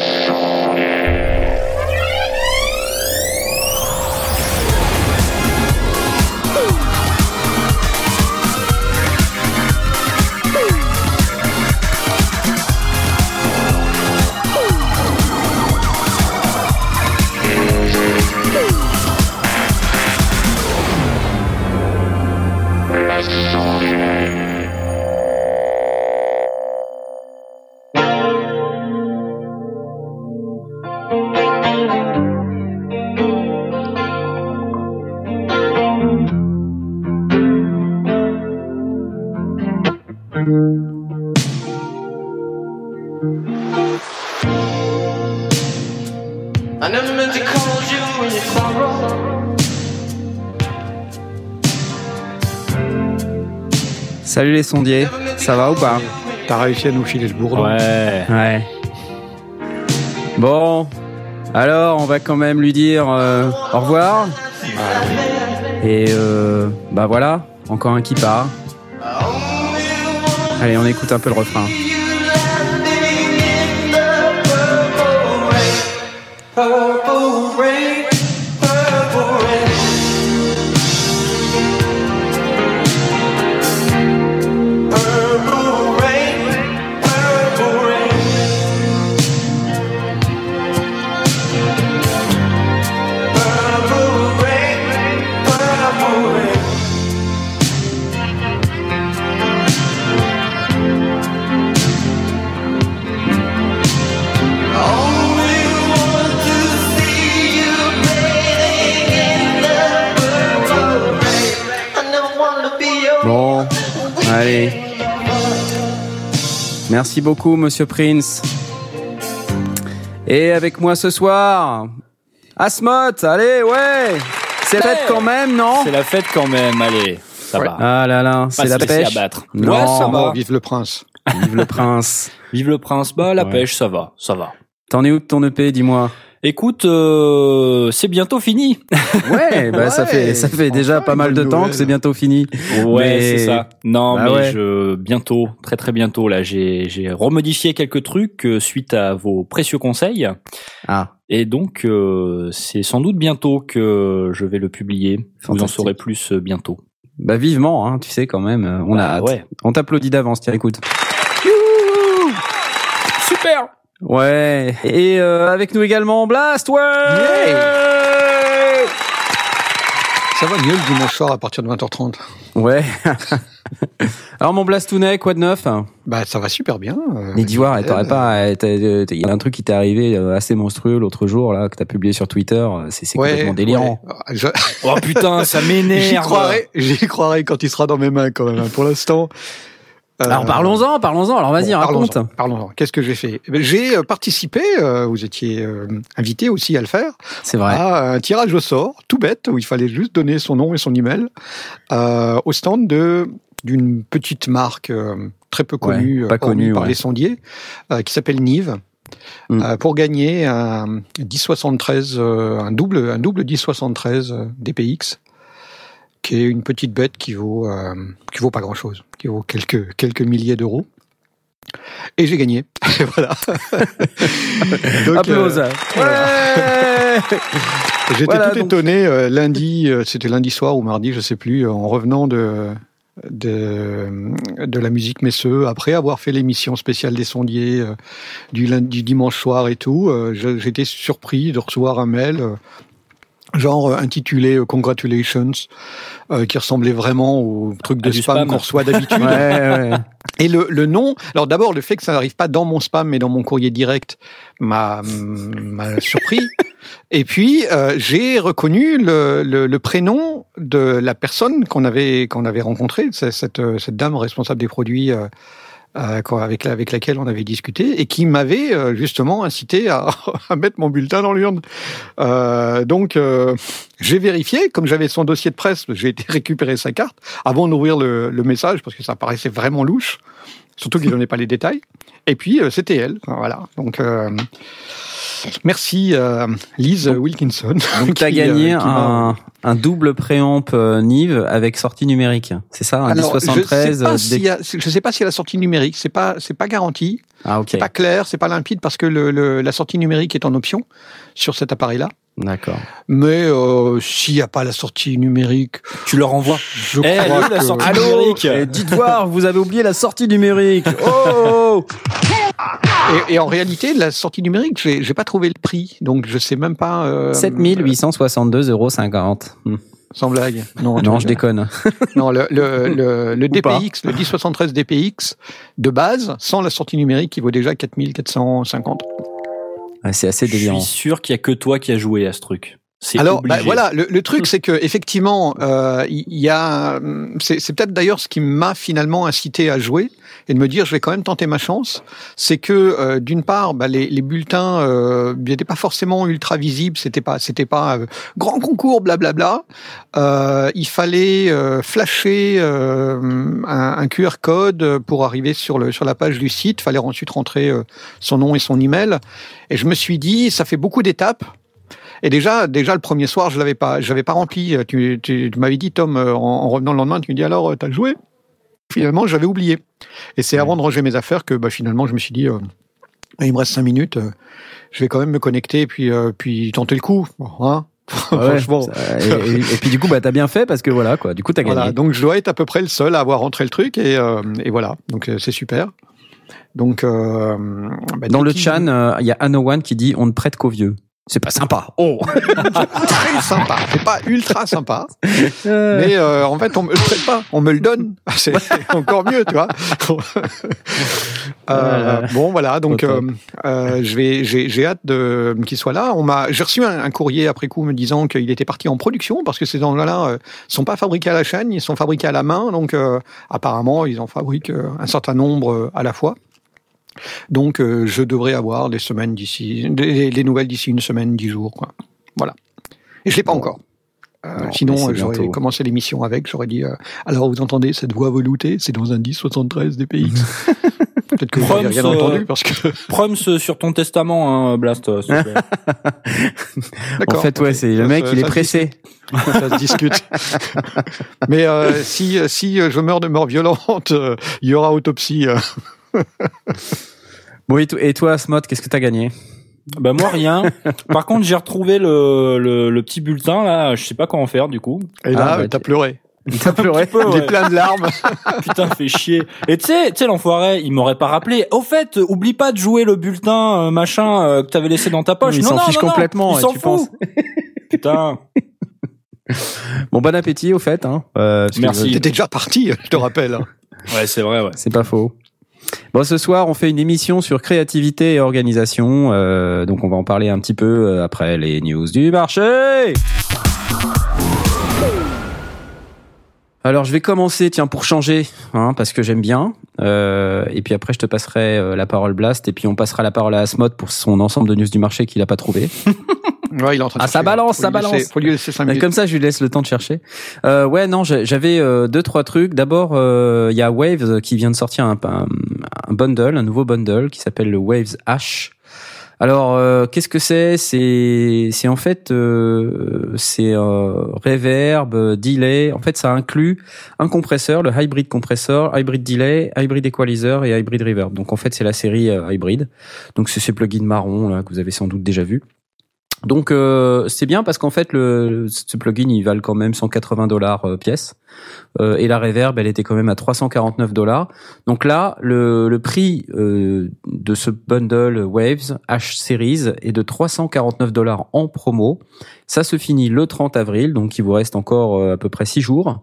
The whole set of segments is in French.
Salut les sondiers, ça va ou pas T'as réussi à nous filer le bourdon. Ouais. Ouais. Bon, alors on va quand même lui dire euh, au revoir. Et euh, bah voilà, encore un qui part. Allez, on écoute un peu le refrain. Merci beaucoup, Monsieur Prince. Et avec moi ce soir, Asmot, allez, ouais C'est la fête quand même, non C'est la fête quand même, allez. Ça va. Ah là là, c'est la pêche. abattre. Non, Ouais, ça va. Vive le prince. Vive le prince. Vive le prince. Bah, la Ouais. pêche, ça va. Ça va. T'en es où de ton EP, dis-moi? Écoute, euh, c'est bientôt fini. Ouais, bah ça fait ça fait déjà pas mal de temps que c'est bientôt fini. Ouais, Mais- c'est ça. Non, Bah mais ouais. je bientôt, très très bientôt là, j'ai j'ai remodifié quelques trucs euh, suite à vos précieux conseils Ah, et donc euh, c'est sans doute bientôt que je vais le publier. Vous en saurez plus euh, bientôt. bah vivement, hein, tu sais quand même, euh, on a Bah, hâte. ouais. On t'applaudit d'avance, tiens, écoute. Super. Ouais. Et euh, avec nous également Blast, ouais. Ça va mieux le dimanche soir à partir de 20h30. Ouais. Alors mon Blastounet, quoi de neuf Bah, ça va super bien. euh, Mais dis-moi, t'aurais pas, euh, t'as- euh, il y a un truc qui t'est arrivé euh, assez monstrueux l'autre jour là que t'as publié sur Twitter. euh, C'est Ouais, complètement délirant. ouais. Je- Oh putain, ça J'y m'énerve. croirais, j'y croirais quand il sera dans mes mains quand même. hein. Pour l'instant. Euh, Alors parlons-en, parlons-en. Alors vas-y, bon, raconte. Parlons-en. parlons-en. Qu'est-ce que j'ai fait? Eh ben, J'ai euh, participé, euh, vous étiez invité aussi à le faire, C'est vrai. à un tirage au sort, tout bête, où il fallait juste donner son nom et son email, au stand de d'une petite marque très peu connue, Ouais, pas connue, par ouais. les sondiers, qui s'appelle Nive. Mm. euh, pour gagner un 1073, euh, un double, un double 1073 euh, DPX, qui est une petite bête qui vaut, euh, qui vaut pas grand chose, qui vaut quelques, quelques milliers d'euros. Et j'ai gagné. Voilà. Donc, Applause. euh, ouais. J'étais Voilà, tout donc- étonné euh, lundi, c'était lundi soir ou mardi, je sais plus, en revenant de de, de la musique Messeux, après avoir fait l'émission spéciale des sondiers euh, du, lundi, du dimanche soir et tout, euh, j'étais surpris de recevoir un mail genre euh, intitulé euh, Congratulations, euh, qui ressemblait vraiment au truc de spam, spam. qu'on reçoit d'habitude. Ouais, ouais. Et le, le nom, alors d'abord le fait que ça n'arrive pas dans mon spam mais dans mon courrier direct m'a m'a surpris. Et puis euh, j'ai reconnu le, le, le prénom de la personne qu'on avait qu'on avait rencontrée, cette, euh, cette dame responsable des produits. euh, euh, quoi, avec, la, avec laquelle on avait discuté et qui m'avait euh, justement incité à, à mettre mon bulletin dans l'urne. Euh, donc euh, j'ai vérifié, comme j'avais son dossier de presse, j'ai été récupérer sa carte avant d'ouvrir le, le message parce que ça paraissait vraiment louche, surtout qu'il donnait pas les détails. Et puis c'était elle, voilà. Donc Merci euh, Lise Wilkinson. Donc tu as gagné euh, un, un double préamp euh, Nive avec sortie numérique. C'est ça, un Alors, 1073 je sais pas euh, s'il dé- y a, je sais pas s'il y a la sortie numérique. C'est pas, c'est pas garanti. Ah ok, C'est pas clair, c'est pas limpide parce que le, le- la sortie numérique est en option sur cet appareil-là. d'accord. Mais euh, s'il n'y a pas la sortie numérique, Tu leur envoies. je Eh, crois allô, la sortie Allô numérique. Eh, Dites voir, vous avez oublié la sortie numérique. Oh Et, et en réalité, la sortie numérique, j'ai j'ai pas trouvé le prix, donc je sais même pas. Euh, 7862,50 euros. Hmm. Sans blague. Non, je déconne. Non, le, le, le, le Ou pas. DPX, le 1073 DPX de base, sans la sortie numérique, il vaut déjà 4450. Ouais, c'est assez Je suis délirant. sûr qu'il y a que toi qui as joué à ce truc. C'est Alors, bah, voilà, le, le truc, c'est que effectivement, euh, il y a, hum, c'est c'est peut-être d'ailleurs ce qui m'a finalement incité à jouer et de me dire, je vais quand même tenter ma chance. C'est que euh, d'une part, bah, les, les bulletins euh, n'étaient pas forcément ultra visibles, c'était pas, c'était pas euh, grand concours, blablabla. Euh, il fallait euh, flasher euh, un, un QR code pour arriver sur le sur la page du site. Fallait ensuite rentrer euh, son nom et son email. Et je me suis dit, ça fait beaucoup d'étapes. Et déjà, déjà le premier soir, je l'avais pas, j'avais pas rempli. Tu, tu, tu m'avais dit, Tom, euh, en, en revenant le lendemain, tu me dis alors, euh, t'as joué? Finalement, j'avais oublié. Et c'est avant de ranger mes affaires que, bah, finalement, je me suis dit, euh, il me reste cinq minutes, euh, je vais quand même me connecter et puis, euh, puis tenter le coup. Hein Ouais, Franchement. ça- et, et- et puis du coup, bah t'as bien fait parce que voilà quoi. Du coup, t'as Voilà, gagné. donc je dois être à peu près le seul à avoir rentré le truc et, euh, et voilà, donc euh, c'est super. Donc euh, bah, Dans le chan, euh, il y a Anowan qui dit on ne prête qu'aux vieux. C'est pas sympa. Oh. très sympa, c'est pas ultra sympa, Euh, mais euh, en fait on me le prête pas, on me le donne, c'est encore mieux, tu vois. Euh, bon voilà, donc euh, euh, je vais, j'ai, j'ai hâte de qu'il soit là. On m'a, j'ai reçu un, un courrier après coup me disant qu'il était parti en production parce que ces engins-là euh, sont pas fabriqués à la chaîne, ils sont fabriqués à la main, donc euh, apparemment ils en fabriquent un certain nombre à la fois. Donc euh, je devrais avoir des semaines d'ici, des, des nouvelles d'ici une semaine, dix jours, quoi. Voilà. Et je l'ai pas encore. Euh, Non, sinon, euh, j'aurais commencé l'émission avec, j'aurais dit, euh, alors vous entendez cette voix veloutée, c'est dans un 1073 DPX. Peut-être que vous n'avez rien entendu parce que. Proms sur ton testament, hein, Blast. s'il te plaît. en fait, ouais, c'est le mec, ça, il est pressé. Ça se discute. Mais euh, si si je meurs de mort violente, euh, il y aura autopsie. Bon, et, to- et toi, Smot, qu'est-ce que t'as gagné? Bah moi rien. Par contre, j'ai retrouvé le, le, le petit bulletin là. Je sais pas quoi en faire du coup. Et là, Ah, bah, t'as pleuré. T'as pleuré peu, Il est ouais. plein de larmes. Putain, fait chier. Et tu sais, tu sais l'enfoiré, il m'aurait pas rappelé. Au fait, oublie pas de jouer le bulletin euh, machin euh, que t'avais laissé dans ta poche. Il s'en fiche non, non, complètement, Il s'en fout. penses. Putain. Bon, bon appétit au fait. Hein. Euh, parce Merci. T'étais déjà parti, je te rappelle. Ouais, c'est vrai, ouais. C'est pas faux. Bon, ce soir, on fait une émission sur créativité et organisation. euh, donc, on va en parler un petit peu euh, après les news du marché. Alors, je vais commencer, tiens, pour changer, hein, parce que j'aime bien. Euh, et puis après, je te passerai euh, la parole Blast, et puis on passera la parole à Asmod pour son ensemble de news du marché qu'il a pas trouvé. Ouais, il est en train de Ah, ça balance, ça laisser- balance. Faut lui laisser 5 Et minutes. Comme ça, je lui laisse le temps de chercher. Euh, ouais, non, j'avais euh, deux trois trucs. D'abord, euh, il y a Waves qui vient de sortir un, un, un bundle, un nouveau bundle qui s'appelle le Waves H. Alors, euh, qu'est-ce que c'est? C'est en fait euh, c'est reverb, euh, delay. En fait, ça inclut un compresseur, le hybrid compressor, hybrid delay, hybrid equalizer et hybrid reverb. Donc en fait, c'est la série euh, hybrid. Donc c'est ces plugins marrons là que vous avez sans doute déjà vu. Donc euh, c'est bien parce qu'en fait le ce plugin il valent quand même 180 dollars euh, pièce Euh, et la reverb elle était quand même à 349 dollars. Donc là le, prix euh, de ce bundle Waves H Series est de 349 dollars en promo. Ça se finit le 30 avril donc il vous reste encore à peu près 6 jours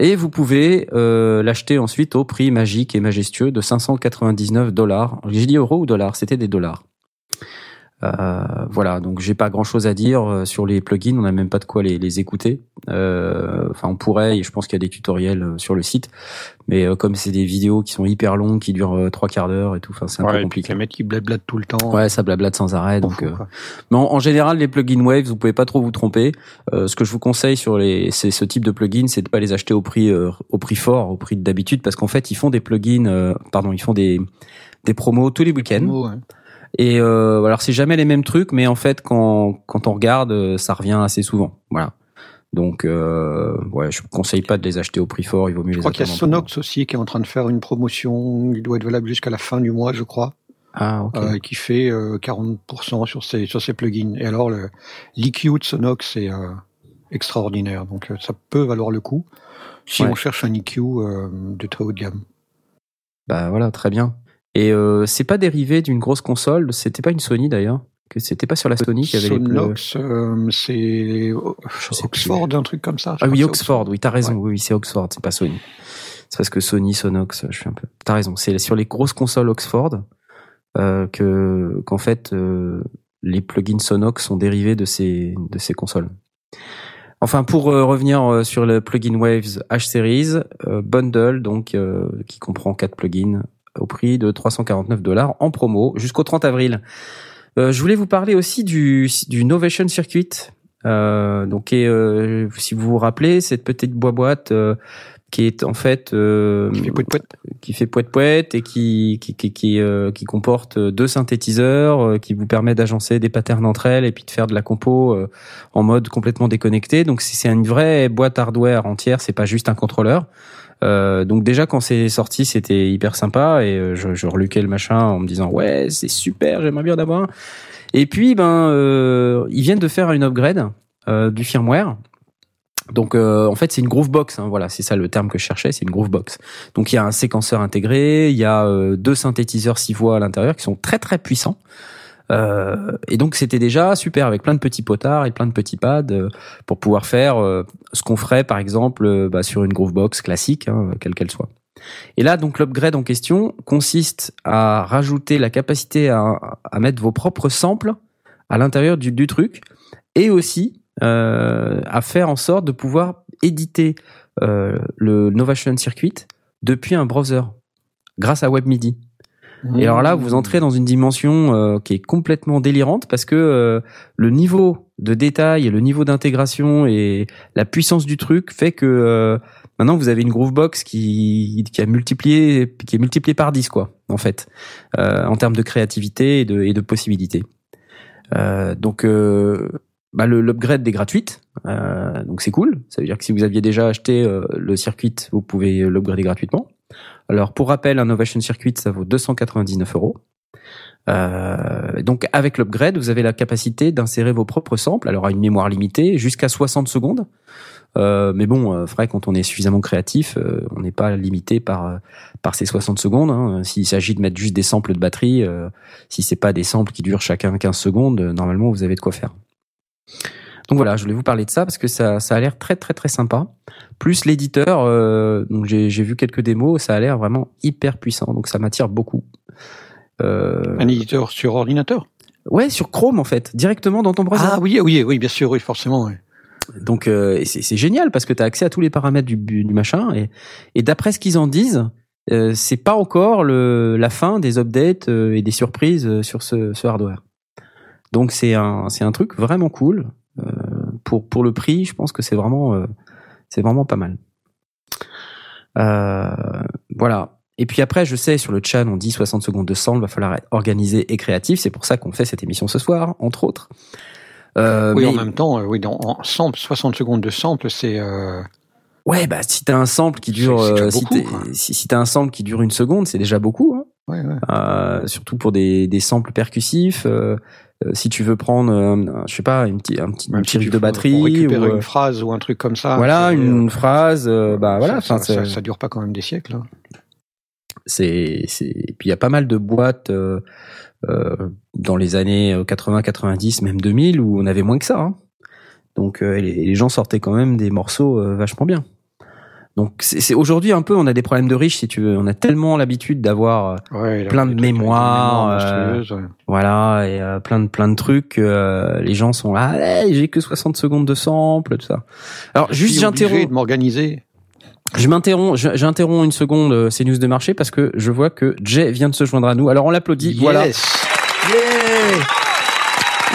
et vous pouvez l'acheter ensuite au prix magique et majestueux de 599 dollars. J'ai dit euros ou dollars, c'était des dollars. Euh, voilà, donc j'ai pas grand chose à dire euh, sur les plugins, on n'a même pas de quoi les, les écouter. Euh, Enfin, on pourrait, et je pense qu'il y a des tutoriels sur le site, mais euh, comme c'est des vidéos qui sont hyper longues, qui durent trois quarts d'heure et tout, enfin c'est un Ouais, peu compliqué. Les mecs qui blablatent tout le temps. Ouais, ça blablate sans arrêt, donc. euh, quoi. mais en, en général, les plugins Waves, vous pouvez pas trop vous tromper. Euh, ce que je vous conseille sur les, c'est ce type de plugins, c'est de pas les acheter au prix, euh, au prix fort, au prix d'habitude, parce qu'en fait, ils font des plugins, euh, pardon, ils font des des promos tous les week-ends. Mot, ouais. Et euh, alors c'est jamais les mêmes trucs, mais en fait quand quand on regarde, euh, ça revient assez souvent. Voilà. Donc euh, ouais, je vous conseille pas de les acheter au prix fort. Il vaut mieux Je les crois qu'il y a. Sonox aussi qui est en train de faire une promotion. Il doit être valable jusqu'à la fin du mois, je crois, Ah ok. euh, qui fait euh, 40% sur ses sur ses plugins. Et alors l'EQ de Sonox est extraordinaire, donc ça peut valoir le coup si Ouais. on cherche un EQ euh, de très haut de gamme. Bah voilà, très bien. Et euh, c'est pas dérivé d'une grosse console. C'était pas une Sony d'ailleurs. Que c'était pas sur la Sony qui avait les. le- Sonox, euh, c'est plus. Oxford, un truc comme ça. Ah oui, Oxford. Oui, t'as raison. Ouais. Oui, c'est Oxford. C'est pas Sony. C'est parce que Sony, Sonox, je suis un peu. T'as raison. C'est sur les grosses consoles Oxford euh, que qu'en fait euh, les plugins Sonox sont dérivés de ces de ces consoles. Enfin, pour euh, revenir euh, sur le plugin Waves H Series euh, bundle, donc euh, qui comprend quatre plugins au prix de 349 dollars en promo jusqu'au 30 avril. Euh, je voulais vous parler aussi du du Novation Circuit. Euh, donc, et, euh, si vous vous rappelez, cette petite boîte euh, qui est en fait euh, Qui fait pouet. qui fait poète poète et qui qui qui qui, euh, qui comporte deux synthétiseurs euh, qui vous permet d'agencer des patterns entre elles et puis de faire de la compo euh, en mode complètement déconnecté. Donc c'est c'est une vraie boîte hardware entière, c'est pas juste un contrôleur. Euh, donc déjà quand c'est sorti, c'était hyper sympa et euh, je, reluquais le machin en me disant ouais c'est super, j'aimerais bien en avoir un. Et puis ben euh, ils viennent de faire une upgrade du firmware. Donc en fait c'est une Groovebox, hein, voilà c'est ça le terme que je cherchais, c'est une Groovebox. Donc il y a un séquenceur intégré, il y a deux synthétiseurs six voix à l'intérieur qui sont très très puissants. Euh, et donc c'était déjà super avec plein de petits potards et plein de petits pads euh, pour pouvoir faire euh, ce qu'on ferait par exemple euh, bah, sur une Groovebox classique, hein, quelle qu'elle soit. Et là donc l'upgrade en question consiste à rajouter la capacité à, à mettre vos propres samples à l'intérieur du, du truc et aussi à faire en sorte de pouvoir éditer le Novation Circuit depuis un browser grâce à WebMidi. Et alors là, vous entrez dans une dimension euh, qui est complètement délirante parce que euh, le niveau de détail, et le niveau d'intégration et la puissance du truc fait que euh, maintenant vous avez une Groovebox qui, qui a multiplié, qui est multiplié par 10 quoi, en fait, euh, en termes de créativité et de, et de possibilités. Euh, donc euh, bah, l'upgrade est gratuite, euh, donc c'est cool. Ça veut dire que si vous aviez déjà acheté euh, le circuit, vous pouvez l'upgrader gratuitement. Alors pour rappel, un Novation Circuit, ça vaut 299 euros. Euh, donc avec l'upgrade, vous avez la capacité d'insérer vos propres samples. Alors à une mémoire limitée, jusqu'à 60 secondes. Euh, mais bon, euh, vrai quand on est suffisamment créatif, euh, on n'est pas limité par par ces 60 secondes. hein. S'il s'agit de mettre juste des samples de batterie, si c'est pas des samples qui durent chacun 15 secondes, normalement vous avez de quoi faire. Donc voilà, je voulais vous parler de ça parce que ça, ça a l'air très très très sympa. Plus l'éditeur, euh, donc j'ai vu quelques démos, ça a l'air vraiment hyper puissant, donc ça m'attire beaucoup. Euh, Un éditeur sur ordinateur? ouais, sur Chrome en fait, directement dans ton browser. Ah oui, oui, oui, bien sûr, oui, forcément. oui. Donc euh, c'est génial parce que tu as accès à tous les paramètres du, du machin et, et d'après ce qu'ils en disent, euh, c'est pas encore le, la fin des updates euh, et des surprises euh, sur ce, ce hardware. Donc c'est un c'est un truc vraiment cool euh, pour pour le prix. Je pense que c'est vraiment euh, c'est vraiment pas mal. Euh, voilà. Et puis après, je sais, sur le chat, on dit 60 secondes de sample, va falloir être organisé et créatif. C'est pour ça qu'on fait cette émission ce soir, entre autres. Euh, oui, mais- en même temps, euh, oui, dans, en sample, 60 secondes de sample, c'est euh, Ouais, bah si t'as un sample qui dure, euh, si beaucoup, t'es- quoi. si, si t'as un sample qui dure une seconde, c'est déjà beaucoup. Hein. ouais, ouais. Euh, surtout pour des, des samples percussifs. euh, si tu veux prendre, euh, je sais pas, une un petit, un petit si de batterie récupérer ou, euh, une phrase ou un truc comme ça. voilà, une euh, phrase, euh, bah voilà. ça, ça, c'est- ça, ça dure pas quand même des siècles. hein. c'est c'est puis il y a pas mal de boîtes euh, euh, dans les années 80 90 même 2000 où on avait moins que ça hein. donc euh, les, les gens sortaient quand même des morceaux euh, vachement bien donc c'est aujourd'hui un peu on a des problèmes de riches si tu veux on a tellement l'habitude d'avoir euh, Ouais, Plein de mémoires euh, ouais. voilà et euh, plein de plein de trucs euh, les gens sont là j'ai que 60 secondes de sample tout ça alors Je juste j'interromps de m'organiser. je m'interromps, j'interromps une seconde ces news de marché parce que je vois que Jay vient de se joindre à nous. Alors on l'applaudit. Voilà. Yes. Yeah.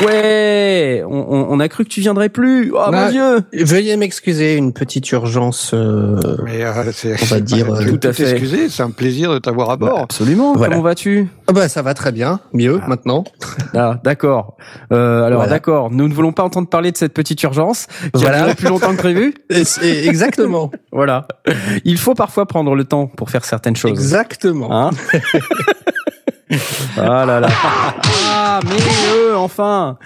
Ouais, on, on- on a cru que tu viendrais plus. Oh Bah, mon dieu. Veuillez m'excuser, une petite urgence. euh, Mais euh, On va dire, euh, tout, tout à fait. excusé, c'est un plaisir de t'avoir à Bah, bord. absolument. Voilà. Comment vas-tu? Ah bah ça va très bien, mieux maintenant. Ah, d'accord. Euh, alors Voilà. d'accord. Nous ne voulons pas entendre parler de cette petite urgence qui Voilà. a plus longtemps que prévu. Et c'est- Exactement, Voilà. Il faut parfois prendre le temps pour faire certaines choses. exactement. Hein? ah là là. Ah, mais euh, enfin.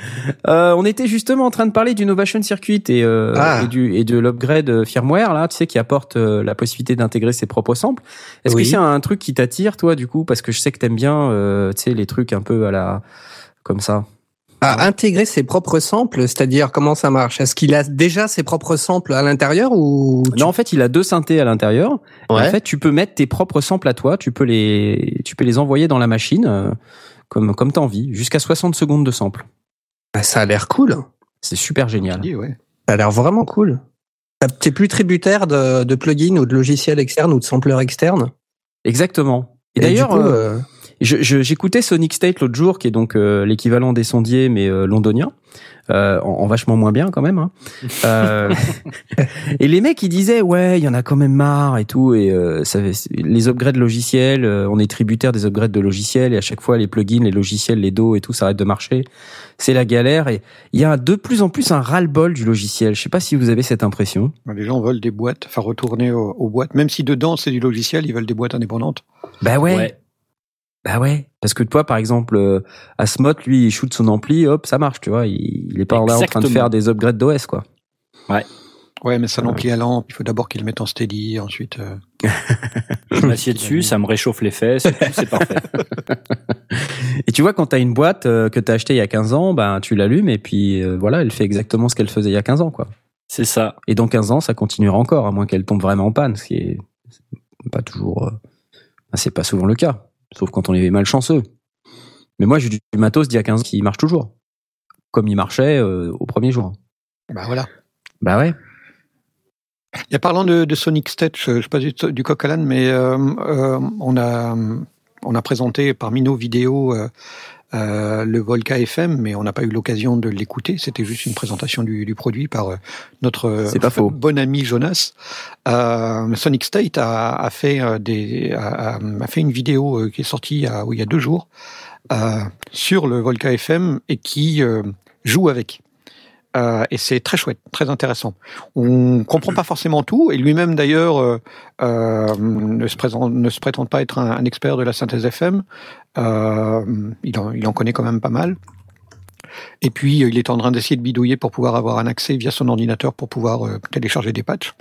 Euh, on était justement en train de parler d'Innovation Circuit et, euh, Ah. et, du, et de l'upgrade firmware là, tu sais, qui apporte euh, la possibilité d'intégrer ses propres samples. Est-ce Oui. que c'est un truc qui t'attire, toi, du coup, parce que je sais que t'aimes bien, euh, tu sais, les trucs un peu à la, comme ça? À intégrer ses propres samples, c'est-à-dire comment ça marche? Est-ce qu'il a déjà ses propres samples à l'intérieur ou tu- Non, en fait, il a deux synthés à l'intérieur. Ouais. En fait, tu peux mettre tes propres samples à toi. Tu peux les, tu peux les envoyer dans la machine euh, comme comme t'as envie, jusqu'à 60 secondes de sample. Bah, Ça a l'air cool. C'est super génial. Dis, ouais. Ça a l'air vraiment cool. T'es plus tributaire de, de plugins ou de logiciels externes ou de sampleurs externes? Exactement. Et, d'ailleurs, euh, euh, j'écoutais Sonic State l'autre jour, qui est donc euh, l'équivalent des sondiers mais euh, londonien, euh, en, en vachement moins bien quand même. Hein. Euh, et les mecs ils disaient ouais, il y en a quand même marre et tout, et euh, ça, les upgrades logiciels, euh, on est tributaire des upgrades de logiciels et à chaque fois les plugins, les logiciels, les dos et tout s'arrêtent de marcher. C'est la galère et il y a de plus en plus un ras-le-bol du logiciel. Je sais pas si vous avez cette impression. Les gens veulent des boîtes, enfin retourner aux, aux boîtes. Même si dedans c'est du logiciel, ils veulent des boîtes indépendantes. Bah ouais. Ouais. Bah ouais, parce que toi, par exemple, euh, Asmod, lui, il shoot son ampli, hop, ça marche, tu vois. Il, il est pas là en train de faire des upgrades d'OS, quoi. Ouais, mais ça l'ampli à lampe, il faut d'abord qu'ils le mettent en steady, ensuite. euh, Je m'assieds dessus, ça me réchauffe les fesses, c'est parfait. Et tu vois, quand t'as une boîte euh, que t'as achetée il y a 15 ans, ben tu l'allumes et puis euh, voilà, elle fait exactement ce qu'elle faisait il y a 15 ans, quoi. C'est ça. Et dans 15 ans, ça continuera encore, à moins qu'elle tombe vraiment en panne, ce qui est pas toujours, euh, ben, c'est pas souvent le cas, sauf quand on est malchanceux. Mais moi, j'ai du matos d'il y a 15 ans qui marche toujours, comme il marchait euh, au premier jour. Bah voilà. Bah ouais. Et parlant de, de Sonic State, je, je sais pas du, du coq à l'âne, mais euh, euh, on a on a présenté parmi nos vidéos euh, le Volca FM, mais on n'a pas eu l'occasion de l'écouter. C'était juste une présentation du, du produit par euh, notre euh, C'est pas faux. bon ami Jonas. Euh, Sonic State a, a fait des a, a- fait une vidéo qui est sortie il y a, il y a deux jours euh, sur le Volca FM et qui euh, joue avec. Euh, et c'est très chouette, très intéressant. On comprend pas forcément tout, et lui-même d'ailleurs euh, euh, ne, se prétend pas être un, expert de la synthèse FM. Il, en, connaît quand même pas mal. Et puis il est en train d'essayer de bidouiller pour pouvoir avoir un accès via son ordinateur pour pouvoir télécharger des patchs.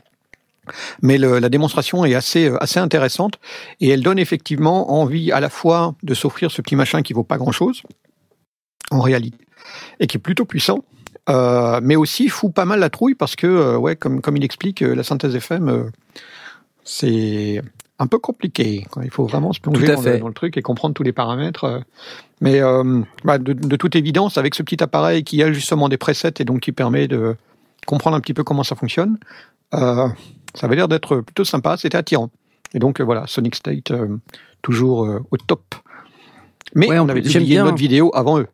Mais la démonstration est assez assez intéressante et elle donne effectivement envie à la fois de s'offrir ce petit machin qui vaut pas grand chose en réalité et qui est plutôt puissant euh, mais aussi fout pas mal la trouille parce que, euh, ouais, comme, comme il explique, euh, la synthèse FM, euh, c'est un peu compliqué. quoi. Il faut vraiment se plonger dans, le, dans le truc et comprendre tous les paramètres. Mais euh, bah, de, de toute évidence, avec ce petit appareil qui a justement des presets et donc qui permet de comprendre un petit peu comment ça fonctionne, euh, ça avait l'air d'être plutôt sympa, c'était attirant. Et donc voilà, Sonic State, toujours au top. Mais Ouais, on avait publié bien. notre vidéo avant eux.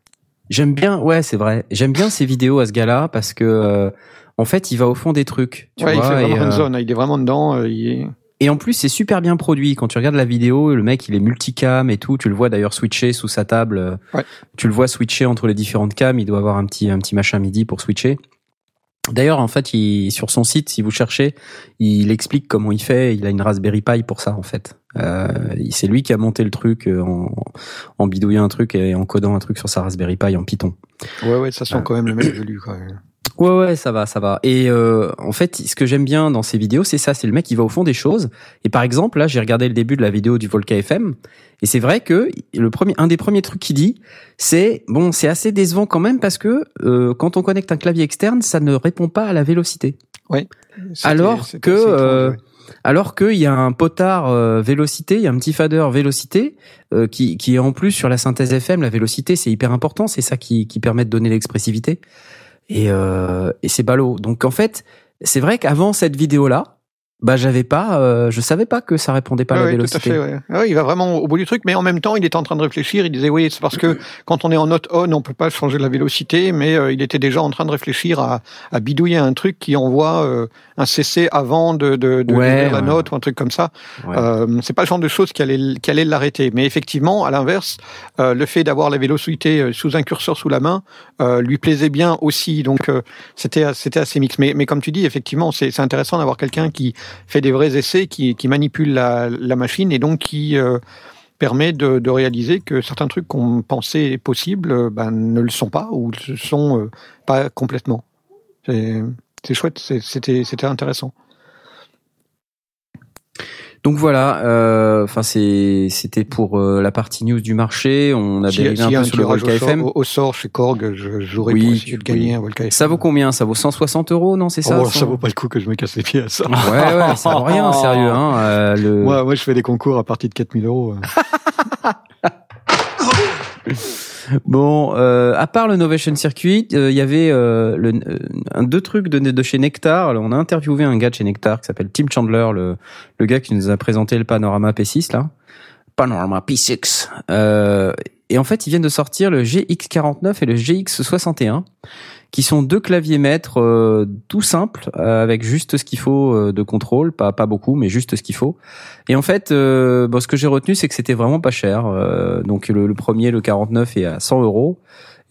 J'aime bien, ouais, c'est vrai. J'aime bien ces vidéos à ce gars-là parce que, euh, en fait, il va au fond des trucs. Tu Ouais, il vois, fait et, vraiment euh, hands-on, hein, il est vraiment dedans. euh, il est... Et en plus, c'est super bien produit. Quand tu regardes la vidéo, le mec, il est multicam et tout. Tu le vois d'ailleurs switcher sous sa table. euh, Ouais. Tu le vois switcher entre les différentes cams. Il doit avoir un petit, un petit machin MIDI pour switcher. D'ailleurs, en fait, il, sur son site, si vous cherchez, il explique comment il fait. Il a une Raspberry Pi pour ça, en fait. Euh, c'est lui qui a monté le truc euh, en, en bidouillant un truc et en codant un truc sur sa Raspberry Pi en Python. Ouais, ouais, ça sent Ah. quand même le mec velu. Quoi. Ouais, ouais, ça va, ça va. Et euh, en fait, ce que j'aime bien dans ces vidéos, c'est ça, c'est le mec qui va au fond des choses. Et par exemple, là, j'ai regardé le début de la vidéo du Volca FM, et c'est vrai que le premier, un des premiers trucs qu'il dit, c'est bon, c'est assez décevant quand même parce que euh, quand on connecte un clavier externe, ça ne répond pas à la vélocité. C'était- Alors c'était que, étrange, euh, ouais. Alors qu'il y a un potard euh, vélocité, il y a un petit fader vélocité euh, qui, qui est en plus sur la synthèse FM. La vélocité, c'est hyper important, c'est ça qui, qui permet de donner l'expressivité. Et, euh, et c'est ballot. Donc en fait, c'est vrai qu'avant cette vidéo-là, Bah j'avais pas, euh, je savais pas que ça répondait pas à la vélocité. Tout à fait, ouais. Ouais, il va vraiment au bout du truc, mais en même temps, il était en train de réfléchir. Il disait oui, c'est parce que quand on est en note on, on peut pas changer la vélocité, mais euh, il était déjà en train de réfléchir à, à bidouiller un truc qui envoie euh, un CC avant de, de, de Ouais, la note ou un truc comme ça. Euh, c'est pas le genre de choses qui allait, qui allait l'arrêter. Mais effectivement, à l'inverse, le fait d'avoir la vélocité sous un curseur sous la main lui plaisait bien aussi. Donc c'était c'était assez mix. Mais, mais comme tu dis, effectivement, c'est c'est intéressant d'avoir quelqu'un qui fait des vrais essais, qui, qui manipule la, la machine et donc qui euh, permet de, de réaliser que certains trucs qu'on pensait possibles euh, ben, ne le sont pas ou ne sont euh, pas complètement. C'est chouette, c'était intéressant. Donc voilà, euh, enfin c'était pour euh, la partie news du marché. On a a- dérivé un peu sur le Volca au sort, FM. au, au sort chez Korg, je jouerai Oui, essayer de gagner oui. un Volca FM. Ça vaut combien? Ça vaut 160 euros, non C'est ça Oh, ça ça vaut pas le coup que je me casse les pieds à ça. Ouais, ouais, ça vaut rien, sérieux. Hein, euh, le... Moi, moi, je fais des concours à partir de 4000 euros. Bon, euh, à part le Novation Circuit, euh, il y avait euh, le, euh, deux trucs de, de chez Nectar. Alors, on a interviewé un gars de chez Nectar qui s'appelle Tim Chandler, le, le gars qui nous a présenté le Panorama P6 là. Panorama P6. Euh, et en fait, ils viennent de sortir le GX49 et le GX61, qui sont deux claviers maîtres euh, tout simples, euh, avec juste ce qu'il faut euh, de contrôle, pas pas beaucoup, mais juste ce qu'il faut. Et en fait, euh, bon, ce que j'ai retenu, c'est que c'était vraiment pas cher. Euh, donc le, le premier, le 49, est à 100 euros.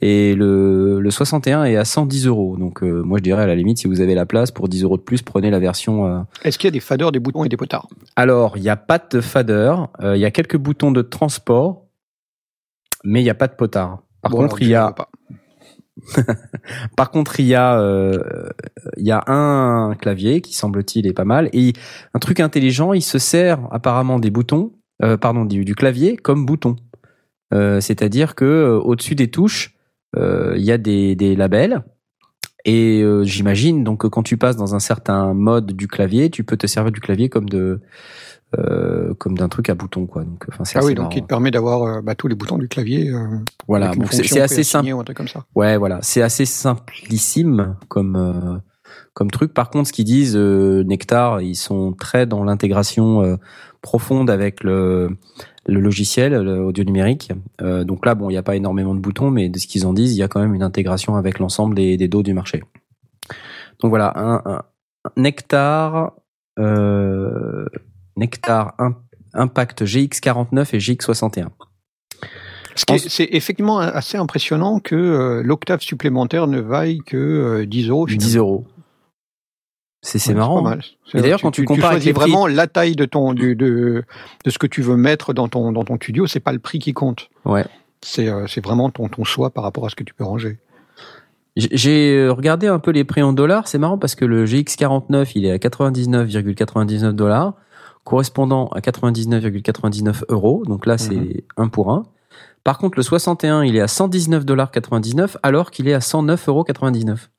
Et le, le 61 est à 110 euros. Donc euh, moi je dirais à la limite, si vous avez la place pour 10 euros de plus, prenez la version euh, Est-ce qu'il y a des faders, des boutons et des potards? Alors, il n'y a pas de fader, euh, il y a quelques boutons de transport, mais il n'y a pas de potard. Par Bon, contre, il y a. par contre, il y a, euh, il y a un clavier qui semble-t-il est pas mal et un truc intelligent, il se sert apparemment des boutons, euh, pardon, du, clavier comme bouton. Euh, C'est-à-dire que euh, au-dessus des touches, euh, il y a des, des labels. Et euh, j'imagine donc que quand tu passes dans un certain mode du clavier, tu peux te servir du clavier comme de euh, comme d'un truc à bouton quoi. Donc enfin c'est Ah oui, donc il te permet d'avoir euh, bah, tous les boutons du clavier. euh, voilà, donc c'est assez simple. ou un truc comme ça. Ouais, voilà, c'est assez simplissime comme euh, comme truc. Par contre, ce qu'ils disent euh, Nectar, ils sont très dans l'intégration euh, profonde avec le le logiciel, le audio numérique. Euh, donc là, bon, il n'y a pas énormément de boutons, mais de ce qu'ils en disent, il y a quand même une intégration avec l'ensemble des, des dos du marché. Donc voilà, un, un- un Nectar, euh, Nectar Im- Impact GX49 et GX61. Ce qui est- C'est effectivement assez impressionnant que euh, l'octave supplémentaire ne vaille que euh, 10 euros. finalement. 10 euros. C'est c'est Ouais, marrant. pas mal. Et d'ailleurs, quand tu compares avec choisis les prix- vraiment la taille de ton du, de de ce que tu veux mettre dans ton dans ton studio, c'est pas le prix qui compte. Ouais. C'est euh, c'est vraiment ton ton choix par rapport à ce que tu peux ranger. J'ai euh, regardé un peu les prix en dollars. C'est marrant parce que le GX49, il est à 99,99 dollars, correspondant à 99,99 euros. Donc là, c'est Mhm. un pour un. Par contre, le 61, il est à 119 dollars 99, alors qu'il est à 109 euros 99.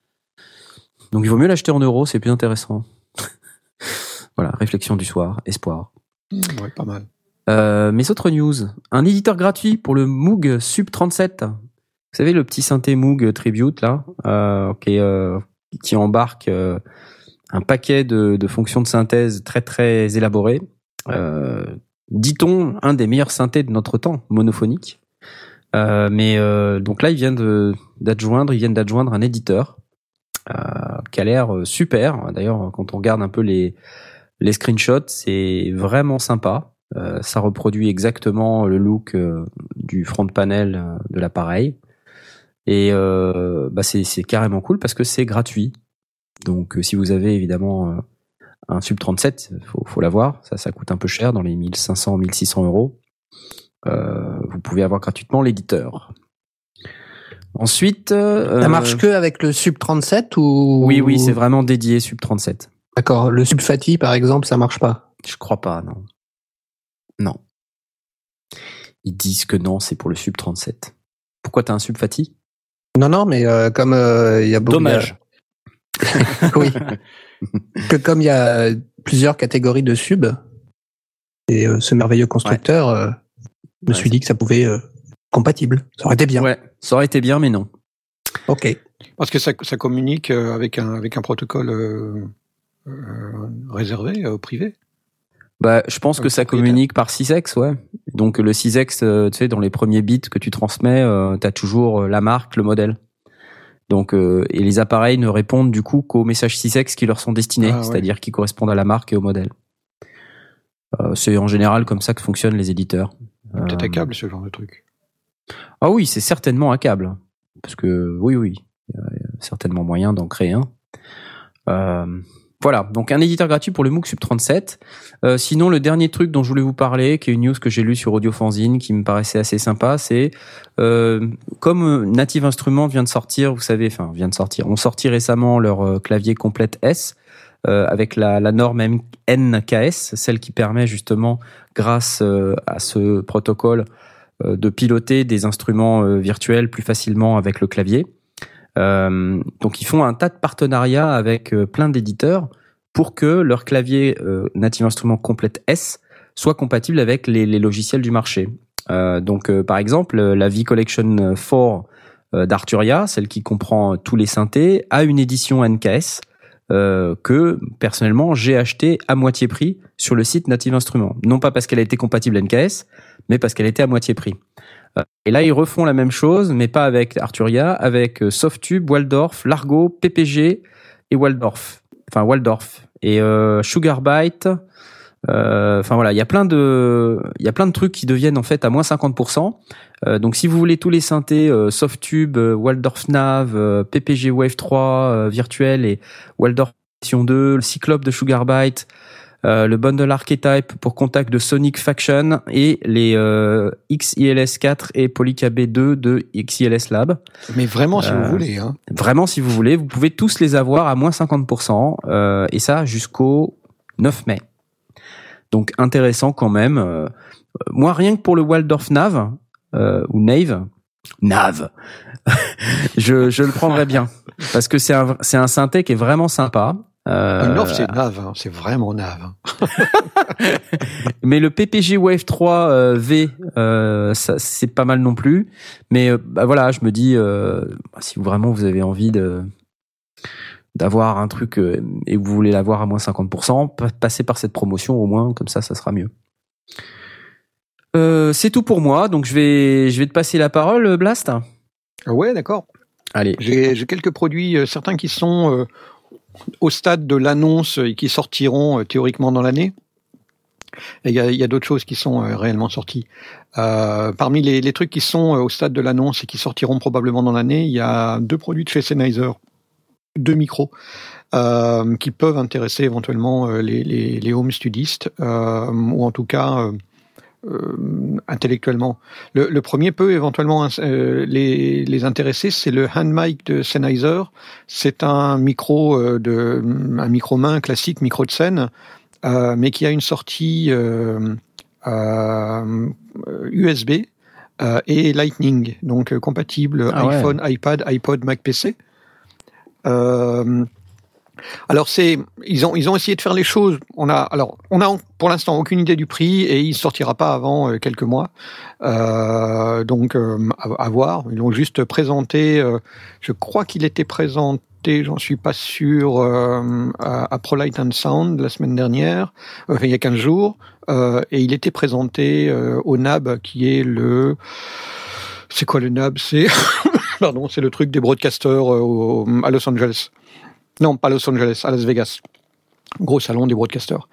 Donc il vaut mieux l'acheter en euros, c'est plus intéressant. voilà, réflexion du soir, espoir. Ouais, pas mal. Euh, mes autres news. Un éditeur gratuit pour le Moog Sub 37. Vous savez, le petit synthé Moog Tribute, là, euh, qui, euh, qui embarque euh, un paquet de, de fonctions de synthèse très, très élaborées. Euh, Dit-on, un des meilleurs synthés de notre temps, monophonique. Euh, mais euh, donc là, ils viennent d'adjoindre, ils viennent d'adjoindre un éditeur euh, qui a l'air super. D'ailleurs, quand on regarde un peu les, les screenshots, c'est vraiment sympa. Euh, ça reproduit exactement le look du front panel de l'appareil. Et euh, bah c'est carrément cool parce que c'est gratuit. Donc euh, si vous avez évidemment euh, un Sub 37, faut, faut l'avoir. Ça, ça coûte un peu cher, dans les 1500, 1600 euros. Euh, vous pouvez avoir gratuitement l'éditeur. Ensuite, euh, Ça marche que avec le Sub 37 ou? Oui, oui, c'est vraiment dédié Sub 37. D'accord. Le Sub Fati, par exemple, ça marche pas? Je crois pas, non. Non. Ils disent que non, c'est pour le Sub 37. Pourquoi t'as un Sub Fati? Non, non, mais euh, comme euh, il y a beaucoup. Dommage. oui. que comme il y a plusieurs catégories de sub, et euh, ce merveilleux constructeur euh, me Ouais, suis dit que ça pouvait euh, compatible. Ça aurait été bien. Ouais, ça aurait été bien, mais non. Ok. Parce que ça, ça communique euh, avec un avec un protocole euh, réservé au privé. Bah, je pense que ça communique par 6x, ouais. Donc le 6x, tu sais, dans les premiers bits que tu transmets, tu as toujours la marque, le modèle. Donc, et les appareils ne répondent du coup qu'aux messages 6x qui leur sont destinés, ah, c'est-à-dire qui correspondent à la marque et au modèle. c'est en général comme ça que fonctionnent les éditeurs. Peut-être un câble ce genre de truc. Ah oui, c'est certainement un câble. Parce que oui, oui, il y a certainement moyen d'en créer un. Euh, voilà, donc un éditeur gratuit pour le MOOC Sub 37. Euh, sinon, le dernier truc dont je voulais vous parler, qui est une news que j'ai lue sur Audiofanzine, qui me paraissait assez sympa, c'est euh, comme Native Instruments vient de sortir, vous savez, enfin vient de sortir, on sorti récemment leur clavier complète S avec la, la, norme NKS, celle qui permet justement, grâce à ce protocole, euh, de piloter des instruments euh, virtuels plus facilement avec le clavier. Euh, donc ils font un tas de partenariats avec plein d'éditeurs pour que leur clavier Native Instruments Complete S soit compatible avec les, logiciels du marché. donc par exemple, la V Collection 4 d'Arturia, celle qui comprend tous les synthés, a une édition NKS que personnellement j'ai acheté à moitié prix sur le site Native Instruments. Non pas parce qu'elle a été compatible NKS, mais parce qu'elle était à moitié prix. Et là, ils refont la même chose, mais pas avec Arturia, avec euh, Softube, Waldorf, Largo, PPG et Waldorf. Enfin, Waldorf. Et euh, Sugarbyte. Euh, enfin voilà, il y a plein de, trucs qui deviennent en fait à moins 50%. Euh, donc si vous voulez tous les synthés Softube, Waldorf Nav, PPG Wave 3 virtuel et Waldorf 2, le Cyclope de Sugarbyte, euh, le bundle archetype pour contact de Sonic Faction et les euh, XILS4 et Polycab 2 de XILS Lab. Mais vraiment si vous euh, voulez. Hein. Vraiment si vous voulez, vous pouvez tous les avoir à moins 50% euh, et ça jusqu'au 9 mai. Donc intéressant quand même. moi rien que pour le Waldorf Nav ou Nave, Nav, je, je le prendrais bien parce que c'est un c'est un synthé qui est vraiment sympa. Euh, c'est nave, hein. c'est vraiment nave. Hein. mais le PPG Wave 3 euh, V, euh, c'est pas mal non plus. Mais bah, voilà, je me dis, si vraiment vous avez envie de d'avoir un truc et vous voulez l'avoir à moins 50%, passez par cette promotion au moins, comme ça, ça sera mieux. c'est tout pour moi, donc je vais je vais te passer la parole, Blast. Ouais, d'accord. Allez. J'ai quelques produits, certains qui sont au stade de l'annonce et qui sortiront euh, théoriquement dans l'année. Il y a, d'autres choses qui sont euh, réellement sorties. Euh, parmi les, trucs qui sont au stade de l'annonce et qui sortiront probablement dans l'année, il y a deux produits de chez Sennheiser, deux micros, qui peuvent intéresser éventuellement les, home studistes, ou en tout cas intellectuellement. Le, le, premier peut éventuellement euh, les, les, intéresser, c'est le hand mic de Sennheiser. C'est un micro euh, de un micro main classique, micro de scène, mais qui a une sortie USB et Lightning, donc compatible ah iPhone, iPad, iPod, Mac PC. Euh, alors c'est ils ont ils ont essayé de faire les choses. On a alors on a pour l'instant aucune idée du prix et il sortira pas avant euh, quelques mois. Euh, donc euh, à, voir. Ils l'ont juste présenté. je crois qu'il était présenté. J'en suis pas sûr à, à ProLight and Sound la semaine dernière, il y a 15 jours, et il était présenté au NAB qui est le c'est quoi le NAB C'est pardon, c'est le truc des broadcasters à Los Angeles. Non, pas Los Angeles, à Las Vegas. Gros salon des broadcasters.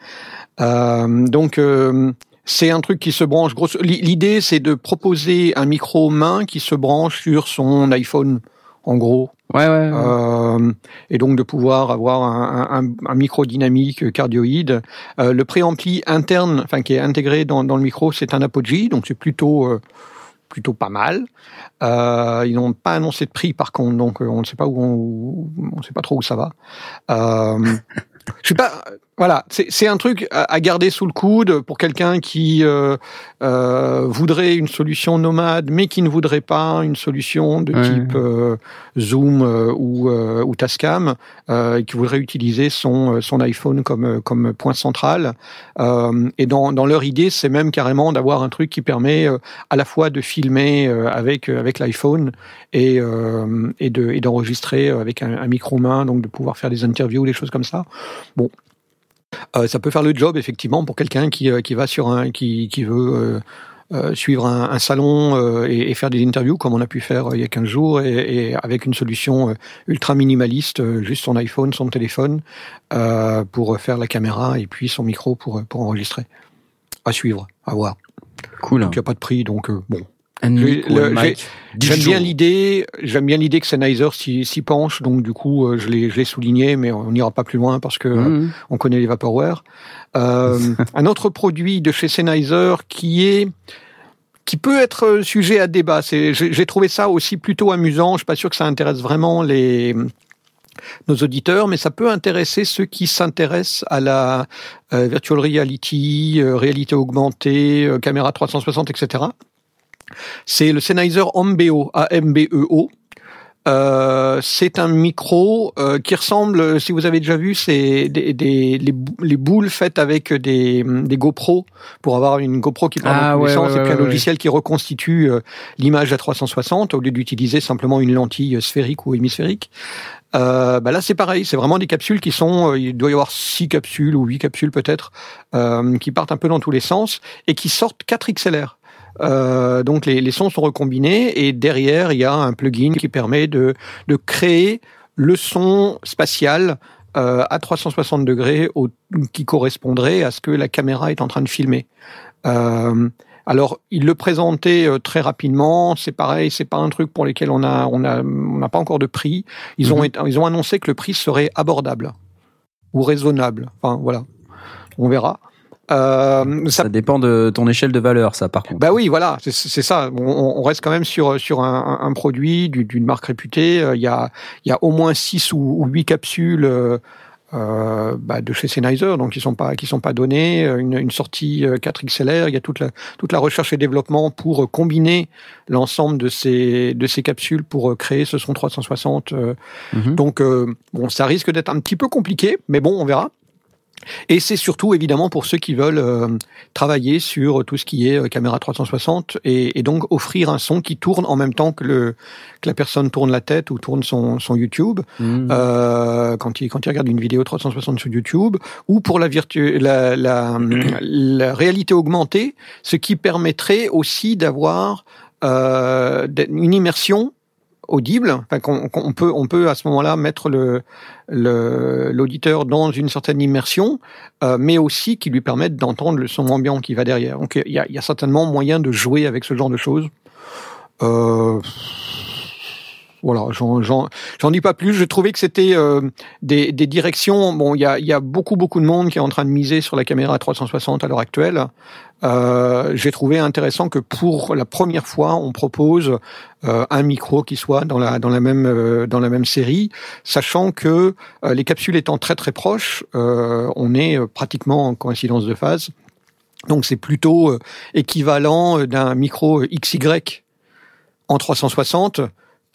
Euh, donc, euh, c'est un truc qui se branche. L'idée, c'est de proposer un micro main qui se branche sur son iPhone, en gros. Ouais, ouais. Euh, et donc de pouvoir avoir un, un, un micro dynamique cardioïde. Le préampli interne, enfin qui est intégré dans, dans le micro, c'est un Apogee, donc c'est plutôt plutôt pas mal. Euh, ils n'ont pas annoncé de prix par contre, donc euh, on ne sait pas où on, sait pas trop où ça va. Euh, je suis pas. Voilà, c'est un truc à, garder sous le coude pour quelqu'un qui euh, euh, voudrait une solution nomade, mais qui ne voudrait pas une solution de type euh, Zoom euh, ou, euh, ou Tascam, et qui voudrait utiliser son, son iPhone comme, comme point central. et dans, dans leur idée, c'est même carrément d'avoir un truc qui permet à la fois de filmer avec, avec l'iPhone et, et d'enregistrer avec un, un micro-main, donc de pouvoir faire des interviews, des choses comme ça. Bon, euh, ça peut faire le job effectivement pour quelqu'un qui, euh, qui va sur un qui, qui veut euh, suivre un, un salon et, et, faire des interviews comme on a pu faire il y a 15 jours et, et avec une solution ultra minimaliste, juste son iPhone, son téléphone pour faire la caméra et puis son micro pour, pour enregistrer. À suivre, à voir. Cool. Donc il n'y a pas de prix, donc bon, J'aime bien l'idée, j'aime bien l'idée que Sennheiser s'y penche, donc du coup euh, je l'ai souligné, mais on n'ira pas plus loin parce que mmh. on connaît les Vaporware. Euh, un autre produit de chez Sennheiser qui est qui peut être sujet à débat. J'ai trouvé ça aussi plutôt amusant. Je suis pas sûr que ça intéresse vraiment les nos auditeurs, mais ça peut intéresser ceux qui s'intéressent à la euh, virtual reality, euh, réalité augmentée, caméra 360, etc. C'est le Sennheiser Ambeo, A-M-B-E-O. Euh, c'est un micro euh, qui ressemble, si vous avez déjà vu, c'est des, des les, boules faites avec des, des GoPro pour avoir une GoPro qui prend ah, ouais, ouais, et puis un logiciel qui reconstitue euh, l'image à 360 au lieu d'utiliser simplement une lentille sphérique ou hémisphérique. Euh, bah là c'est pareil, c'est vraiment des capsules qui sont, euh, il doit y avoir six capsules ou huit capsules peut-être, euh, qui partent un peu dans tous les sens et qui sortent 4 XLR. Euh, donc les, les, sons sont recombinés et derrière il y a un plugin qui permet de, de créer le son spatial euh, à 360 degrés au, qui correspondrait à ce que la caméra est en train de filmer. Euh, alors, il le présentait très rapidement. C'est pareil, c'est pas un truc pour lequel on a, on a, on n'a pas encore de prix. Ils ont, mhm. ils ont annoncé que le prix serait abordable ou raisonnable. Enfin, voilà, on verra. Euh, ça... dépend de ton échelle de valeur, ça, par contre. Bah oui, voilà, c'est ça. On, reste quand même sur sur un, un produit d'une marque réputée. Euh, il y a il y a au moins six ou, huit capsules. Euh, euh, bah, de chez Sennheiser, donc qui sont pas qui sont pas données, une, une sortie 4 XLR, il y a toute la toute la recherche et développement pour combiner l'ensemble de ces de ces capsules pour créer ce son 360. Mhm. Donc bon, ça risque d'être un petit peu compliqué, mais bon, on verra. Et c'est surtout évidemment pour ceux qui veulent euh, travailler sur tout ce qui est euh, caméra 360 et, et, donc offrir un son qui tourne en même temps que, le, que la personne tourne la tête ou tourne son, son YouTube mmh. euh, quand, il, quand il regarde une vidéo 360 sur YouTube ou pour la, virtu la, la, la réalité augmentée, ce qui permettrait aussi d'avoir euh, une immersion audible, enfin, qu'on peut on peut à ce moment-là mettre le l'auditeur dans une certaine immersion, euh, mais aussi qui lui permettent d'entendre le son ambiant qui va derrière. Donc il y a, y a, certainement moyen de jouer avec ce genre de choses. Euh, voilà, j'en dis pas plus. Je trouvais que c'était euh, des, directions. Bon, il y a, beaucoup beaucoup de monde qui est en train de miser sur la caméra 360 à l'heure actuelle. Euh, J'ai trouvé intéressant que pour la première fois, on propose euh, un micro qui soit dans la même dans la même série, sachant que les capsules étant très très proches, on est pratiquement en coïncidence de phase. Donc c'est plutôt équivalent d'un micro XY en 360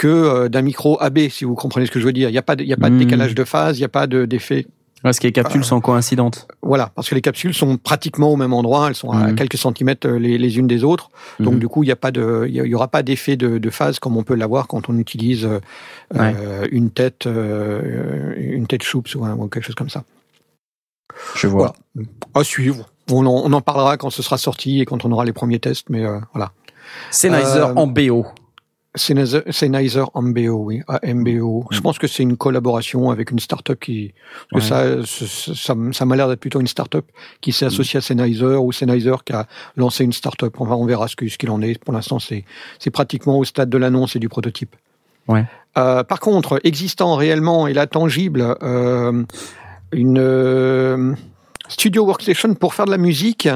que euh, d'un micro AB, si vous comprenez ce que je veux dire. Il n'y a pas de, il y a pas de hmm. décalage de phase, il n'y a pas d'effet. parce que les capsules euh, sont coïncidentes. Voilà, parce que les capsules sont pratiquement au même endroit, elles sont à hmm. quelques centimètres euh, les, les, unes des autres. Donc hmm. du coup, il n'y a pas de, il y, aura pas d'effet de, de, phase comme on peut l'avoir quand on utilise euh, une tête, euh, une tête choups ou, ou, quelque chose comme ça. Je vois. À suivre. On en, on en, parlera quand ce sera sorti et quand on aura les premiers tests, mais voilà. Sennheiser en BO. Sennheiser MBO, oui, MBO. Je mm. pense que c'est une collaboration avec une start-up qui, que ça, ça, ça m'a l'air d'être plutôt une start-up qui s'est mm. associée à Sennheiser ou Sennheiser qui a lancé une start-up. Enfin, on verra ce qu'il en est. Pour l'instant, c'est, c'est pratiquement au stade de l'annonce et du prototype. Ouais. Euh, par contre, existant réellement et là tangible, euh, une euh, studio workstation pour faire de la musique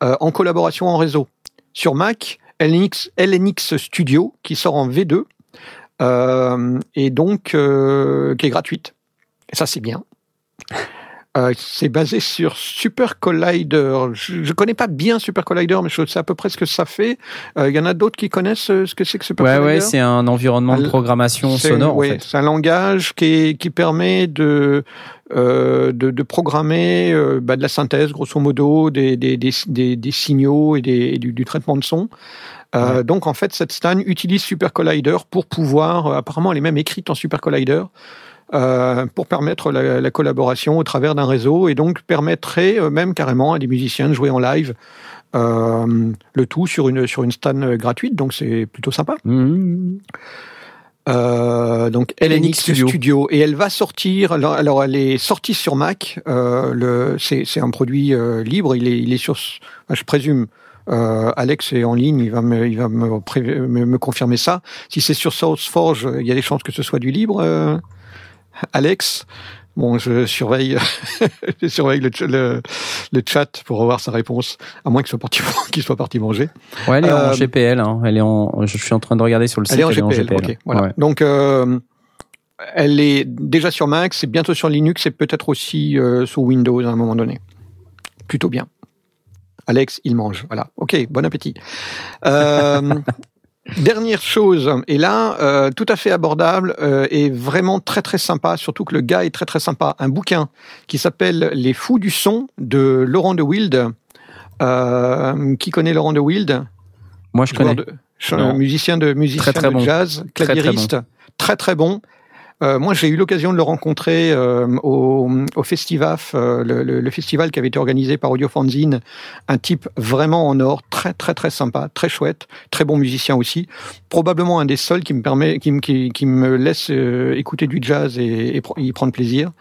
en collaboration en réseau sur Mac LNX, LNX Studio qui sort en V2 euh, et donc euh, qui est gratuite. Et ça c'est bien. Euh, c'est basé sur Super Collider. Je, je connais pas bien Super Collider, mais je sais à peu près ce que ça fait. Euh, Il y en a d'autres qui connaissent euh, ce que c'est que Super Ouais, Collider. ouais, c'est un environnement de programmation sonore, ouais, en fait. C'est un langage qui, est- qui permet de, euh, de, de programmer euh, bah, de la synthèse, grosso modo, des, des, des, des, des signaux et, du, du traitement de son. Euh, Donc, en fait, cette Stan utilise Super Collider pour pouvoir, apparemment, elle est même écrite en Super Collider, euh, pour permettre la, la collaboration au travers d'un réseau et donc permettrait euh, même carrément à des musiciens de jouer en live. Euh, le tout sur une sur une stan gratuite, donc c'est plutôt sympa. Mmh. Euh, donc LNX Studio. Studio. et elle va sortir. Alors, alors, elle est sortie sur Mac. Euh, le c'est c'est un produit euh, libre. Il est il est sur. enfin, je présume. Alex est en ligne, il va me il va me, me confirmer ça. Si c'est sur SourceForge, il y a des chances que ce soit du libre. Alex. Bon, je surveille, je surveille le, ch- le, le chat pour avoir sa réponse, à moins qu'il soit parti, qu'il soit parti manger. Ouais, elle est en Euh, GPL. Hein. Elle est en. Je suis en train de regarder sur le site. Elle est en GPL. ok, voilà. Ouais. Donc, euh, elle est déjà sur Mac, c'est bientôt sur Linux et peut-être aussi euh, sous Windows à un moment donné. Plutôt bien. Alex, il mange. Voilà. Ok, bon appétit. Euh, dernière chose, et là, euh, tout à fait abordable euh, et vraiment très très sympa, surtout que le gars est très très sympa. Un bouquin qui s'appelle Les Fous du son de Laurent de Wild. Euh, qui connaît Laurent de Wild Moi, je connais. de- musicien de musicien Très, très de bon. jazz, Très, très claviériste, très très bon. Euh, moi, j'ai eu l'occasion de le rencontrer euh, au, au Festivaf, euh, le, le- le festival qui avait été organisé par Audio Fanzine. Un type vraiment en or, très très très sympa, très chouette, très bon musicien aussi. Probablement un des seuls qui me permet, qui, qui, qui me laisse euh, écouter du jazz et, et y prendre plaisir.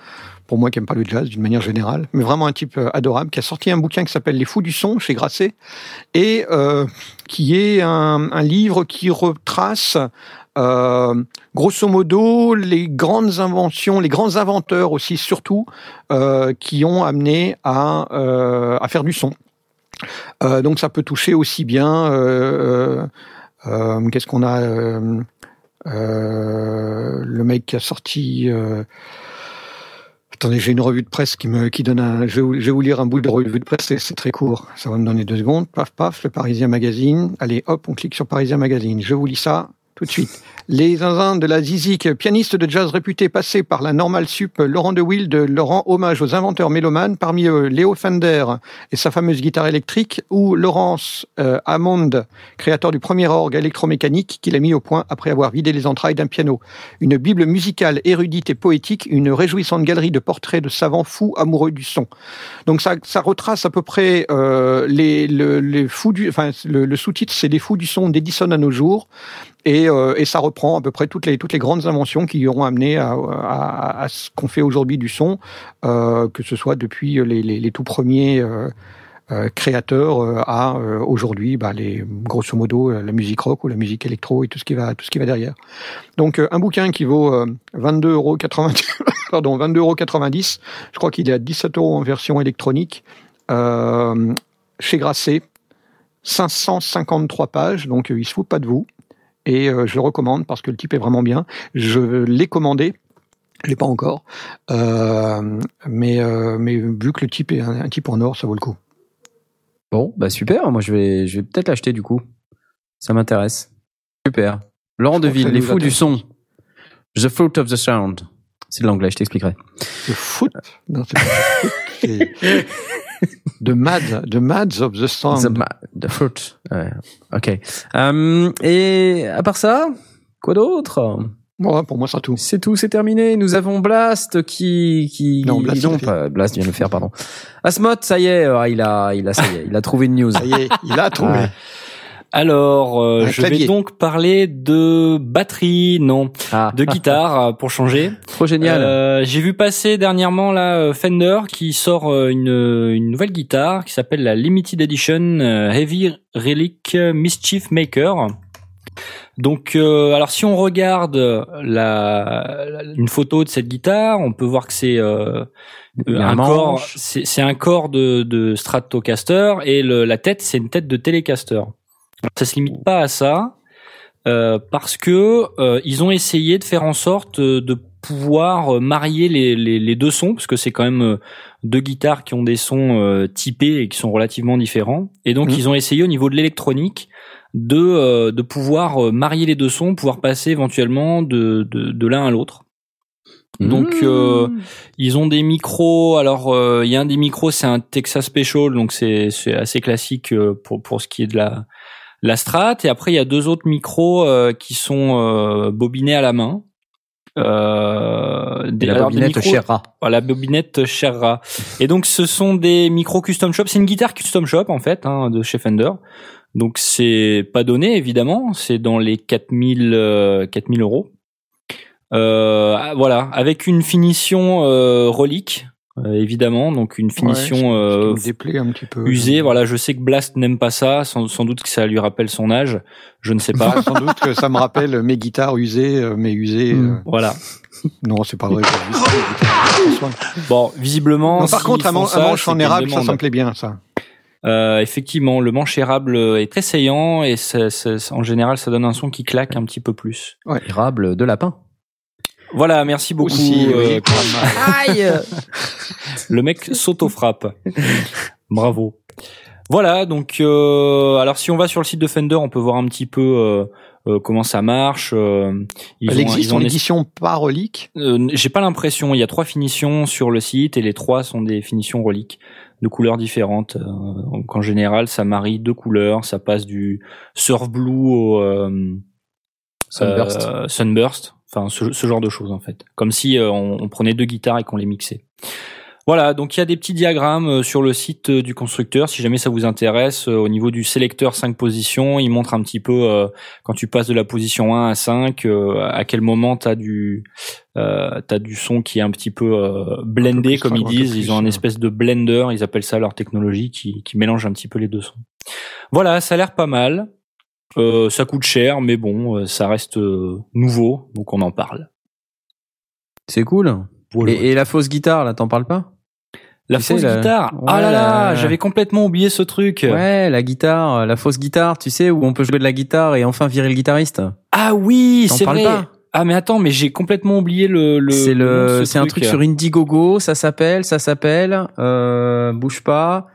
Pour moi qui aime pas le jazz d'une manière générale, mais vraiment un type euh, adorable qui a sorti un bouquin qui s'appelle Les Fous du son chez Grasset et qui est un, un livre qui retrace euh, grosso modo les grandes inventions, les grands inventeurs aussi surtout euh, qui ont amené à, euh, faire du son. Donc ça peut toucher aussi bien qu'est-ce qu'on a le mec qui a sorti Attendez, j'ai une revue de presse qui me qui donne un. Je vais, vous, lire un bout de revue de presse. C'est très court. Ça va me donner deux secondes. Paf paf. Le Parisien Magazine. Allez, hop, on clique sur Parisien Magazine. Je vous lis ça tout de suite. Les zinzins de la Zizik, pianiste de jazz réputé passé par la Normal Sup, Laurent de Wild leur rend hommage aux inventeurs mélomanes, parmi eux Léo Fender et sa fameuse guitare électrique, ou Laurence euh, créateur du premier orgue électromécanique qu'il a mis au point après avoir vidé les entrailles d'un piano. Une bible musicale érudite et poétique, une réjouissante galerie de portraits de savants fous amoureux du son. Donc ça, ça retrace à peu près euh, les, le, les fous du, enfin le, le sous-titre c'est les fous du son d'Edison à nos jours. Et, euh, et ça reprend à peu près toutes les, toutes les grandes inventions qui auront amené à, à, à ce qu'on fait aujourd'hui du son, euh, que ce soit depuis les, les, les tout premiers euh, euh, créateurs euh, à euh, aujourd'hui, bah, les, grosso modo, la musique rock ou la musique électro et tout ce qui va, tout ce qui va derrière. Donc un bouquin qui vaut euh, 22 euros pardon 22 euros Je crois qu'il est à 17 euros en version électronique chez Grasset. 553 pages, donc il se fout pas de vous et euh, je le recommande parce que le type est vraiment bien. Je l'ai commandé, je l'ai pas encore, euh, mais euh, mais vu que le type est un, un, type en or, ça vaut le coup. Bon, bah super. Moi, je vais je vais peut-être l'acheter du coup. Ça m'intéresse. Super. Laurent Deville, les fous du son. The fruit of the sound. C'est de l'anglais, je t'expliquerai. The foot? Non, c'est pas The Mad, the Mads of the Sound. The, ma the Fruit. Ouais. Ok. Um, et à part ça, quoi d'autre? Bon, pour moi, c'est tout. C'est tout, c'est terminé. Nous avons Blast qui, qui, non, Blast, non, pas, Blast vient de le faire, pardon. Asmot, ça y est, euh, il a, il a, ça y est, il a trouvé une news. Ça y est, il a trouvé. Alors, euh, je clavier. vais donc parler de batterie, non, ah. de guitare pour changer. Trop génial. Euh, J'ai vu passer dernièrement là Fender qui sort euh, une, une nouvelle guitare qui s'appelle la Limited Edition euh, Heavy Relic Mischief Maker. Donc, euh, alors si on regarde la, la, une photo de cette guitare, on peut voir que c'est euh, un corps, c'est un corps de, de Stratocaster et le, la tête c'est une tête de Telecaster. Ça se limite pas à ça euh, parce que euh, ils ont essayé de faire en sorte de pouvoir marier les, les, les deux sons parce que c'est quand même deux guitares qui ont des sons typés et qui sont relativement différents. Et donc Mhm. ils ont essayé au niveau de l'électronique de de pouvoir marier les deux sons, pouvoir passer éventuellement de de, de l'un à l'autre. Donc euh, ils ont des micros. Alors euh, il y a un des micros, c'est un Texas Special, donc c'est c'est assez classique euh, pour pour ce qui est de la la Strat. Et après il y a deux autres micros euh, qui sont euh, bobinés à la main. Euh, Des, la des bobinette micros- Sherra. voilà, bobinette Sherra. Et donc ce sont des micros custom shop. C'est une guitare custom shop en fait hein, de chez Fender. Donc c'est pas donné évidemment, c'est dans les 4000 euh, 4000 euros. Euh, ah, voilà, avec une finition euh, relique euh, évidemment, donc une finition Ouais, ce qui euh, me déplaît un petit peu. usée. Voilà, je sais que Blast n'aime pas ça, sans, sans doute que ça lui rappelle son âge. Je ne sais pas. Sans doute que ça me rappelle mes guitares usées, euh, mais usées. Mm. euh, voilà. Non, c'est pas vrai. Bon, visiblement. Non, par contre, un, man- ça, manche en érable, ça, ça me plaît bien, ça. Euh, effectivement, le manche érable est très saillant et ça- ça- ça- en général, ça donne un son qui claque un petit peu plus. Érable de lapin. Voilà, merci beaucoup. Aussi, euh, oui. Aïe le mec s'auto-frappe. Bravo. Voilà, donc euh, alors si on va sur le site de Fender, on peut voir un petit peu euh, euh, comment ça marche. euh, ils Elle ont- existe ils ont en édition par relique? Euh, J'ai pas l'impression. Il y a trois finitions sur le site et les trois sont des finitions reliques de couleurs différentes. Euh, donc en général, ça marie deux couleurs. Ça passe du surf blue au euh, Sunburst. euh, sunburst. Enfin, ce, ce genre de choses en fait. Comme si euh, on, on prenait deux guitares et qu'on les mixait. Voilà, donc il y a des petits diagrammes euh, sur le site euh, du constructeur, si jamais ça vous intéresse. Au niveau du sélecteur 5 positions, il montre un petit peu euh, quand tu passes de la position 1 à 5, euh, à quel moment tu as du euh, du son qui est un petit peu blendé, comme ils un disent. plus, Ils ont un ouais. espèce de blender, ils appellent ça leur technologie, qui, qui mélange un petit peu les deux sons. Voilà, ça a l'air pas mal. Euh, ça coûte cher, mais bon, euh, ça reste euh, nouveau, donc on en parle. C'est cool. Voilà. Et, et la fausse guitare, là, t'en parles pas? La tu fausse la- guitare? Ouais, ah là là, la- j'avais complètement oublié ce truc. Ouais, la guitare, la fausse guitare, tu sais, où on peut jouer de la guitare et enfin virer le guitariste. Ah oui, c'est vrai. pas? Ah mais attends, mais j'ai complètement oublié le. le C'est le, ce un truc sur Indiegogo, ça s'appelle, ça s'appelle, euh, bouge pas,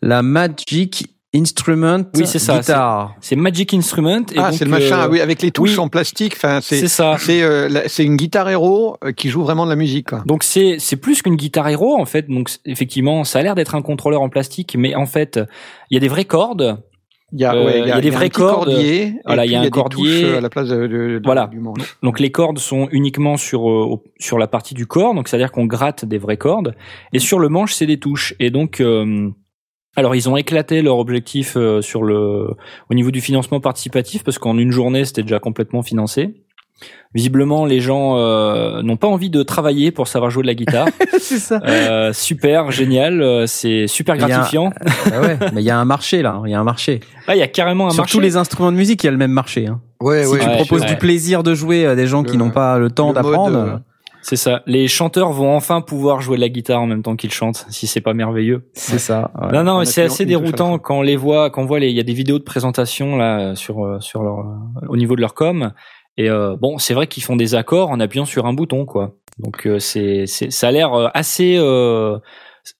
la Magic Instrument Oui, c'est ça, guitare. C'est Magic Instrument. Et Ah, donc, c'est le machin, euh, oui, avec les touches oui. en plastique. Enfin, c'est C'est ça. c'est euh, la- c'est une guitare héros euh, qui joue vraiment de la musique. Quoi. Donc c'est c'est plus qu'une guitare héros en fait. Donc effectivement, ça a l'air d'être un contrôleur en plastique, mais en fait, il y a des vraies cordes. Il y a, Euh, ouais, il y a des petit cordes. Voilà, il y a un cordier. à la place de, Voilà. du manche. Donc les cordes sont uniquement sur euh, sur la partie du corps, donc c'est-à-dire qu'on gratte des vraies cordes. Et sur le manche, c'est des touches. Et donc euh, alors ils ont éclaté leur objectif euh, sur le au niveau du financement participatif parce qu'en une journée c'était déjà complètement financé. Visiblement les gens euh, n'ont pas envie de travailler pour savoir jouer de la guitare. c'est ça. Euh, super, génial, euh, c'est super a- gratifiant. Ah ouais, mais il y a un marché là, il y a un marché. Là, il y a carrément un Sur marché. tous les instruments de musique, il y a le même marché. Hein. Ouais, si ouais, tu ouais, proposes du plaisir de jouer à des gens qui n'ont pas le temps d'apprendre, euh, C'est ça. Les chanteurs vont enfin pouvoir jouer de la guitare en même temps qu'ils chantent, si c'est pas merveilleux. c'est ça. ouais. non, non, c'est assez déroutant quand on les voit, quand on voit les, il y a des vidéos de présentation là sur euh, sur leur, euh, au niveau de leur com. Et euh, bon, c'est vrai qu'ils font des accords en appuyant sur un bouton, quoi. Donc euh, c'est, c'est, ça a l'air euh, assez euh,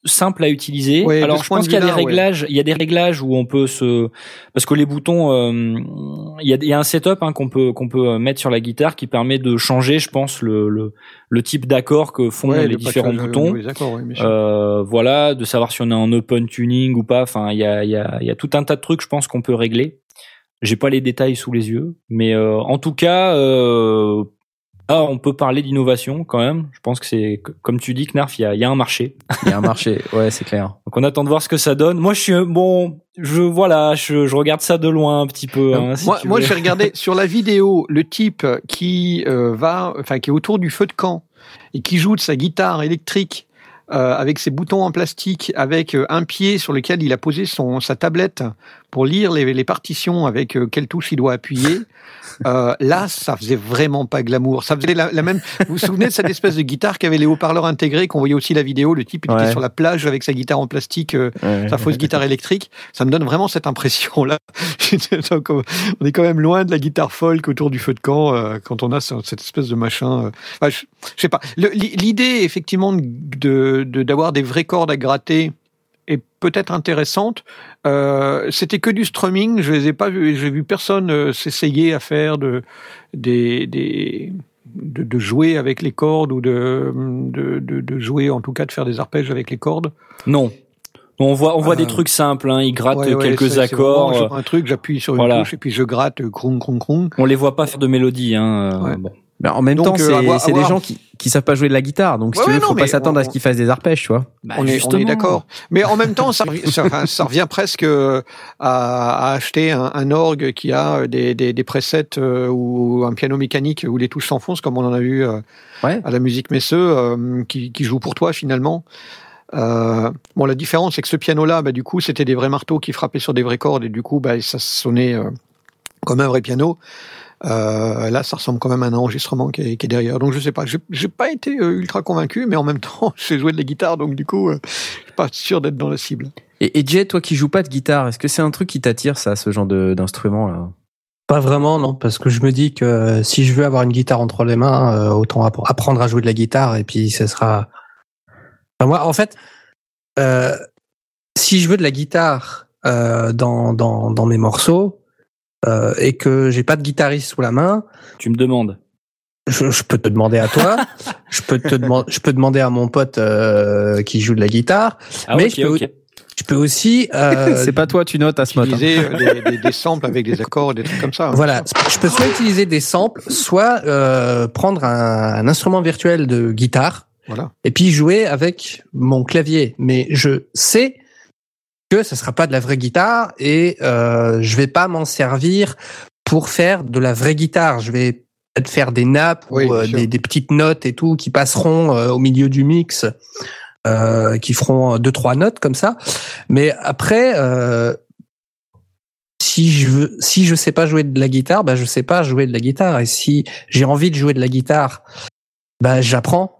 simple à utiliser. Ouais, Alors je pense qu'il y a des réglages, il y a des réglages où on peut se, parce que les boutons, euh, il y a, il y a un setup hein, qu'on peut qu'on peut mettre sur la guitare qui permet de changer, je pense, le le, le type d'accord que font ouais, les le différents euh, boutons. Euh, voilà, de savoir si on est en open tuning ou pas. Enfin, il y a, il y, a, il y a tout un tas de trucs, je pense, qu'on peut régler. J'ai pas les détails sous les yeux, mais euh, en tout cas, euh, ah, on peut parler d'innovation quand même. Je pense que c'est, comme tu dis, Knarf, il y a, il y a un marché. Il y a un marché, ouais, c'est clair. Donc on attend de voir ce que ça donne. Moi, je suis bon, je voilà, je, je regarde ça de loin un petit peu. Hein, si moi, veux. j'ai regardé sur la vidéo le type qui euh, va, enfin qui est autour du feu de camp et qui joue de sa guitare électrique euh, avec ses boutons en plastique, avec euh, un pied sur lequel il a posé son sa tablette pour lire les, les partitions avec euh, quelle touche il doit appuyer. Euh, là, ça faisait vraiment pas glamour. Ça faisait la, la même. Vous vous souvenez de cette espèce de guitare qui avait les haut-parleurs intégrés, qu'on voyait aussi la vidéo. Le type il était sur la plage avec sa guitare en plastique, euh, Ouais. sa fausse guitare électrique. Ça me donne vraiment cette impression-là. Donc, on est quand même loin de la guitare folk autour du feu de camp euh, quand on a ce- cette espèce de machin. Enfin, je, je sais pas. L'idée, effectivement, de de- d'avoir des vraies cordes à gratter est peut-être intéressante. Euh, C'était que du strumming. Je les ai pas vus. J'ai vu personne euh, s'essayer à faire de des des de, de jouer avec les cordes ou de, de, de, de jouer, en tout cas, de faire des arpèges avec les cordes. Non. On voit, on voit Euh, des trucs simples. Hein. Ils grattent Ouais, ouais, quelques accords. vraiment, euh, un truc, j'appuie sur une voilà. touche et puis je gratte, crung, crung, crung. On les voit pas faire de mélodie. Hein. Ouais. bon. Mais en même Donc, temps, euh, c'est avoir- c'est des gens qui qui savent pas jouer de la guitare, donc si Ouais, tu veux, ouais, non, faut pas mais s'attendre on- à ce qu'ils fassent des arpèges, tu vois. Bah, on, est, on justement. est d'accord. Mais en même temps, ça, revient- ça, ça revient presque euh, à, à acheter un, un orgue qui a des, des, des presets euh, ou un piano mécanique où les touches s'enfoncent, comme on en a vu euh, Ouais. à la musique Messeux, euh, qui, qui joue pour toi finalement. Euh, bon, la différence, c'est que ce piano-là, bah, du coup, c'était des vrais marteaux qui frappaient sur des vraies cordes et du coup, bah, ça sonnait euh, comme un vrai piano. Euh, là, ça ressemble quand même à un enregistrement qui est, qui est derrière. Donc, je sais pas. J'ai pas été euh, ultra convaincu, mais en même temps, j'ai joué de la guitare, donc du coup, euh, je suis pas sûr d'être dans la cible. Et, et Jay, toi qui joues pas de guitare, est-ce que c'est un truc qui t'attire ça, ce genre de- d'instrument là? Pas vraiment, non, parce que je me dis que si je veux avoir une guitare entre les mains, euh, autant app- apprendre à jouer de la guitare et puis ce sera. Enfin, moi, en fait, euh, si je veux de la guitare euh, dans, dans, dans mes morceaux euh, et que j'ai pas de guitariste sous la main, Tu me demandes. je, je peux te demander à toi, je peux te demander, je peux demander à mon pote euh, qui joue de la guitare. Ah, Mais ok, je peux-. Je peux aussi. euh, C'est pas toi, tu notes à ce mode. hein. Utiliser euh, des, des, des samples avec des accords, des trucs comme ça. hein. Voilà, je peux soit utiliser des samples, soit euh, prendre un, un instrument virtuel de guitare Voilà. et puis jouer avec mon clavier. Mais je sais que ça sera pas de la vraie guitare et euh, je vais pas m'en servir pour faire de la vraie guitare. Je vais peut-être faire des nappes Oui, ou euh, des, des petites notes et tout qui passeront euh, au milieu du mix, euh, qui feront deux trois notes comme ça. Mais après. Euh, si je veux, si je sais pas jouer de la guitare, bah je sais pas jouer de la guitare. Et si j'ai envie de jouer de la guitare, bah j'apprends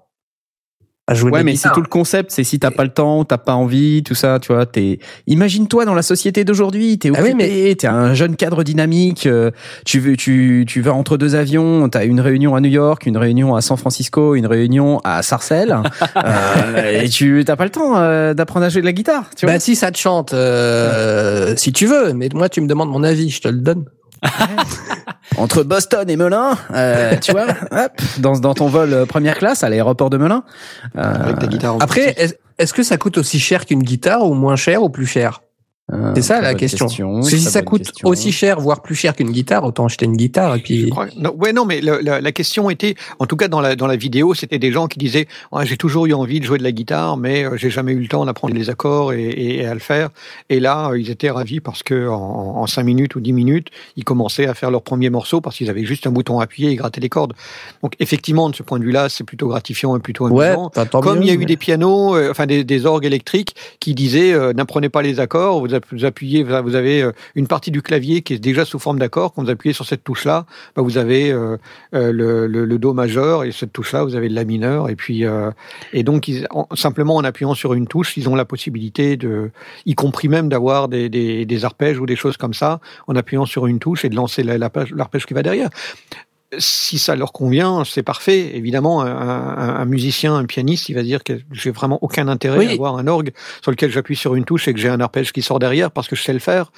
à jouer Ouais, mais c'est tout le concept, c'est si t'as pas le temps, t'as pas envie, tout ça, tu vois, t'es, imagine-toi dans la société d'aujourd'hui, t'es Ah oui, occupé, t'es un jeune cadre dynamique, euh, tu veux, tu, tu vas entre deux avions, t'as une réunion à New York, une réunion à San Francisco, une réunion à Sarcelles, euh, et tu, t'as pas le temps euh, d'apprendre à jouer de la guitare, tu vois. Bah si ça te chante, euh, si tu veux. Mais moi tu me demandes mon avis, je te le donne. entre Boston et Melun, euh, tu vois, hop, dans, dans ton vol euh, première classe à l'aéroport de Melun. Euh, Avec ta guitare. en Après, est-ce que ça coûte aussi cher qu'une guitare ou moins cher ou plus cher? C'est ça la question. Parce que très si ça coûte question. aussi cher, voire plus cher qu'une guitare, autant acheter une guitare et puis. crois- non, ouais, non, mais le- la, la question était, en tout cas dans la, dans la vidéo, c'était des gens qui disaient Ouais, j'ai toujours eu envie de jouer de la guitare, mais euh, j'ai jamais eu le temps d'apprendre les accords et, et- et à le faire. Et là, euh, ils étaient ravis parce que en, en 5 minutes ou 10 minutes, ils commençaient à faire leur premier morceau parce qu'ils avaient juste un bouton appuyé et grattaient les cordes. Donc effectivement, de ce point de vue-là, c'est plutôt gratifiant et plutôt amusant. tant Comme mieux, il y a eu mais- des pianos, euh, enfin des, des orgues électriques qui disaient euh, n'apprenez pas les accords, vous, vous appuyez, vous avez euh, une partie du clavier qui est déjà sous forme d'accord. Quand vous appuyez sur cette touche-là, bah, vous avez euh, euh, le, do majeur et cette touche-là, vous avez le la mineur. Et puis et donc simplement en appuyant sur une touche, ils ont la possibilité de, y compris même d'avoir des, arpèges ou des choses comme ça, en appuyant sur une touche et de lancer l'arpège qui va derrière si ça leur convient, c'est parfait. Évidemment, un, un- un musicien, un pianiste, il va dire que j'ai vraiment aucun intérêt Oui. à avoir un orgue sur lequel j'appuie sur une touche et que j'ai un arpège qui sort derrière parce que je sais le faire.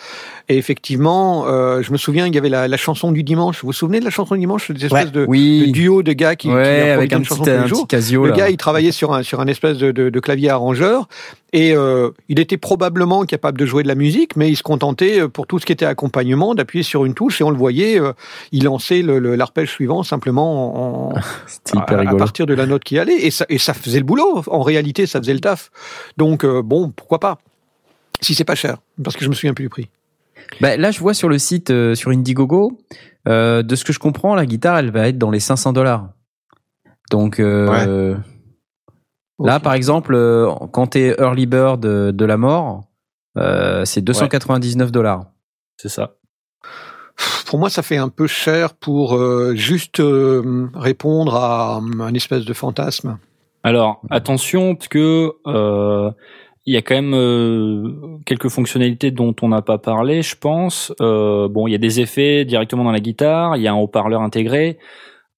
Et effectivement, euh, je me souviens, il y avait la, la chanson du dimanche. Vous vous souvenez de la chanson du dimanche? Cette espèce Ouais. de, de Oui, duo de gars qui, ouais, avec un une petit, chanson tous les jours. casio Le là. gars, il travaillait sur un, sur un espèce de, de, de clavier arrangeur et euh, il était probablement capable de jouer de la musique, mais il se contentait, euh, pour tout ce qui était accompagnement, d'appuyer sur une touche et on le voyait, euh, il lançait le- le- suivant simplement en, à, partir de la note qui allait et ça, et ça faisait le boulot. En réalité, ça faisait le taf. Donc euh, bon, pourquoi pas Si c'est pas cher, parce que je me souviens plus du prix. Bah, là, je vois sur le site, euh, sur Indiegogo, euh, de ce que je comprends, la guitare, elle va être dans les 500 dollars. Donc, euh, là, par exemple, euh, quand t'es early bird de, de la mort, euh, c'est 299 dollars. c'est ça. Pour moi, ça fait un peu cher pour euh, juste euh, répondre à un espèce de fantasme. Alors attention, parce que euh, il y a quand même euh, quelques fonctionnalités dont on n'a pas parlé, je pense. Euh, bon, il y a des effets directement dans la guitare, il y a un haut-parleur intégré.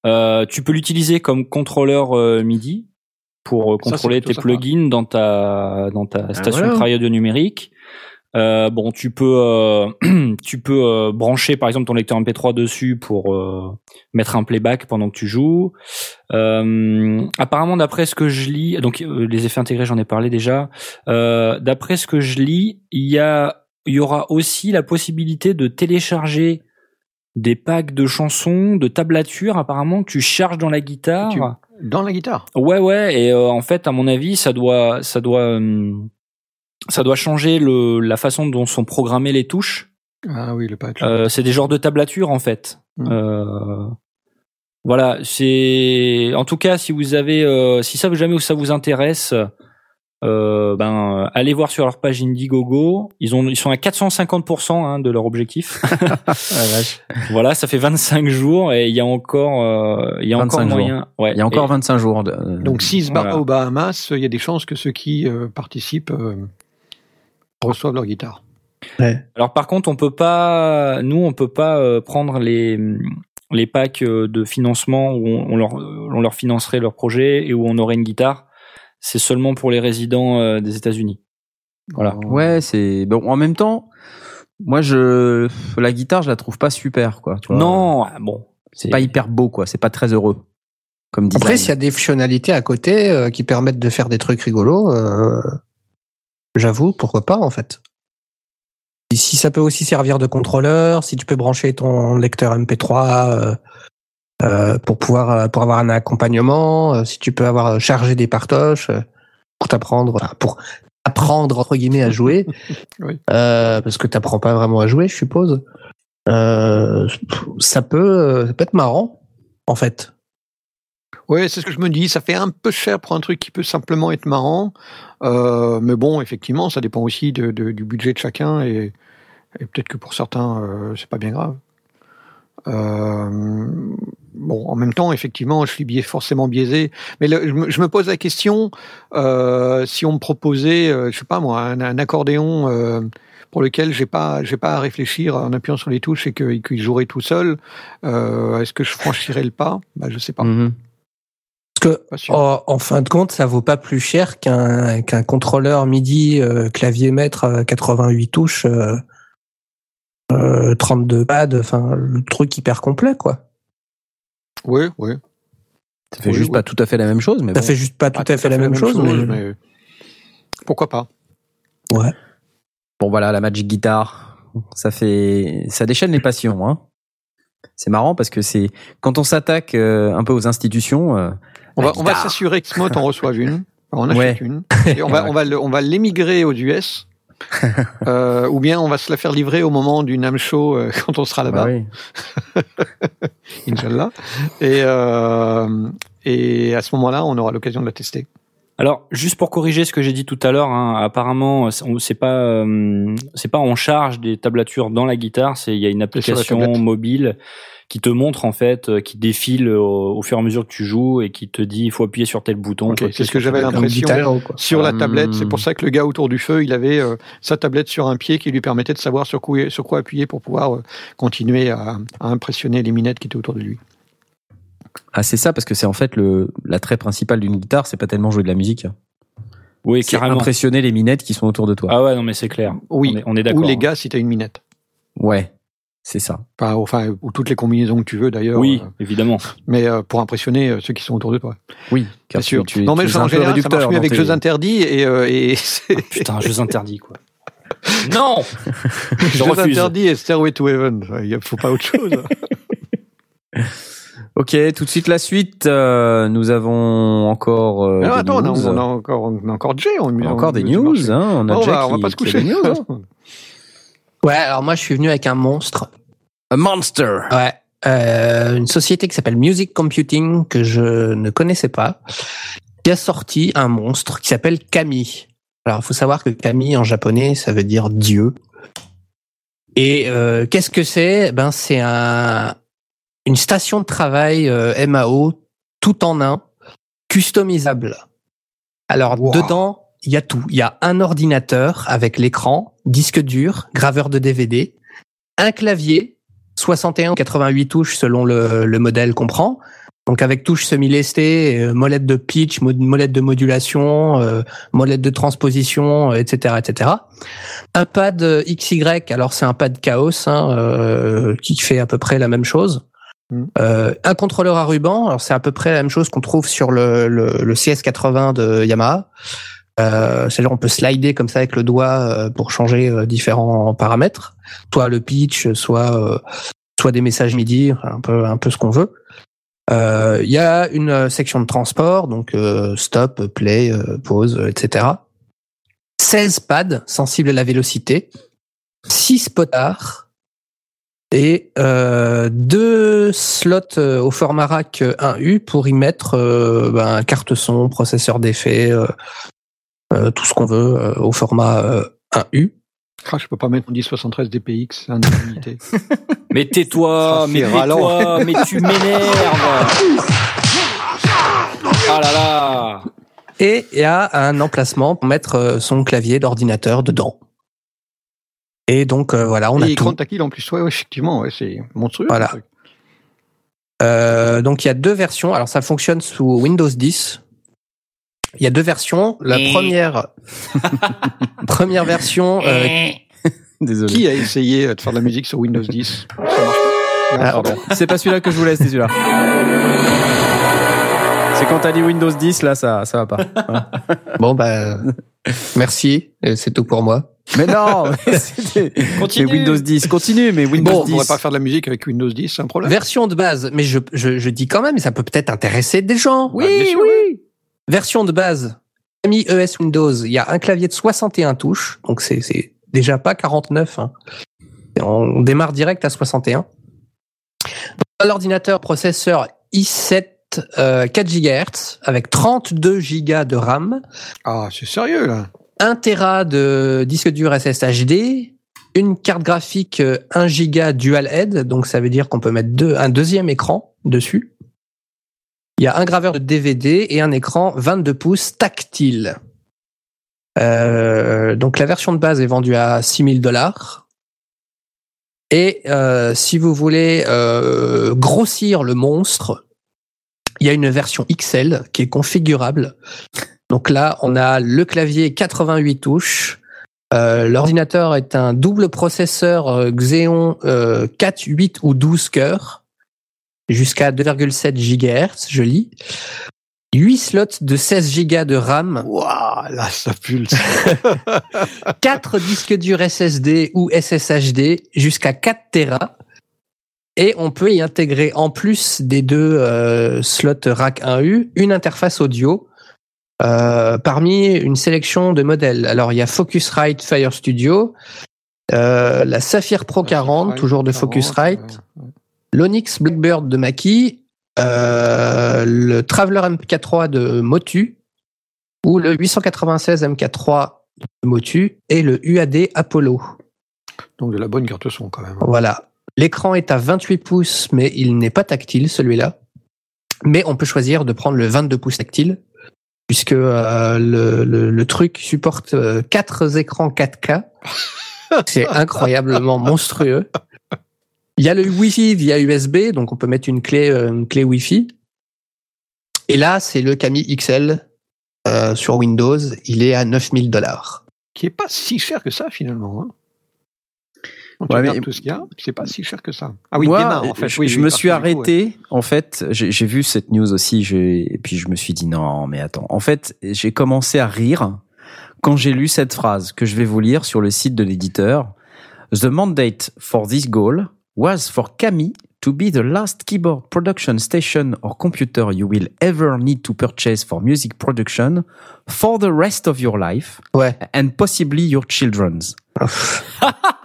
Euh, tu peux l'utiliser comme contrôleur euh, MIDI pour euh, Ça, contrôler tes sympa. plugins dans ta dans ta station voilà. de travail audio numérique. Euh, bon, tu peux euh, tu peux euh, brancher par exemple ton lecteur MP3 dessus pour euh, mettre un playback pendant que tu joues. Euh, apparemment, d'après ce que je lis, donc euh, les effets intégrés, j'en ai parlé déjà. Euh, d'après ce que je lis, il y a il y aura aussi la possibilité de télécharger des packs de chansons, de tablatures apparemment que tu charges dans la guitare. Tu- Dans la guitare? Ouais ouais et euh, en fait à mon avis ça doit ça doit hum, ça doit changer le la façon dont sont programmées les touches. Ah oui, le patch. Euh, c'est des genres de tablatures en fait. Mm. Euh, voilà, c'est en tout cas si vous avez euh, si ça jamais ça vous intéresse euh, ben allez voir sur leur page Indiegogo, ils ont ils sont à 450 hein, de leur objectif. voilà, ça fait 25 jours et il y a encore euh, il y a 25 encore jours. moyen. Ouais. Il y a encore Et- 25 jours. De, Donc s'ils se barrent voilà. aux Bahamas, il y a des chances que ceux qui euh, participent euh, reçoivent leur guitare. Alors par contre, on peut pas, nous, on peut pas euh, prendre les les packs euh, de financement où on, on leur on leur financerait leur projet et où on aurait une guitare. C'est seulement pour les résidents euh, des États-Unis. Voilà. Ouais, c'est bon. En même temps, moi, je la guitare, je la trouve pas super, quoi. tu vois. Non, ah, bon, c'est pas hyper beau, quoi. C'est pas très heureux. Comme. Après, s'il y a des fonctionnalités à côté euh, qui permettent de faire des trucs rigolos, euh, j'avoue, pourquoi pas en fait. Et si ça peut aussi servir de contrôleur, si tu peux brancher ton lecteur MP3 euh, euh, pour pouvoir euh, pour avoir un accompagnement, si tu peux avoir chargé des partoches pour t'apprendre, enfin, pour apprendre entre guillemets à jouer, Oui. euh, parce que t'apprends pas vraiment à jouer, je suppose. Euh, ça peut ça peut être marrant en fait. Ouais, c'est ce que je me dis. Ça fait un peu cher pour un truc qui peut simplement être marrant. Euh, mais bon, effectivement, ça dépend aussi du budget de chacun et, peut-être que pour certains, euh, c'est pas bien grave. Euh, bon, en même temps, effectivement, je suis forcément biaisé. Mais je, me, pose la question euh, si on me proposait, je sais pas moi, un, accordéon. pour lequel j'ai pas j'ai pas à réfléchir en appuyant sur les touches et qu'il jouerait tout seul, est-ce que je franchirais le pas? Bah je sais pas. Mhm. Parce que sûr. En, en fin de compte, ça vaut pas plus cher qu'un qu'un contrôleur MIDI euh, clavier maître euh, 88 touches, euh, euh, 32 pads, enfin le truc hyper complet quoi. Oui, oui. Ça fait Oui, juste oui. pas tout à fait la même chose, mais Ça bon. fait juste pas tout Pas à fait la même chose, mais, mais pourquoi pas? Ouais. Bon voilà, la Magic Guitar, ça fait, ça déchaîne les passions. Hein. C'est marrant parce que c'est quand on s'attaque euh, un peu aux institutions. euh, On va, on va s'assurer que Smot en reçoive une. On achète Ouais. une. Et on va, on va, le- on va l'émigrer aux US. Euh, ou bien on va se la faire livrer au moment du NAM Show euh, quand on sera là-bas, bah oui. Inch'Allah. Et, euh, et à ce moment-là, on aura l'occasion de la tester. Alors, juste pour corriger ce que j'ai dit tout à l'heure, hein, apparemment, c'est pas, euh, c'est pas en charge des tablatures dans la guitare. C'est il y a une application mobile qui te montre en fait, euh, qui défile au, au fur et à mesure que tu joues et qui te dit il faut appuyer sur tel bouton. Ok, faut appuyer c'est ce que j'avais l'impression. Sur la Hum. tablette, c'est pour ça que le gars autour du feu, il avait euh, sa tablette sur un pied qui lui permettait de savoir sur quoi, sur quoi appuyer pour pouvoir euh, continuer à, à impressionner les minettes qui étaient autour de lui. Ah c'est ça parce que c'est en fait le l'attrait principal d'une guitare, c'est pas tellement jouer de la musique. Oui, C'est carrément. impressionner les minettes qui sont autour de toi. Ah ouais, non mais c'est clair. Oui, on est, on est ou d'accord. les gars si tu as une minette. Ouais, c'est ça. Enfin, enfin, ou toutes les combinaisons que tu veux d'ailleurs. Oui, euh, évidemment. mais euh, pour impressionner euh, ceux qui sont autour de toi. Oui, Bien car tu- sûr. Tu, non, mais tu en général, ça réducteur marche mieux avec tes- jeux interdits et, euh, et c'est Putain, jeux interdits quoi. non. Je jeux refuse. interdits et Stairway to Heaven. Il faut pas autre chose. Ok, tout de suite la suite. euh, nous avons encore. euh, Alors, des attends, on a, news. on a encore, on a encore Jay. On, On a encore des news. Hein, on a on, Jack va, on va qui- pas se coucher. news, hein. Ouais, alors moi je suis venu avec un monstre. A monster. Ouais. Euh, une société qui s'appelle Music Computing que je ne connaissais pas, qui a sorti un monstre qui s'appelle Kami. Alors il faut savoir que Kami en japonais ça veut dire Dieu. Et euh, qu'est-ce que c'est? Ben c'est un une station de travail euh, MAO tout en un, customisable. Alors Wow. dedans, il y a tout. Il y a un ordinateur avec l'écran, disque dur, graveur de DVD, un clavier, 61 ou 88 touches selon le, le modèle qu'on prend. Donc avec touches semi-lestées, euh, molette de pitch, mo- molette de modulation, euh, molette de transposition, euh, etc., etc. Un pad XY, alors c'est un pad Chaos hein, euh, qui fait à peu près la même chose. Mm. Euh, un contrôleur à ruban, alors c'est à peu près la même chose qu'on trouve sur le, le, le CS80 de Yamaha. Euh, C'est-à-dire on peut slider comme ça avec le doigt euh, pour changer euh, différents paramètres, soit le pitch, soit des messages MIDI, un peu un peu ce qu'on veut. Il y a une section de transport, donc stop, play, pause, etc. 16 pads sensibles à la vélocité, 6 potards et deux slots au format rack euh, 1U pour y mettre ben, carte son, processeur d'effet, euh, euh, tout ce qu'on veut euh, au format euh, 1U. Ah, je peux pas mettre mon 1073 DPX, c'est un unité. Mais tais-toi, mais tais-toi, tu m'énerves. Ah là là. Et il y a un emplacement pour mettre euh, son clavier d'ordinateur dedans. Et donc euh, voilà, on Et a écran tout. tactile en plus, ouais, ouais, effectivement, ouais, c'est monstrueux. Voilà. ce truc. Euh, donc il y a deux versions. Alors ça fonctionne sous Windows 10. Il y a deux versions. La première, première version. euh, Désolé. Qui a essayé de faire de la musique sur Windows 10 Ça marche pas. Ah, pardon. C'est pas celui-là que je voulais, c'est celui-là. C'est quand t'as dit Windows 10, là, ça, ça va pas. Bon bah merci. C'est tout pour moi. Mais non, mais Continue. Windows 10. Continue, mais Windows Bon, on 10. pourrait pas faire de la musique avec Windows 10, c'est un problème. Version de base, mais je, je, je dis quand même, ça peut peut-être intéresser des gens. Ah, bien sûr, oui. Version de base, ami ES Windows, il y a un clavier de 61 touches, donc c'est déjà pas 49. Hein. On démarre direct à 61. Donc, L'ordinateur processeur i7 euh, 4 GHz avec 32 Go de RAM, Ah, c'est sérieux, là. 1 Tera de disque dur SSHD, une carte graphique euh, 1 Go dual head, donc ça veut dire qu'on peut mettre deux, un deuxième écran dessus. Il y a un graveur de DVD et un écran 22 pouces tactile. Euh, donc la version de base est vendue à 6000 dollars. Et euh, si vous voulez euh, grossir le monstre, il y a une version XL qui est configurable. Donc là, on a le clavier 88 touches. L'ordinateur est un double processeur Xeon euh, 4, 8 ou 12 cœurs, jusqu'à 2,7 GHz, je lis. 8 slots de 16 Go de RAM, Waouh, là, ça pulse. 4 disques durs SSD ou SSHD jusqu'à 4 Tera. Et on peut y intégrer en plus des deux euh, slots rack 1U une interface audio euh, parmi une sélection de modèles. Alors il y a Focusrite Fire Studio, euh, la Sapphire Pro 40 toujours de Focusrite, ouais. l'Onyx Blackbird de Mackie, euh, le Traveler MK3 de Motu ou le 896 MK3 de Motu et le UAD Apollo. Donc de la bonne carte son, quand même. Voilà. L'écran est à 28 pouces, mais il n'est pas tactile, celui-là. Mais on peut choisir de prendre le 22 pouces tactile, puisque euh, le, le, le truc supporte euh, quatre écrans 4K. C'est incroyablement monstrueux. Il y a le Wi-Fi via USB, donc on peut mettre une clé, euh, une clé Wi-Fi. Et là, c'est le Kami XL euh, sur Windows. Il est à 9000 dollars. Qui est pas si cher que ça, finalement. Hein. Ouais, regardes mais- tout ce qu'il y a, c'est pas si cher que ça. Ah oui, Moi, démarre, en fait. je, Oui, je oui, me suis coup, ouais. arrêté. En fait, j'ai j'ai vu cette news aussi, j'ai- et puis je me suis dit non, mais attends. En fait, j'ai commencé à rire quand j'ai lu cette phrase que je vais vous lire sur le site de l'éditeur. The mandate for this goal was for Kami to be the last keyboard production station or computer you will ever need to purchase for music production for the rest of your life Ouais. and possibly your children's.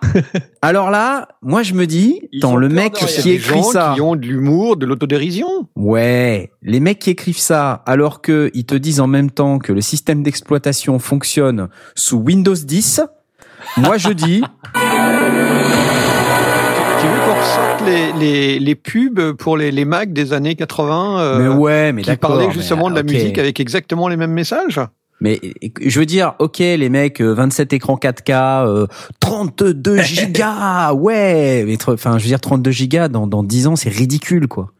Alors là, moi je me dis, ont le mec qui des écrit gens ça, qui ont de l'humour, de l'autodérision. ouais, les mecs qui écrivent ça, alors que ils te disent en même temps que le système d'exploitation fonctionne sous Windows 10, moi je dis, Tu veux qu'on ressorte les, les, les pubs pour les, les Mac des années 80 euh, mais ouais, mais qui parlaient mais, justement de la musique avec exactement les mêmes messages Mais je veux dire, ok, les mecs, euh, 27 écrans 4K, euh, 32 gigas, ouais. mais Enfin, je veux dire, 32 gigas dans dans 10 ans, c'est ridicule, quoi.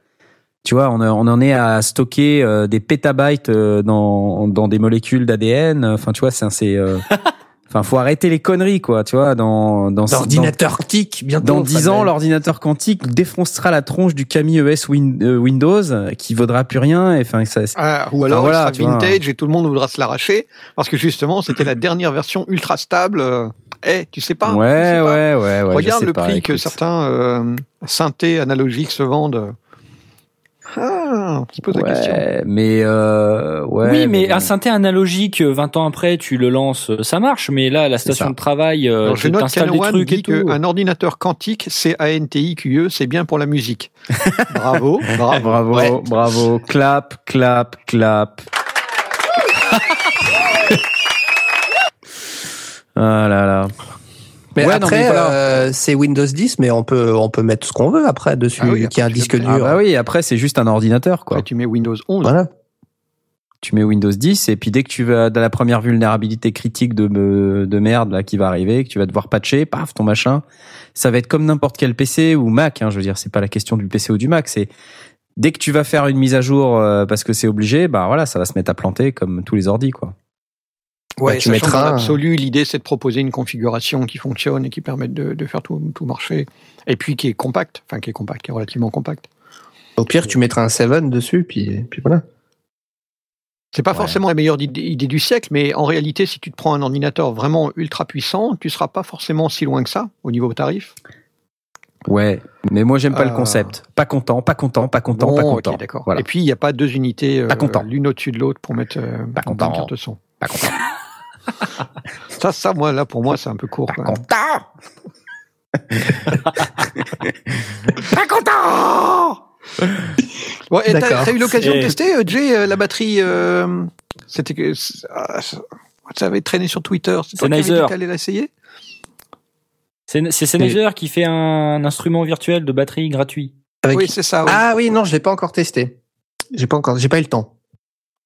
Tu vois, on, a- on en est à stocker euh, des pétabytes euh, dans dans des molécules d'ADN. Enfin, tu vois, c'est c'est. Enfin, faut arrêter les conneries, quoi. Tu vois, dans dans L'ordinateur tic, bientôt. Dans 10 ans, l'ordinateur quantique défoncera la tronche du Camille ES Win- euh, Windows, qui vaudra plus rien. Et enfin, ça, Ah, Ou alors voilà, il sera vois. vintage et tout le monde voudra se l'arracher parce que justement c'était la dernière version ultra stable. euh, Eh, tu sais pas tu ouais, sais pas. ouais, ouais, ouais. je Regarde sais le pas, prix que certains euh, synthés analogiques se vendent. Ah, on se pose la question. Ouais, mais euh, ouais. oui, mais un synthé analogique, euh, 20 ans après, tu le lances, euh, ça marche. Mais là, la station de travail, euh, Alors, je note t'installes des trucs et dit tout. qu'un ordinateur quantique, C-A-N-T-I-Q-E, E, c'est bien pour la musique. bravo, bravo. Bravo, Ouais. bravo. Clap, clap, clap. ah là là. Mais Ouais, après, voilà. euh, c'est Windows 10, mais on peut, on peut mettre ce qu'on veut après dessus, Ah oui, qui a un disque dur. Ah bah oui, après c'est juste un ordinateur quoi. Après, tu mets Windows 11. Voilà. Tu mets Windows 10 et puis dès que tu vas dans la première vulnérabilité critique de me- de merde là qui va arriver, que tu vas devoir patcher, paf ton machin, ça va être comme n'importe quel PC ou Mac. Hein, je veux dire, c'est pas la question du PC ou du Mac, c'est dès que tu vas faire une mise à jour euh, parce que c'est obligé, bah voilà, ça va se mettre à planter comme tous les ordis quoi. Ouais, Bah, tu sachant mettras dans un- l'absolu, l'idée c'est de proposer une configuration qui fonctionne et qui permette de, de faire tout, tout marcher. Et puis qui est compact, enfin qui est compact, qui est relativement compact. Au pire, tu mettras un 7 dessus, puis, puis voilà. C'est pas Ouais. forcément la meilleure idée, idée du siècle, mais en réalité, si tu te prends un ordinateur vraiment ultra puissant, tu seras pas forcément si loin que ça au niveau tarif. Ouais, mais moi j'aime pas le Euh. concept. Pas content, pas content, pas content, pas Bon, content. ok, d'accord. Voilà. Et puis il n'y a pas deux unités euh, Pas content. l'une au-dessus de l'autre pour mettre euh, Pas une content. carte son. Pas content. Ça, ça, moi là, pour moi, c'est un peu court. Pas quand même. content. Pas content. Bon, et t'as eu l'occasion de tester, euh, Jay, euh, la batterie euh, C'était que ah, ça ça avait traîné sur Twitter. C'est toi qui t'allais l'essayer C'est c'est Sennheiser qui fait un instrument virtuel de batterie gratuit. Avec... Oui, c'est ça. oui. Ah oui, non, je l'ai pas encore testé. J'ai pas encore, j'ai pas eu le temps.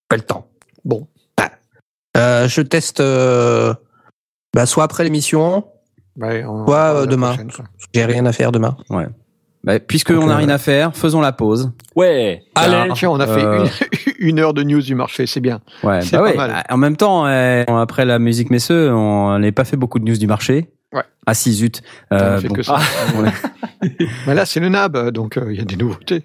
Pas le temps. Bon. Euh, je teste, euh, bah, soit après l'émission, Ouais, on- on- euh, demain j'ai rien à faire demain. Bah, puisque Donc, on n'a euh, rien à faire, faisons la pause. Ouais. Allez. Tiens, on a fait une, une heure de news du marché, c'est bien. Ouais, C'est bah pas ouais. mal. En même temps, euh, après la musique messeux, on n'avait pas fait beaucoup de news du marché. Ouais. Ah si zut. On Euh, a fait bon. que ça. Ouais. Mais là, c'est le NAB, donc euh, il y a des nouveautés.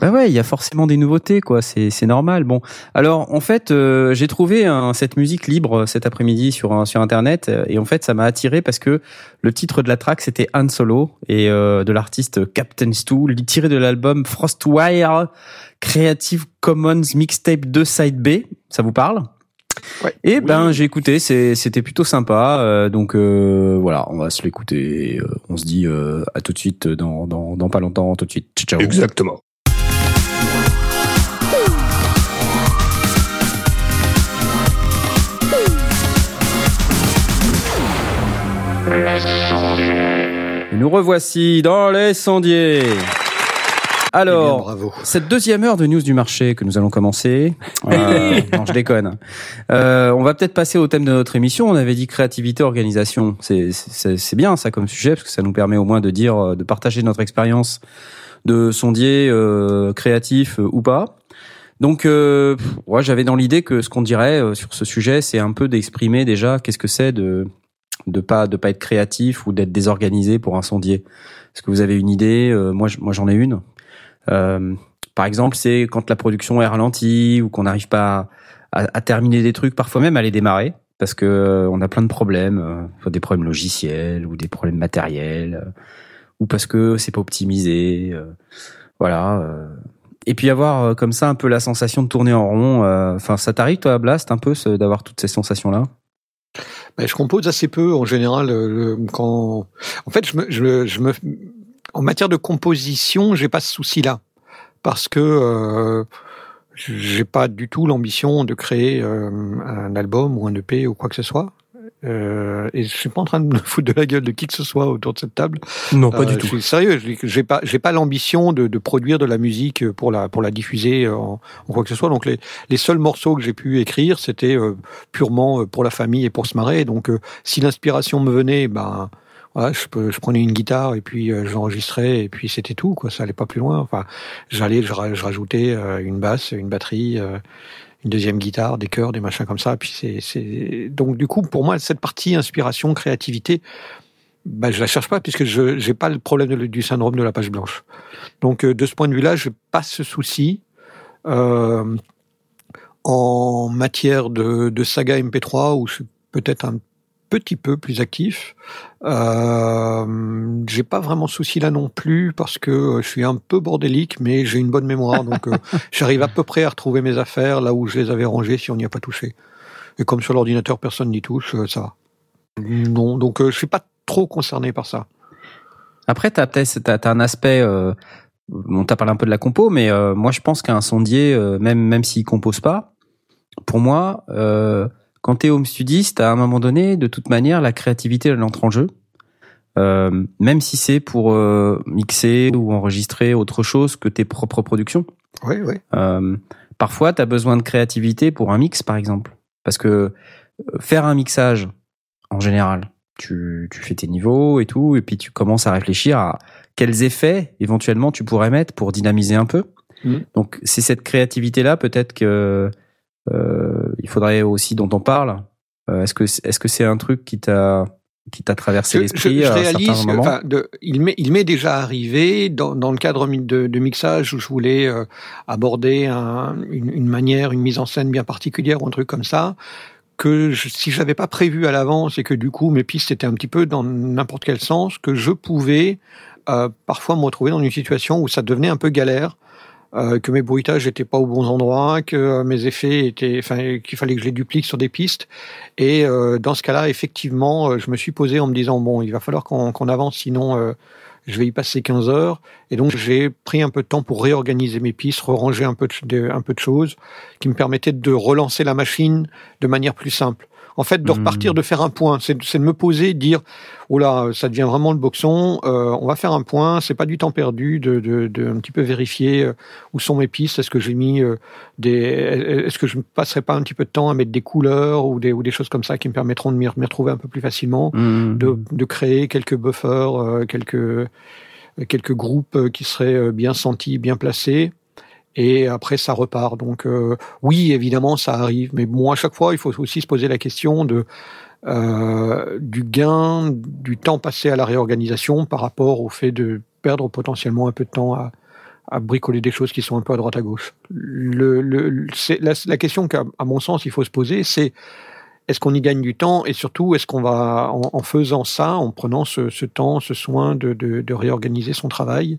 Bah ouais, il y a forcément des nouveautés, quoi. C'est c'est normal. Bon, alors en fait, euh, j'ai trouvé un- cette musique libre euh, cet après-midi sur un- sur internet euh, et en fait, ça m'a attiré parce que le titre de la track c'était Han Solo et euh, de l'artiste Captain Stu, tiré de l'album Frostwire Creative Commons Mixtape 2 Side B. Ça vous parle? Ouais. Et ben j'ai écouté, c'était plutôt sympa. euh, donc euh, voilà, on va se l'écouter. euh, on se dit euh, à tout de suite dans, dans dans pas longtemps. Tout de suite. Ciao. Exactement. Et nous revoici dans les sondiers. Eh bien, Alors, bravo. cette deuxième heure de news du marché que nous allons commencer. euh, non, je déconne. Euh, on va peut-être passer au thème de notre émission. On avait dit créativité, organisation. C'est bien ça comme sujet parce que ça nous permet au moins de dire, euh, de partager notre expérience de sondier euh, créatif euh, ou pas. Donc, euh, ouais, j'avais dans l'idée que ce qu'on dirait sur ce sujet, c'est un peu d'exprimer déjà qu'est-ce que c'est de de pas de pas être créatif ou d'être désorganisé pour un sondier. Est-ce que vous avez une idée? Euh, Moi, moi, j'en ai une. Euh, par exemple, c'est quand la production est ralentie ou qu'on n'arrive pas à, à terminer des trucs, parfois même à les démarrer, parce que euh, on a plein de problèmes, des problèmes logiciels ou des problèmes matériels, ou parce que c'est pas optimisé, voilà. Et puis avoir comme ça un peu la sensation de tourner en rond. Enfin, ça t'arrive toi, Blast, un peu d'avoir toutes ces sensations là Ben, je compose assez peu en général euh, quand. En fait, je me, je, je me, en matière de composition, j'ai pas ce souci-là parce que euh, j'ai pas du tout l'ambition de créer euh, un album ou un EP ou quoi que ce soit. Euh, et je suis pas en train de me foutre de la gueule de qui que ce soit autour de cette table. Non, pas Euh, du je tout. suis sérieux, je- j'ai pas, j'ai pas l'ambition de, de produire de la musique pour la, pour la diffuser en, en quoi que ce soit. Donc les, les seuls morceaux que j'ai pu écrire, c'était euh, purement pour la famille et pour se marrer. Donc si l'inspiration me venait, ben voilà, je, je prenais une guitare et puis j'enregistrais et puis c'était tout. Quoi, ça allait pas plus loin. Enfin, j'allais, je, ra- je rajoutais une basse, une batterie. Une deuxième guitare, des chœurs, des machins comme ça. Puis c'est, donc du coup pour moi cette partie inspiration, créativité, bah, je la cherche pas puisque je j'ai pas le problème du syndrome de la page blanche. Donc euh, de ce point de vue-là, je pas ce souci. Euh, en matière de, de saga MP3 où je suis peut-être un petit peu plus actif, euh, j'ai pas vraiment de souci là non plus parce que euh, je suis un peu bordélique, mais j'ai une bonne mémoire, donc euh, j'arrive à peu près à retrouver mes affaires là où je les avais rangées si on n'y a pas touché. Et comme sur l'ordinateur personne n'y touche, euh, ça va. Non, donc euh, je suis pas trop concerné par ça. Après, t'as peut-être un aspect. Euh, on t'a parlé un peu de la compo, mais moi je pense qu'un sondier, même même s'il compose pas, pour moi, euh, quand t'es home studiste, à un moment donné, de toute manière, la créativité elle entre en jeu. Euh, même si c'est pour euh, mixer ou enregistrer autre chose que tes propres productions. Oui, oui. Euh, parfois, tu as besoin de créativité pour un mix, par exemple. Parce que faire un mixage, en général, tu, tu fais tes niveaux et tout, et puis tu commences à réfléchir à quels effets éventuellement tu pourrais mettre pour dynamiser un peu. Mhm. Donc, c'est cette créativité-là, peut-être que il faudrait aussi dont on parle. Euh, est-ce que est-ce que c'est un truc qui t'a qui t'a traversé l'esprit à un réalise, certain que, moment enfin, de- il m'est il m'est déjà arrivé dans, dans le cadre de, de mixage où je voulais euh, aborder un- une, une manière, une mise en scène bien particulière ou un truc comme ça, que je, si j'avais pas prévu à l'avance et que du coup mes pistes étaient un petit peu dans n'importe quel sens, que je pouvais euh, parfois me retrouver dans une situation où ça devenait un peu galère. Euh, que mes bruitages étaient pas aux bons endroits, que euh, mes effets étaient, enfin, qu'il fallait que je les duplique sur des pistes. Et euh, dans ce cas-là, effectivement, je me suis posé en me disant bon, il va falloir qu'on avance, sinon je vais y passer 15 heures. Et donc j'ai pris un peu de temps pour réorganiser mes pistes, ranger un peu de- un peu de choses qui me permettaient de relancer la machine de manière plus simple. En fait, de repartir, de faire un point, c'est de me poser, de dire oh là, ça devient vraiment le boxon. euh, on va faire un point. C'est pas du temps perdu de, de, de un petit peu vérifier euh, où sont mes pistes. Est-ce que j'ai mis euh, des Est-ce que je ne passerai pas un petit peu de temps à mettre des couleurs ou des ou des choses comme ça qui me permettront de m'y retrouver un peu plus facilement, Mhm. de, de créer quelques buffers, quelques quelques groupes qui seraient bien sentis, bien placés. Et après, ça repart. Donc, euh, oui, évidemment, ça arrive. Mais bon, à chaque fois, il faut aussi se poser la question de euh, du gain, du temps passé à la réorganisation par rapport au fait de perdre potentiellement un peu de temps à, à bricoler des choses qui sont un peu à droite à gauche. La, question qu'à mon sens il faut se poser, c'est est-ce qu'on y gagne du temps et surtout est-ce qu'on va en, faisant ça, en prenant ce, temps, ce soin de, de, de réorganiser son travail,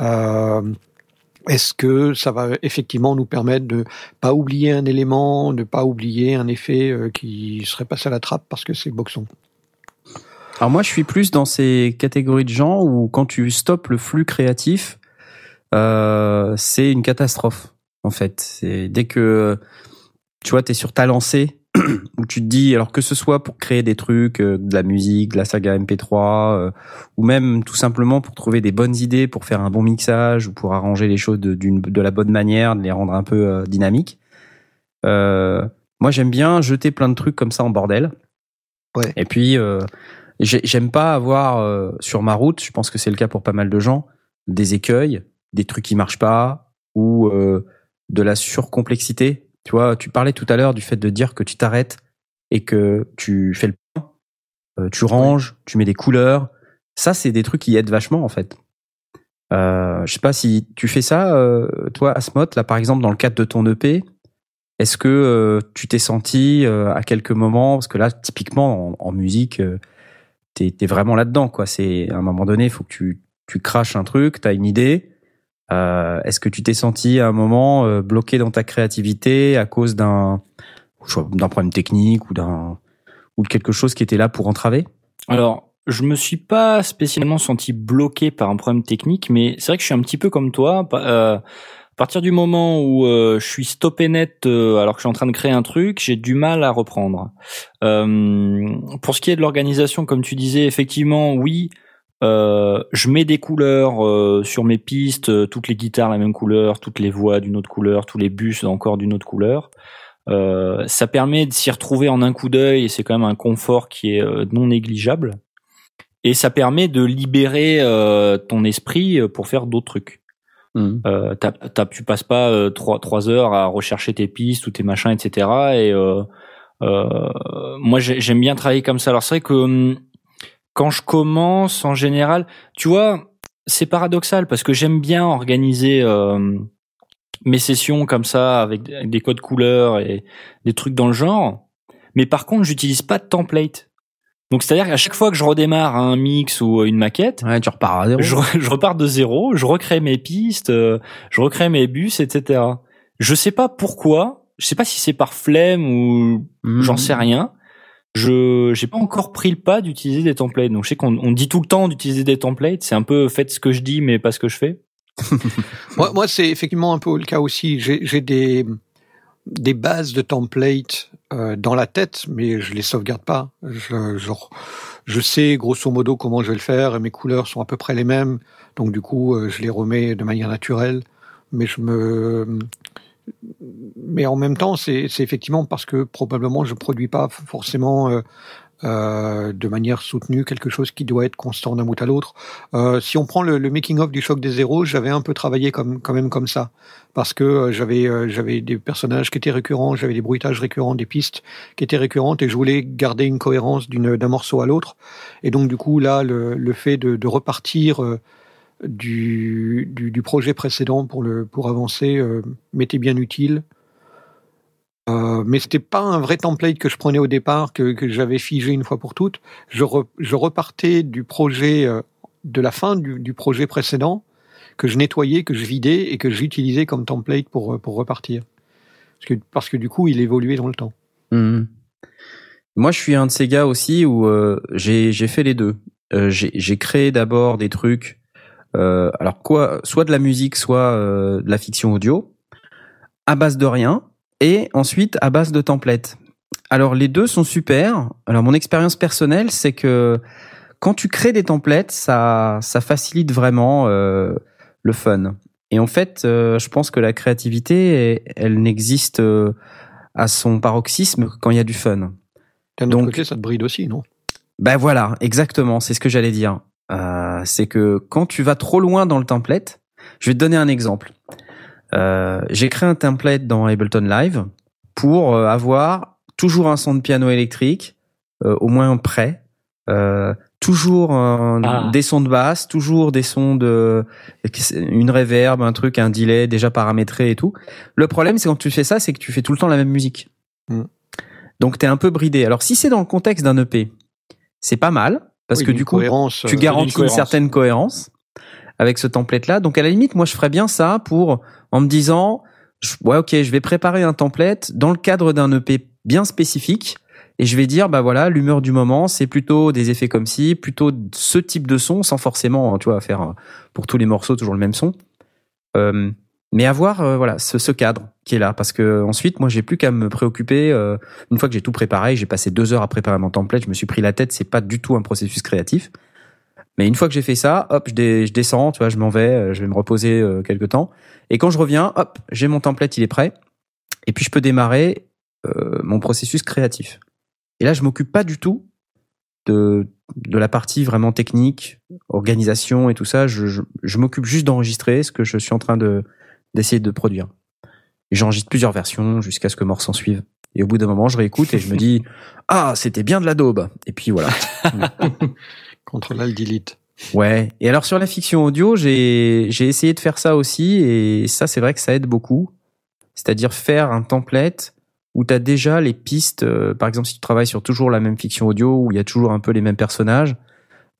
euh, est-ce que ça va effectivement nous permettre de pas oublier un élément, de pas oublier un effet euh, qui serait passé à la trappe parce que c'est boxon? Alors moi, je suis plus dans ces catégories de gens où quand tu stoppes le flux créatif, euh, c'est une catastrophe. En fait, dès que tu vois, t'es sur ta lancée où tu te dis, alors que ce soit pour créer des trucs, euh, de la musique, de la saga MP3, euh, ou même tout simplement pour trouver des bonnes idées, pour faire un bon mixage ou pour arranger les choses de, d'une- de la bonne manière, de les rendre un peu euh, dynamiques. Euh, moi, j'aime bien jeter plein de trucs comme ça en bordel. Ouais. Et puis, euh, j'ai- j'aime pas avoir euh, sur ma route, je pense que c'est le cas pour pas mal de gens, des écueils, des trucs qui marchent pas ou euh, de la surcomplexité. Tu vois, tu parlais tout à l'heure du fait de dire que tu t'arrêtes et que tu fais le point, euh, tu ranges, tu mets des couleurs. Ça, c'est des trucs qui aident vachement en fait. Euh, je sais pas si tu fais ça, euh, toi, Asmot, là par exemple dans le cadre de ton EP. Est-ce que euh, tu t'es senti euh, à quelques moments, parce que là, typiquement en, en musique, euh, t'es es vraiment là-dedans, quoi. C'est à un moment donné, il faut que tu, tu craches un truc, t'as une idée. Euh, Est-ce que tu t'es senti à un moment euh, bloqué dans ta créativité à cause d'un d'un problème technique ou d'un ou de quelque chose qui était là pour entraver? Alors, je me suis pas spécialement senti bloqué par un problème technique, mais c'est vrai que je suis un petit peu comme toi. euh, À partir du moment où euh, je suis stoppé net euh, alors que je suis en train de créer un truc, j'ai du mal à reprendre. Euh, pour ce qui est de l'organisation, comme tu disais, effectivement, oui, je mets des couleurs sur mes pistes, toutes les guitares la même couleur, toutes les voix d'une autre couleur, tous les bus encore d'une autre couleur. ça permet de s'y retrouver en un coup d'œil et c'est quand même un confort qui est non négligeable. Et ça permet de libérer ton esprit pour faire d'autres trucs. Mmh. Euh, tu passes pas euh, trois trois heures à rechercher tes pistes ou tes machins, etc. Et euh, euh, moi, j'aime bien travailler comme ça. Alors c'est vrai que hum, quand je commence, en général, tu vois, c'est paradoxal parce que j'aime bien organiser euh, mes sessions comme ça avec des codes couleurs et des trucs dans le genre. Mais par contre, j'utilise pas de template. Donc c'est-à-dire qu'à chaque fois que je redémarre un mix ou une maquette, ouais, tu repars à zéro. Je, repars de zéro, je recrée mes pistes, euh, je recrée mes bus, etc. Je sais pas pourquoi, je sais pas si c'est par flemme ou hmm. j'en sais rien. Je j'ai pas encore pris le pas d'utiliser des templates. Donc je sais qu'on on dit tout le temps d'utiliser des templates. C'est un peu faites ce que je dis mais pas ce que je fais. moi, moi c'est effectivement un peu le cas aussi. J'ai des des bases de templates euh, dans la tête, mais je les sauvegarde pas. Je, je, sais grosso modo comment je vais le faire, et mes couleurs sont à peu près les mêmes, donc du coup euh, je les remets de manière naturelle. Mais je me, mais en même temps, c'est effectivement parce que probablement je produis pas forcément euh, euh, de manière soutenue, quelque chose qui doit être constant d'un bout à l'autre. Euh, si on prend le, making-of du choc des zéros, j'avais un peu travaillé comme, quand même comme ça, parce que euh, j'avais j'avais des personnages qui étaient récurrents, j'avais des bruitages récurrents, des pistes qui étaient récurrentes, et je voulais garder une cohérence d'un morceau à l'autre. Et donc du coup là, le, le fait de, de repartir du, du, projet précédent pour le pour avancer m'était bien utile. Euh, mais c'était pas un vrai template que je prenais au départ, que, que j'avais figé une fois pour toutes. Je, je repartais du projet, euh, de la fin du, du, projet précédent, que je nettoyais, que je vidais et que j'utilisais comme template pour, euh, pour repartir. Parce que, parce que du coup, il évoluait dans le temps. Mmh. Moi, je suis un de ces gars aussi où euh, j'ai fait les deux. j'ai créé d'abord des trucs, alors quoi, soit de la musique, soit de la fiction audio, à base de rien et ensuite à base de templates. Alors les deux sont super. Alors mon expérience personnelle, c'est que quand tu crées des templates, ça ça facilite vraiment euh, le fun. Et en fait, euh, je pense que la créativité, elle, n'existe euh, à son paroxysme quand il y a du fun. Donc côté, ça te bride aussi, non? Ben voilà, exactement. C'est ce que j'allais dire. Euh, c'est que quand tu vas trop loin dans le template, je vais te donner un exemple. Euh, j'ai créé un template dans Ableton Live pour euh, avoir toujours un son de piano électrique, euh, au moins prêt, toujours ah. des sons de basse, toujours des sons de une reverb, un truc, un delay déjà paramétré et tout. Le problème, c'est quand tu fais ça, c'est que tu fais tout le temps la même musique. Mm. Donc t'es un peu bridé. Alors si c'est dans le contexte d'un EP, c'est pas mal parce que du coup tu garantis une certaine cohérence avec ce template là. Donc à la limite, moi je ferais bien ça pour en me disant ouais ok, je vais préparer un template dans le cadre d'un EP bien spécifique et je vais dire bah voilà l'humeur du moment c'est plutôt des effets comme ci, plutôt ce type de son sans forcément tu vois faire euh, pour tous les morceaux toujours le même son. Euh, mais avoir euh, voilà ce, ce, cadre qui est là parce que ensuite moi j'ai plus qu'à me préoccuper euh, une fois que j'ai tout préparé j'ai passé deux heures à préparer mon template je me suis pris la tête c'est pas du tout un processus créatif mais une fois que j'ai fait ça, hop, je, je, descends, tu vois, je m'en vais, euh, je vais me reposer euh, quelques temps. Et quand je reviens, hop, j'ai mon template, il est prêt. Et puis je peux démarrer euh, mon processus créatif. Et là, je m'occupe pas du tout de, de la partie vraiment technique, organisation et tout ça. Je, je, je m'occupe juste d'enregistrer ce que je suis en train de d'essayer de produire. Et j'enregistre plusieurs versions jusqu'à ce que mort s'en suive. Et au bout d'un moment, je réécoute et je me dis ah c'était bien de la daube. Et puis voilà. Contrôle delete. Ouais. Et alors sur la fiction audio, j'ai j'ai essayé de faire ça aussi et ça c'est vrai que ça aide beaucoup. C'est-à-dire faire un template où tu as déjà les pistes euh, par exemple si tu travailles sur toujours la même fiction audio où il y a toujours un peu les mêmes personnages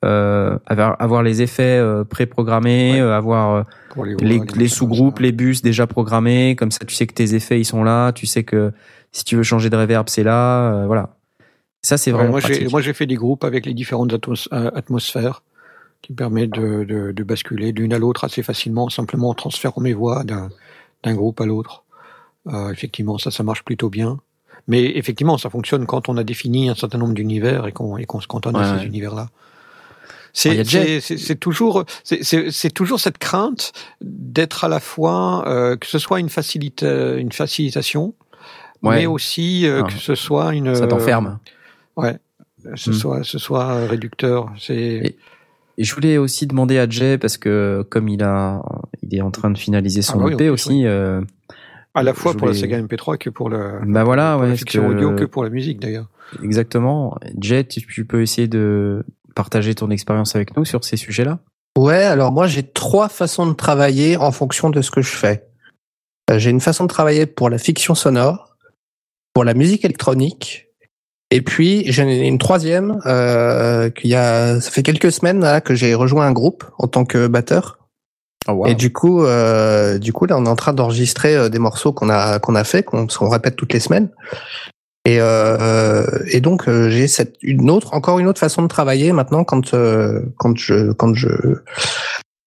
euh, avoir, avoir les effets euh, préprogrammés, euh, avoir les, les, sous-groupes, les bus déjà programmés, comme ça tu sais que tes effets ils sont là, tu sais que si tu veux changer de reverb c'est là, voilà. Ça, c'est vraiment. moi, j'ai fait des groupes avec les différentes euh, atmosphères qui permettent de, de, de basculer d'une à l'autre assez facilement, simplement en transférant mes voix d'un groupe à l'autre. Euh, effectivement, ça, ça marche plutôt bien. Mais effectivement, ça fonctionne quand on a défini un certain nombre d'univers et qu'on se cantonne à Ouais, ces ouais. univers-là. C'est toujours c'est- toujours cette crainte d'être à la fois euh, que ce soit une facilite une facilitation, Ouais. mais aussi euh, Ah. que ce soit une Ça t'enferme. Ouais, ce Hmm. soit ce soit réducteur. C'est Et- je voulais aussi demander à Jay parce que comme il a, il est en train de finaliser son Ah bah oui, EP aussi. euh, à la fois pour la Sega MP3 que pour le bah voilà, pour ouais, la est-ce fiction que- audio que pour la musique d'ailleurs. exactement. Jay, tu peux essayer de partager ton expérience avec nous sur ces sujets-là. Ouais, alors moi j'ai trois façons de travailler en fonction de ce que je fais. Euh, J'ai une façon de travailler pour la fiction sonore, pour la musique électronique, et puis j'en ai une troisième euh, qu'il y a, ça fait quelques semaines là, que j'ai rejoint un groupe en tant que batteur. Oh, Et du coup, euh, du coup là on est en train d'enregistrer des morceaux qu'on a qu'on a fait, qu'on qu'on répète toutes les semaines. Et, euh, et donc euh, j'ai cette une autre encore une autre façon de travailler maintenant quand euh, quand je quand je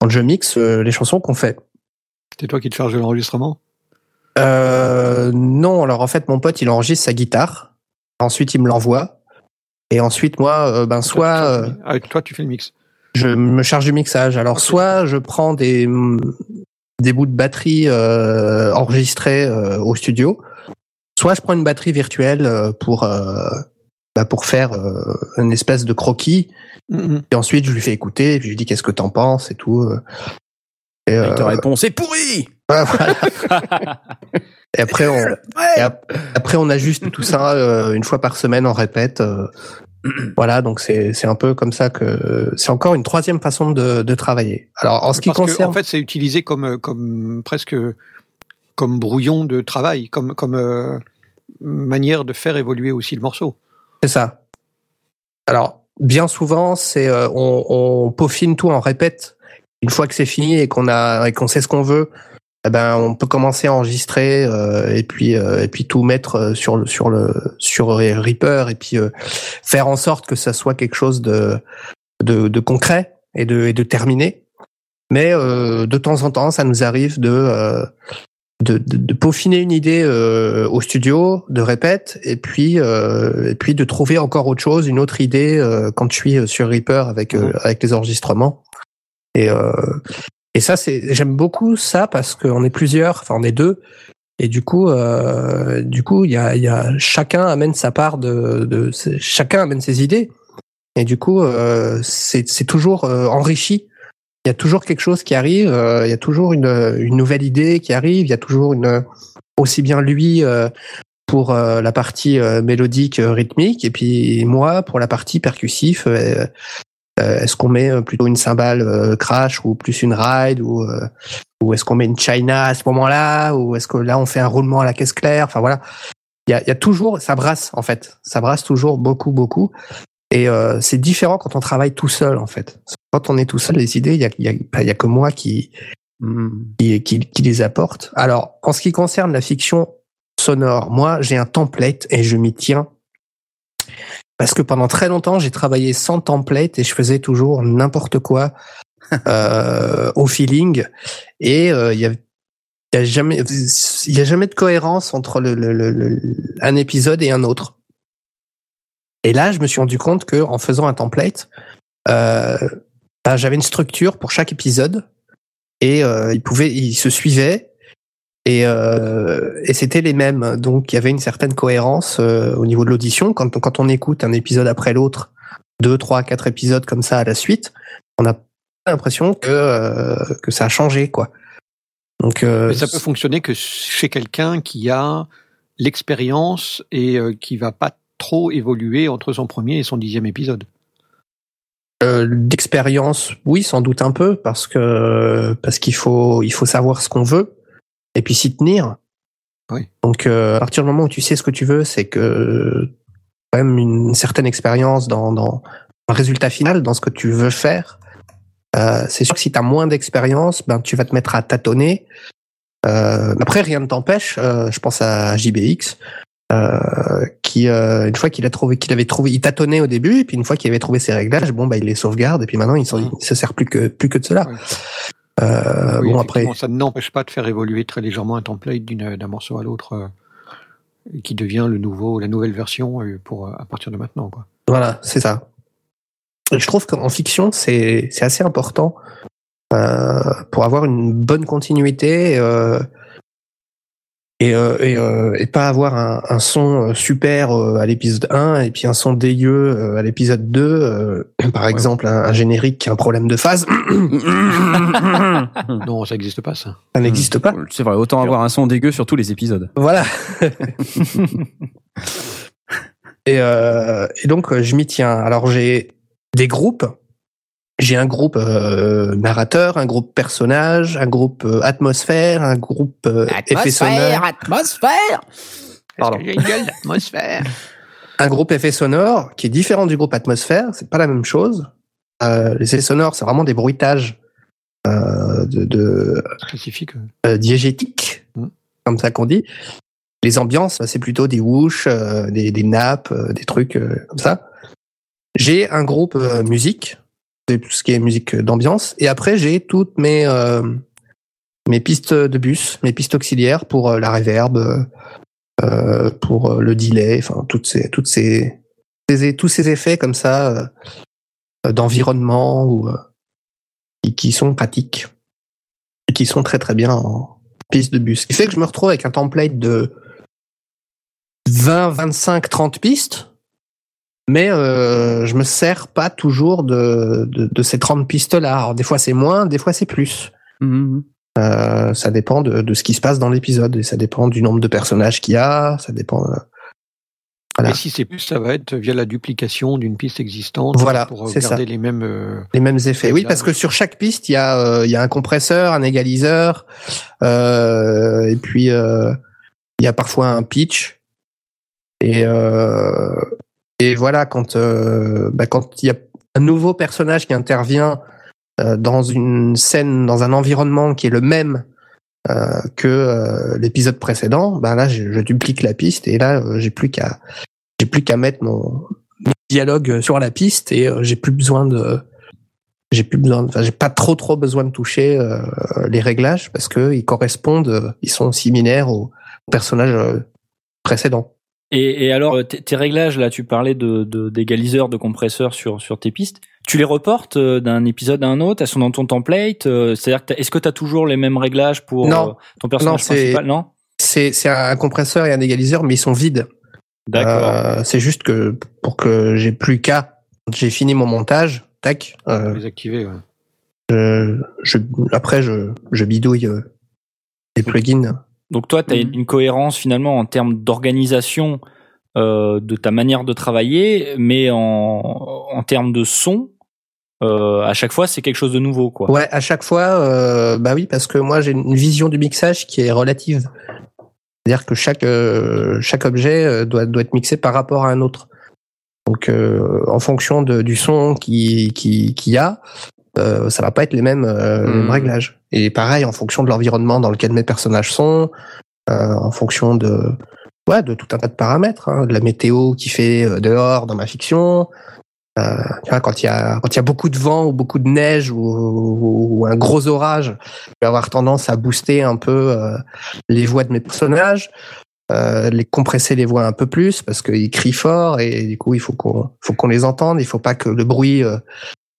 quand je mixe les chansons qu'on fait. C'est toi qui te charges de l'enregistrement? Euh, non, alors en fait mon pote il enregistre sa guitare, ensuite il me l'envoie et ensuite moi ben soit toi, ah, toi tu fais le mix. je me charge du mixage. Alors soit je prends des des bouts de batterie enregistrés au studio, soit je prends une batterie virtuelle euh, pour euh, bah, pour faire euh, une espèce de croquis Mhm. et ensuite je lui fais écouter et puis je lui dis qu'est-ce que t'en penses et tout. Et, il euh, te répond c'est pourri. ouais, voilà. et après on et ap- après on ajuste tout ça euh, une fois par semaine on répète. euh. voilà donc c'est c'est un peu comme ça que c'est encore une troisième façon de, de travailler. Alors en ce qui Parce que, concerne en fait, c'est utilisé comme, comme presque comme brouillon de travail, comme, comme euh, manière de faire évoluer aussi le morceau. C'est ça. Alors, bien souvent, c'est euh, on, on peaufine tout en répète. Une fois que c'est fini et qu'on a et qu'on sait ce qu'on veut, eh ben on peut commencer à enregistrer euh, et puis et puis tout mettre sur le sur le sur Reaper et puis faire en sorte que ça soit quelque chose de de, concret et de et de terminé. Mais de temps en temps, ça nous arrive de de, de, de peaufiner une idée euh, au studio, de répète, et puis euh, et puis de trouver encore autre chose, une autre idée euh, quand je suis euh, sur Reaper avec euh, avec les enregistrements. Et euh, et ça c'est j'aime beaucoup ça parce qu'on est plusieurs, enfin on est deux, et du coup euh, du coup il y a il y a chacun amène sa part de, de chacun amène ses idées, et du coup euh, c'est c'est toujours euh, enrichi il y a toujours quelque chose qui arrive, euh, il y a toujours une, nouvelle idée qui arrive, il y a toujours une aussi bien lui euh, pour euh, la partie mélodique rythmique et puis moi pour la partie percussif. est-ce qu'on met plutôt une cymbale crash ou plus une ride ou ou est-ce qu'on met une china à ce moment-là ou est-ce que là on fait un roulement à la caisse claire Enfin voilà, il y a toujours ça brasse en fait, ça brasse toujours beaucoup beaucoup et euh, c'est différent quand on travaille tout seul en fait. Quand on est tout seul, les idées, il y a, y a, il y a que moi qui, qui, qui, qui les apporte. Alors, en ce qui concerne la fiction sonore, moi, j'ai un template et je m'y tiens. Parce que pendant très longtemps, j'ai travaillé sans template et je faisais toujours n'importe quoi euh, au feeling. Et euh, il y a il y a jamais il y a jamais de cohérence entre le, le, le, le- un épisode et un autre. Et là, je me suis rendu compte que en faisant un template, euh, bah, j'avais une structure pour chaque épisode et euh, il pouvait, il se suivait et, euh, et c'était les mêmes. Donc il y avait une certaine cohérence euh, au niveau de l'audition. Quand, quand on écoute un épisode après l'autre, deux, trois, quatre épisodes comme ça à la suite, on a l'impression que euh, que ça a changé quoi. Donc euh, Mais ça peut fonctionner que chez quelqu'un qui a l'expérience et qui va pas trop évoluer entre son premier et son dixième épisode. Euh, d'expérience, oui, sans doute un peu, parce que parce qu'il faut il faut savoir ce qu'on veut et puis s'y tenir. Oui. Donc euh, à partir du moment où tu sais ce que tu veux, c'est que quand même une certaine expérience dans dans un résultat final, dans ce que tu veux faire. Euh, c'est sûr que si tu as moins d'expérience, ben tu vas te mettre à tâtonner. Euh, après, rien ne t'empêche. euh, je pense à JBX, euh, qui euh, une fois qu'il a trouvé qu'il avait trouvé il tâtonnait au début et puis une fois qu'il avait trouvé ses réglages bon bah il les sauvegarde et puis maintenant il, s'en- il se sert plus que plus que de cela Ouais. Euh, Oui, bon après, ça n'empêche pas de faire évoluer très légèrement un template d'une- d'un morceau à l'autre, euh, qui devient le nouveau, la nouvelle version euh, pour euh, à partir de maintenant. Quoi. voilà, c'est ça. Et je trouve qu'en fiction, c'est c'est assez important euh, pour avoir une bonne continuité euh, et euh, et, euh, et pas avoir un, un son euh, super euh, à l'épisode 1 et puis un son dégueu euh, à l'épisode 2. euh, par exemple, un, un générique qui a un problème de phase, Non, ça n'existe pas ça. ça n'existe pas. C'est vrai, autant avoir un son dégueu sur tous les épisodes. Voilà. et, euh, et donc, je m'y tiens. Alors, j'ai des groupes. J'ai un groupe euh, narrateur, un groupe personnage, un groupe euh, atmosphère, un groupe euh, effet sonore, atmosphère. Pardon. J'ai une gueule d'atmosphère? un groupe effet sonore qui est différent du groupe atmosphère. C'est pas la même chose. Euh, les effets sonores, c'est vraiment des bruitages euh, de, de euh. euh, diégétique, Mm. comme ça qu'on dit. Les ambiances, bah, c'est plutôt des whoosh, euh, des, des nappes, euh, des trucs euh, comme ça. J'ai un groupe euh, musique, tout ce qui est musique d'ambiance, et après j'ai toutes mes euh, mes pistes de bus, mes pistes auxiliaires pour euh, la reverb, euh, pour le delay, enfin toutes ces toutes ces, tous ces effets comme ça d'environnement ou qui sont pratiques. Et qui sont très très bien en piste de bus. Ce qui fait que je me retrouve avec un template de 20, 25, 30 pistes, mais euh, je me sers pas toujours de, de, de ces 30 pistes-là. Alors des fois c'est moins, des fois c'est plus. Mhm. Euh, ça dépend de, de ce qui se passe dans l'épisode et ça dépend du nombre de personnages qu'il y a, ça dépend. euh, Voilà. Et si c'est plus, ça va être via la duplication d'une piste existante Voilà, pour euh, garder ça. les mêmes. euh, Les mêmes effets. Oui, parce que sur chaque piste, il y a, euh, il y a un compresseur, un égaliseur, euh, et puis euh, il y a parfois un pitch. Et, euh, et voilà, quand euh, bah, quand il y a un nouveau personnage qui intervient euh, dans une scène, dans un environnement qui est le même euh, que l'épisode précédent, bah là, je, duplique la piste et là, j'ai plus qu'à j'ai plus qu'à mettre mon, dialogue sur la piste et j'ai plus besoin de j'ai plus besoin, enfin j'ai pas trop trop besoin de toucher les réglages parce que ils correspondent, ils sont similaires au personnage précédent. Et, et alors, euh, tes tes réglages, là, tu parlais de de- d'égaliseurs, de, compresseurs sur, sur tes pistes. Tu les reportes euh, d'un épisode à un autre? Elles sont dans ton template euh, C'est-à-dire, que t'as- est-ce que tu as toujours les mêmes réglages pour Non. euh, ton personnage Non, c'est- principal? Non? C'est c'est un compresseur et un égaliseur, mais ils sont vides. D'accord. Euh, c'est juste que pour que j'ai plus qu'à, quand j'ai fini mon montage, tac, euh, les activer. ouais. je, je, après je, je bidouille euh, les plugins. Donc toi, tu as Mhm. une cohérence finalement en termes d'organisation euh, de ta manière de travailler, mais en, en termes de son, euh, à chaque fois, c'est quelque chose de nouveau, quoi. Ouais, à chaque fois, euh, bah oui, parce que moi j'ai une vision du mixage qui est relative. C'est-à-dire que chaque euh, chaque objet doit doit être mixé par rapport à un autre. Donc euh, en fonction de, du son qui qui qu'il y a, euh, ça va pas être les mêmes, euh, les Mhm. mêmes réglages. Et pareil en fonction de l'environnement dans lequel mes personnages sont, euh, en fonction de ouais de tout un tas de paramètres, hein, de la météo qui fait euh, dehors dans ma fiction, euh, quand il y a quand il y a beaucoup de vent ou beaucoup de neige ou, un gros orage, je vais avoir tendance à booster un peu les voix de mes personnages, les compresser les voix un peu plus parce qu'ils crient fort et du coup il faut qu'on faut qu'on les entende. Il faut pas que le bruit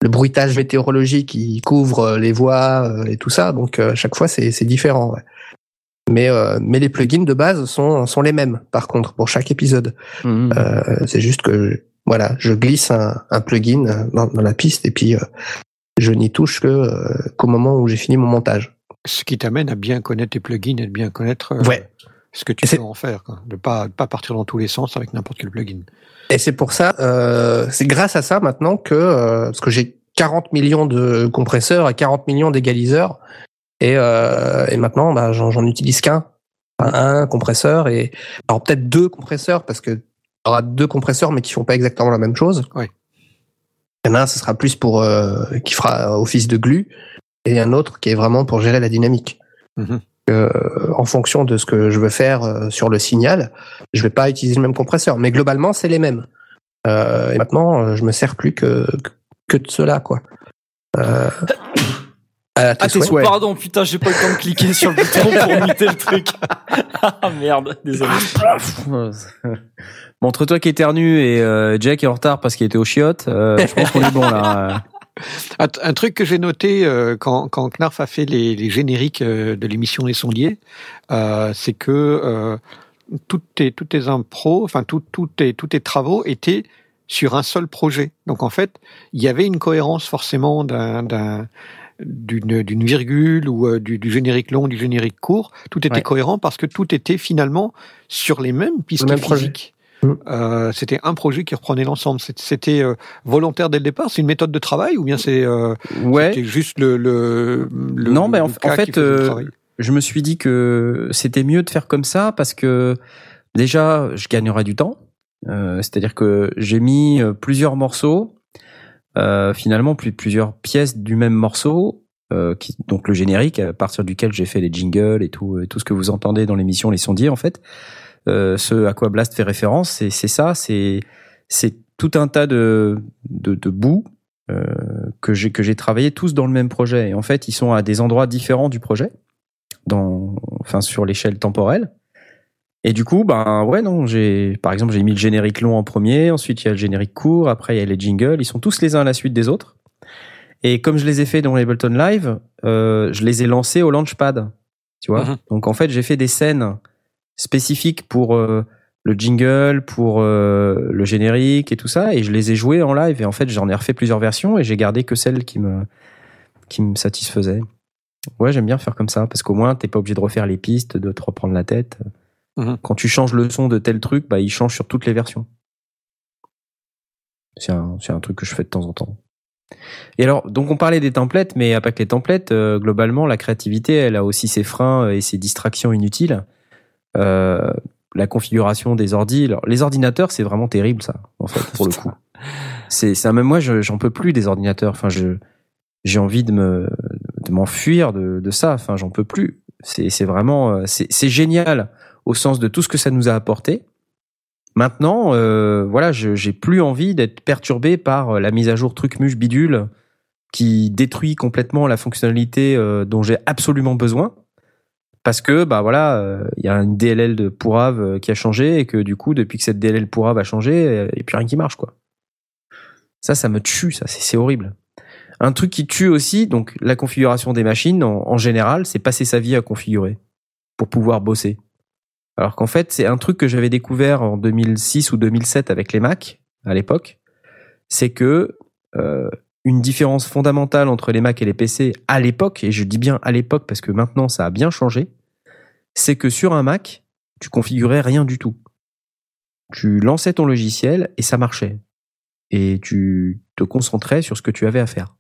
le bruitage météorologique il couvre euh, les voix euh, et tout ça. Donc euh, à chaque fois c'est c'est différent. ouais. Mais euh, mais les plugins de base sont sont les mêmes par contre pour chaque épisode. Mhm. Euh, c'est juste que voilà, je glisse un, un plugin dans, dans la piste et puis euh, je n'y touche que euh, qu'au moment où j'ai fini mon montage. Ce qui t'amène à bien connaître tes plugins et de bien connaître Ouais. Ce que tu peux en faire. Quoi. De pas pas partir dans tous les sens avec n'importe quel plugin. Et c'est pour ça, euh, c'est grâce à ça maintenant que euh, parce que j'ai 40 millions de compresseurs et 40 millions d'égaliseurs et, euh, et maintenant bah, j'en utilise qu'un, un compresseur et alors peut-être deux compresseurs parce que y aura deux compresseurs mais qui font pas exactement la même chose. Ouais. Il y en a un, ce sera plus pour qui fera office de glue et un autre qui est vraiment pour gérer la dynamique. Mhm. Euh, en fonction de ce que je veux faire euh, sur le signal, je vais pas utiliser le même compresseur, mais globalement c'est les mêmes. Euh, et maintenant, euh, je me sers plus que que de cela, quoi. Euh, À tes À tes souhaits. Pardon, putain, j'ai pas eu le temps de cliquer sur le bouton pour muter le truc. ah merde, désolé. Bon, entre toi qui éternue et euh, Jack qui est en retard parce qu'il était au chiottes, euh, je pense qu'on est bon là. Un, un truc que j'ai noté euh, quand, quand Knarf a fait les, les génériques euh, de l'émission Les Sondiers, euh, c'est que euh, toutes tes, toutes tes impros, enfin tout, tout tes, tous tes travaux étaient sur un seul projet. Donc en fait, il y avait une cohérence forcément d'un, d'un- d'une, d'une virgule ou du, du générique long, du générique court. Tout était Ouais. cohérent parce que tout était finalement sur les mêmes pistes physiques. Mm. Euh, c'était un projet qui reprenait l'ensemble. C'était- euh, volontaire dès le départ? C'est une méthode de travail ou bien c'est euh, Ouais. juste le, le, le Non, mais en- le en fait, euh, je me suis dit que c'était mieux de faire comme ça parce que déjà, je gagnerais du temps. Euh, C'est-à-dire que j'ai mis euh, plusieurs morceaux, finalement plus, plusieurs pièces du même morceau, qui, donc le générique à partir duquel j'ai fait les jingles et tout, et tout ce que vous entendez dans l'émission Les Sondiers en fait. Euh, ce à quoi Blast fait référence, c'est ça, c'est tout un tas de de, de bouts euh, que j'ai travaillé tous dans le même projet. Et en fait, ils sont à des endroits différents du projet, dans enfin sur l'échelle temporelle. Et du coup, ben ouais, non, j'ai par exemple j'ai mis le générique long en premier, ensuite il y a le générique court, après il y a les jingles, ils sont tous les uns à la suite des autres. Et comme je les ai fait dans l'Ableton Live, euh, je les ai lancés au Launchpad, tu vois. Mhm. Donc en fait, j'ai fait des scènes spécifiques pour euh, le jingle, pour euh, le générique et tout ça, et je les ai jouées en live. Et en fait, j'en ai refait plusieurs versions et j'ai gardé que celles qui me qui me satisfaisaient. Ouais, j'aime bien faire comme ça parce qu'au moins t'es pas obligé de refaire les pistes, de te reprendre la tête. Mhm. Quand tu changes le son de tel truc, bah il change sur toutes les versions. C'est un, c'est un truc que je fais de temps en temps. Et alors, donc on parlait des templates, mais à pas que les templates, euh, globalement, la créativité, elle a aussi ses freins et ses distractions inutiles. Euh, la configuration des alors, les ordinateurs, c'est vraiment terrible ça, en fait, pour le coup. C'est, un- même moi, je- j'en peux plus des ordinateurs. Enfin, je, j'ai envie de me, de m'enfuir de, de ça. Enfin, j'en peux plus. C'est, c'est vraiment, euh, c'est, génial au sens de tout ce que ça nous a apporté. Maintenant, euh, voilà, j'ai plus envie d'être perturbé par euh, la mise à jour truc muche bidule qui détruit complètement la fonctionnalité euh, dont j'ai absolument besoin parce que bah voilà, euh, il y a une DLL de Pourave euh, qui a changé et que du coup, depuis que cette DLL Pourave a changé, euh, il n'y a plus rien qui marche quoi. Ça, ça me tue, ça, c'est, horrible. Un truc qui tue aussi, donc la configuration des machines en, en général, c'est passer sa vie à configurer pour pouvoir bosser. Alors qu'en fait, c'est un truc que j'avais découvert en 2006 ou 2007 avec les Mac à l'époque, c'est que euh, une différence fondamentale entre les Mac et les PC à l'époque, et je dis bien à l'époque parce que maintenant ça a bien changé, c'est que sur un Mac, tu configurais rien du tout. Tu lançais ton logiciel et ça marchait. Et tu te concentrais sur ce que tu avais à faire.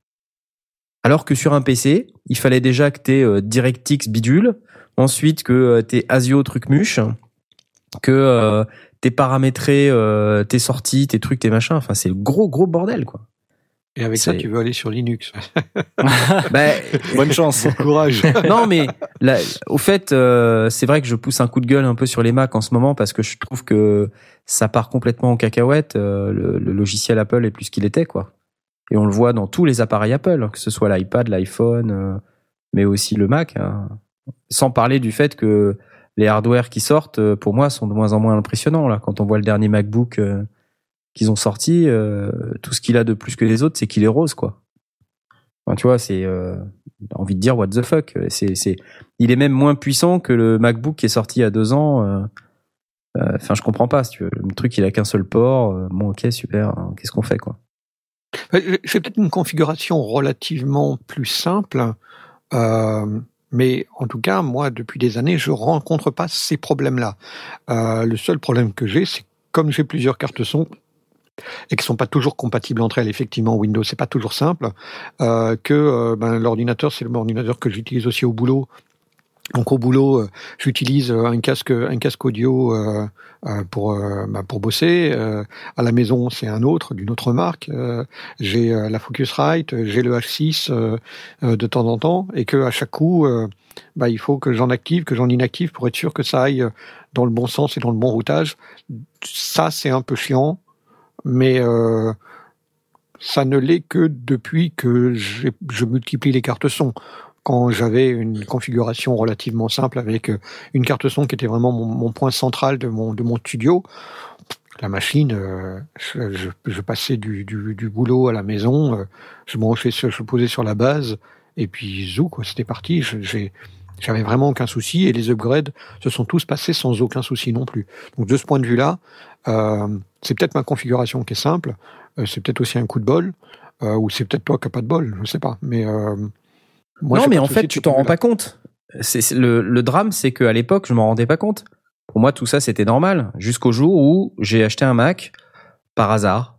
Alors que sur un PC, il fallait déjà que tu aies DirectX bidule, ensuite que euh, t'es ASIO truc muche, que euh, t'es paramétré euh, tes sorties, tes trucs, tes machins. Enfin, c'est le gros gros bordel quoi. Et avec ça, tu veux aller sur Linux. Bah, Bonne chance. Courage. non, mais là, au fait, euh, c'est vrai que je pousse un coup de gueule un peu sur les Mac en ce moment parce que je trouve que ça part complètement en cacahuète. euh, le, le logiciel Apple est plus qu'il était, quoi. Et on le voit dans tous les appareils Apple, que ce soit l'iPad, l'iPhone, euh, mais aussi le Mac. hein. Sans parler du fait que les hardware qui sortent, euh, pour moi, sont de moins en moins impressionnants. Là, quand on voit le dernier MacBook euh, qu'ils ont sorti, euh, tout ce qu'il a de plus que les autres, c'est qu'il est rose, quoi. Tu vois, c'est euh, envie de dire what the fuck. C'est, c'est, il est même moins puissant que le MacBook qui est sorti il y a deux ans. euh, euh, Enfin, je comprends pas. Tu veux. Le truc, il a qu'un seul port. euh, Bon, ok, super. hein, Qu'est-ce qu'on fait, quoi? Euh, J'ai peut-être une configuration relativement plus simple, euh, mais en tout cas, moi, depuis des années, je rencontre pas ces problèmes-là. Euh, le seul problème que j'ai, c'est comme j'ai plusieurs cartes son et qui sont pas toujours compatibles entre elles, effectivement, Windows, c'est pas toujours simple, euh, que euh, ben, l'ordinateur, c'est l'ordinateur que j'utilise aussi au boulot. Donc au boulot, euh, j'utilise euh, un casque, un casque audio pour bah, pour bosser. À la maison, c'est un autre d'une autre marque. J'ai la Focusrite, j'ai le H6 euh, euh, de temps en temps, et que à chaque coup, bah, il faut que j'en active, que j'en inactive pour être sûr que ça aille dans le bon sens et dans le bon routage. Ça, c'est un peu chiant, mais euh, ça ne l'est que depuis que je multiplie les cartes son. Quand j'avais une configuration relativement simple avec une carte son qui était vraiment mon, point central de mon, studio, la machine, euh, je, passais du, boulot à la maison, euh, je je posais sur la base, et puis zou, quoi, c'était parti. J'avais vraiment aucun souci et les upgrades se sont tous passés sans aucun souci non plus. Donc de ce point de vue-là, euh, c'est peut-être ma configuration qui est simple, euh, c'est peut-être aussi un coup de bol, euh, ou c'est peut-être toi qui n'as pas de bol, je sais pas. Mais euh, moi, non, mais en fait, tu t'en rends pas compte. C'est le, le drame, c'est qu'à l'époque, je m'en rendais pas compte. Pour moi, tout ça, c'était normal. Jusqu'au jour où j'ai acheté un Mac par hasard.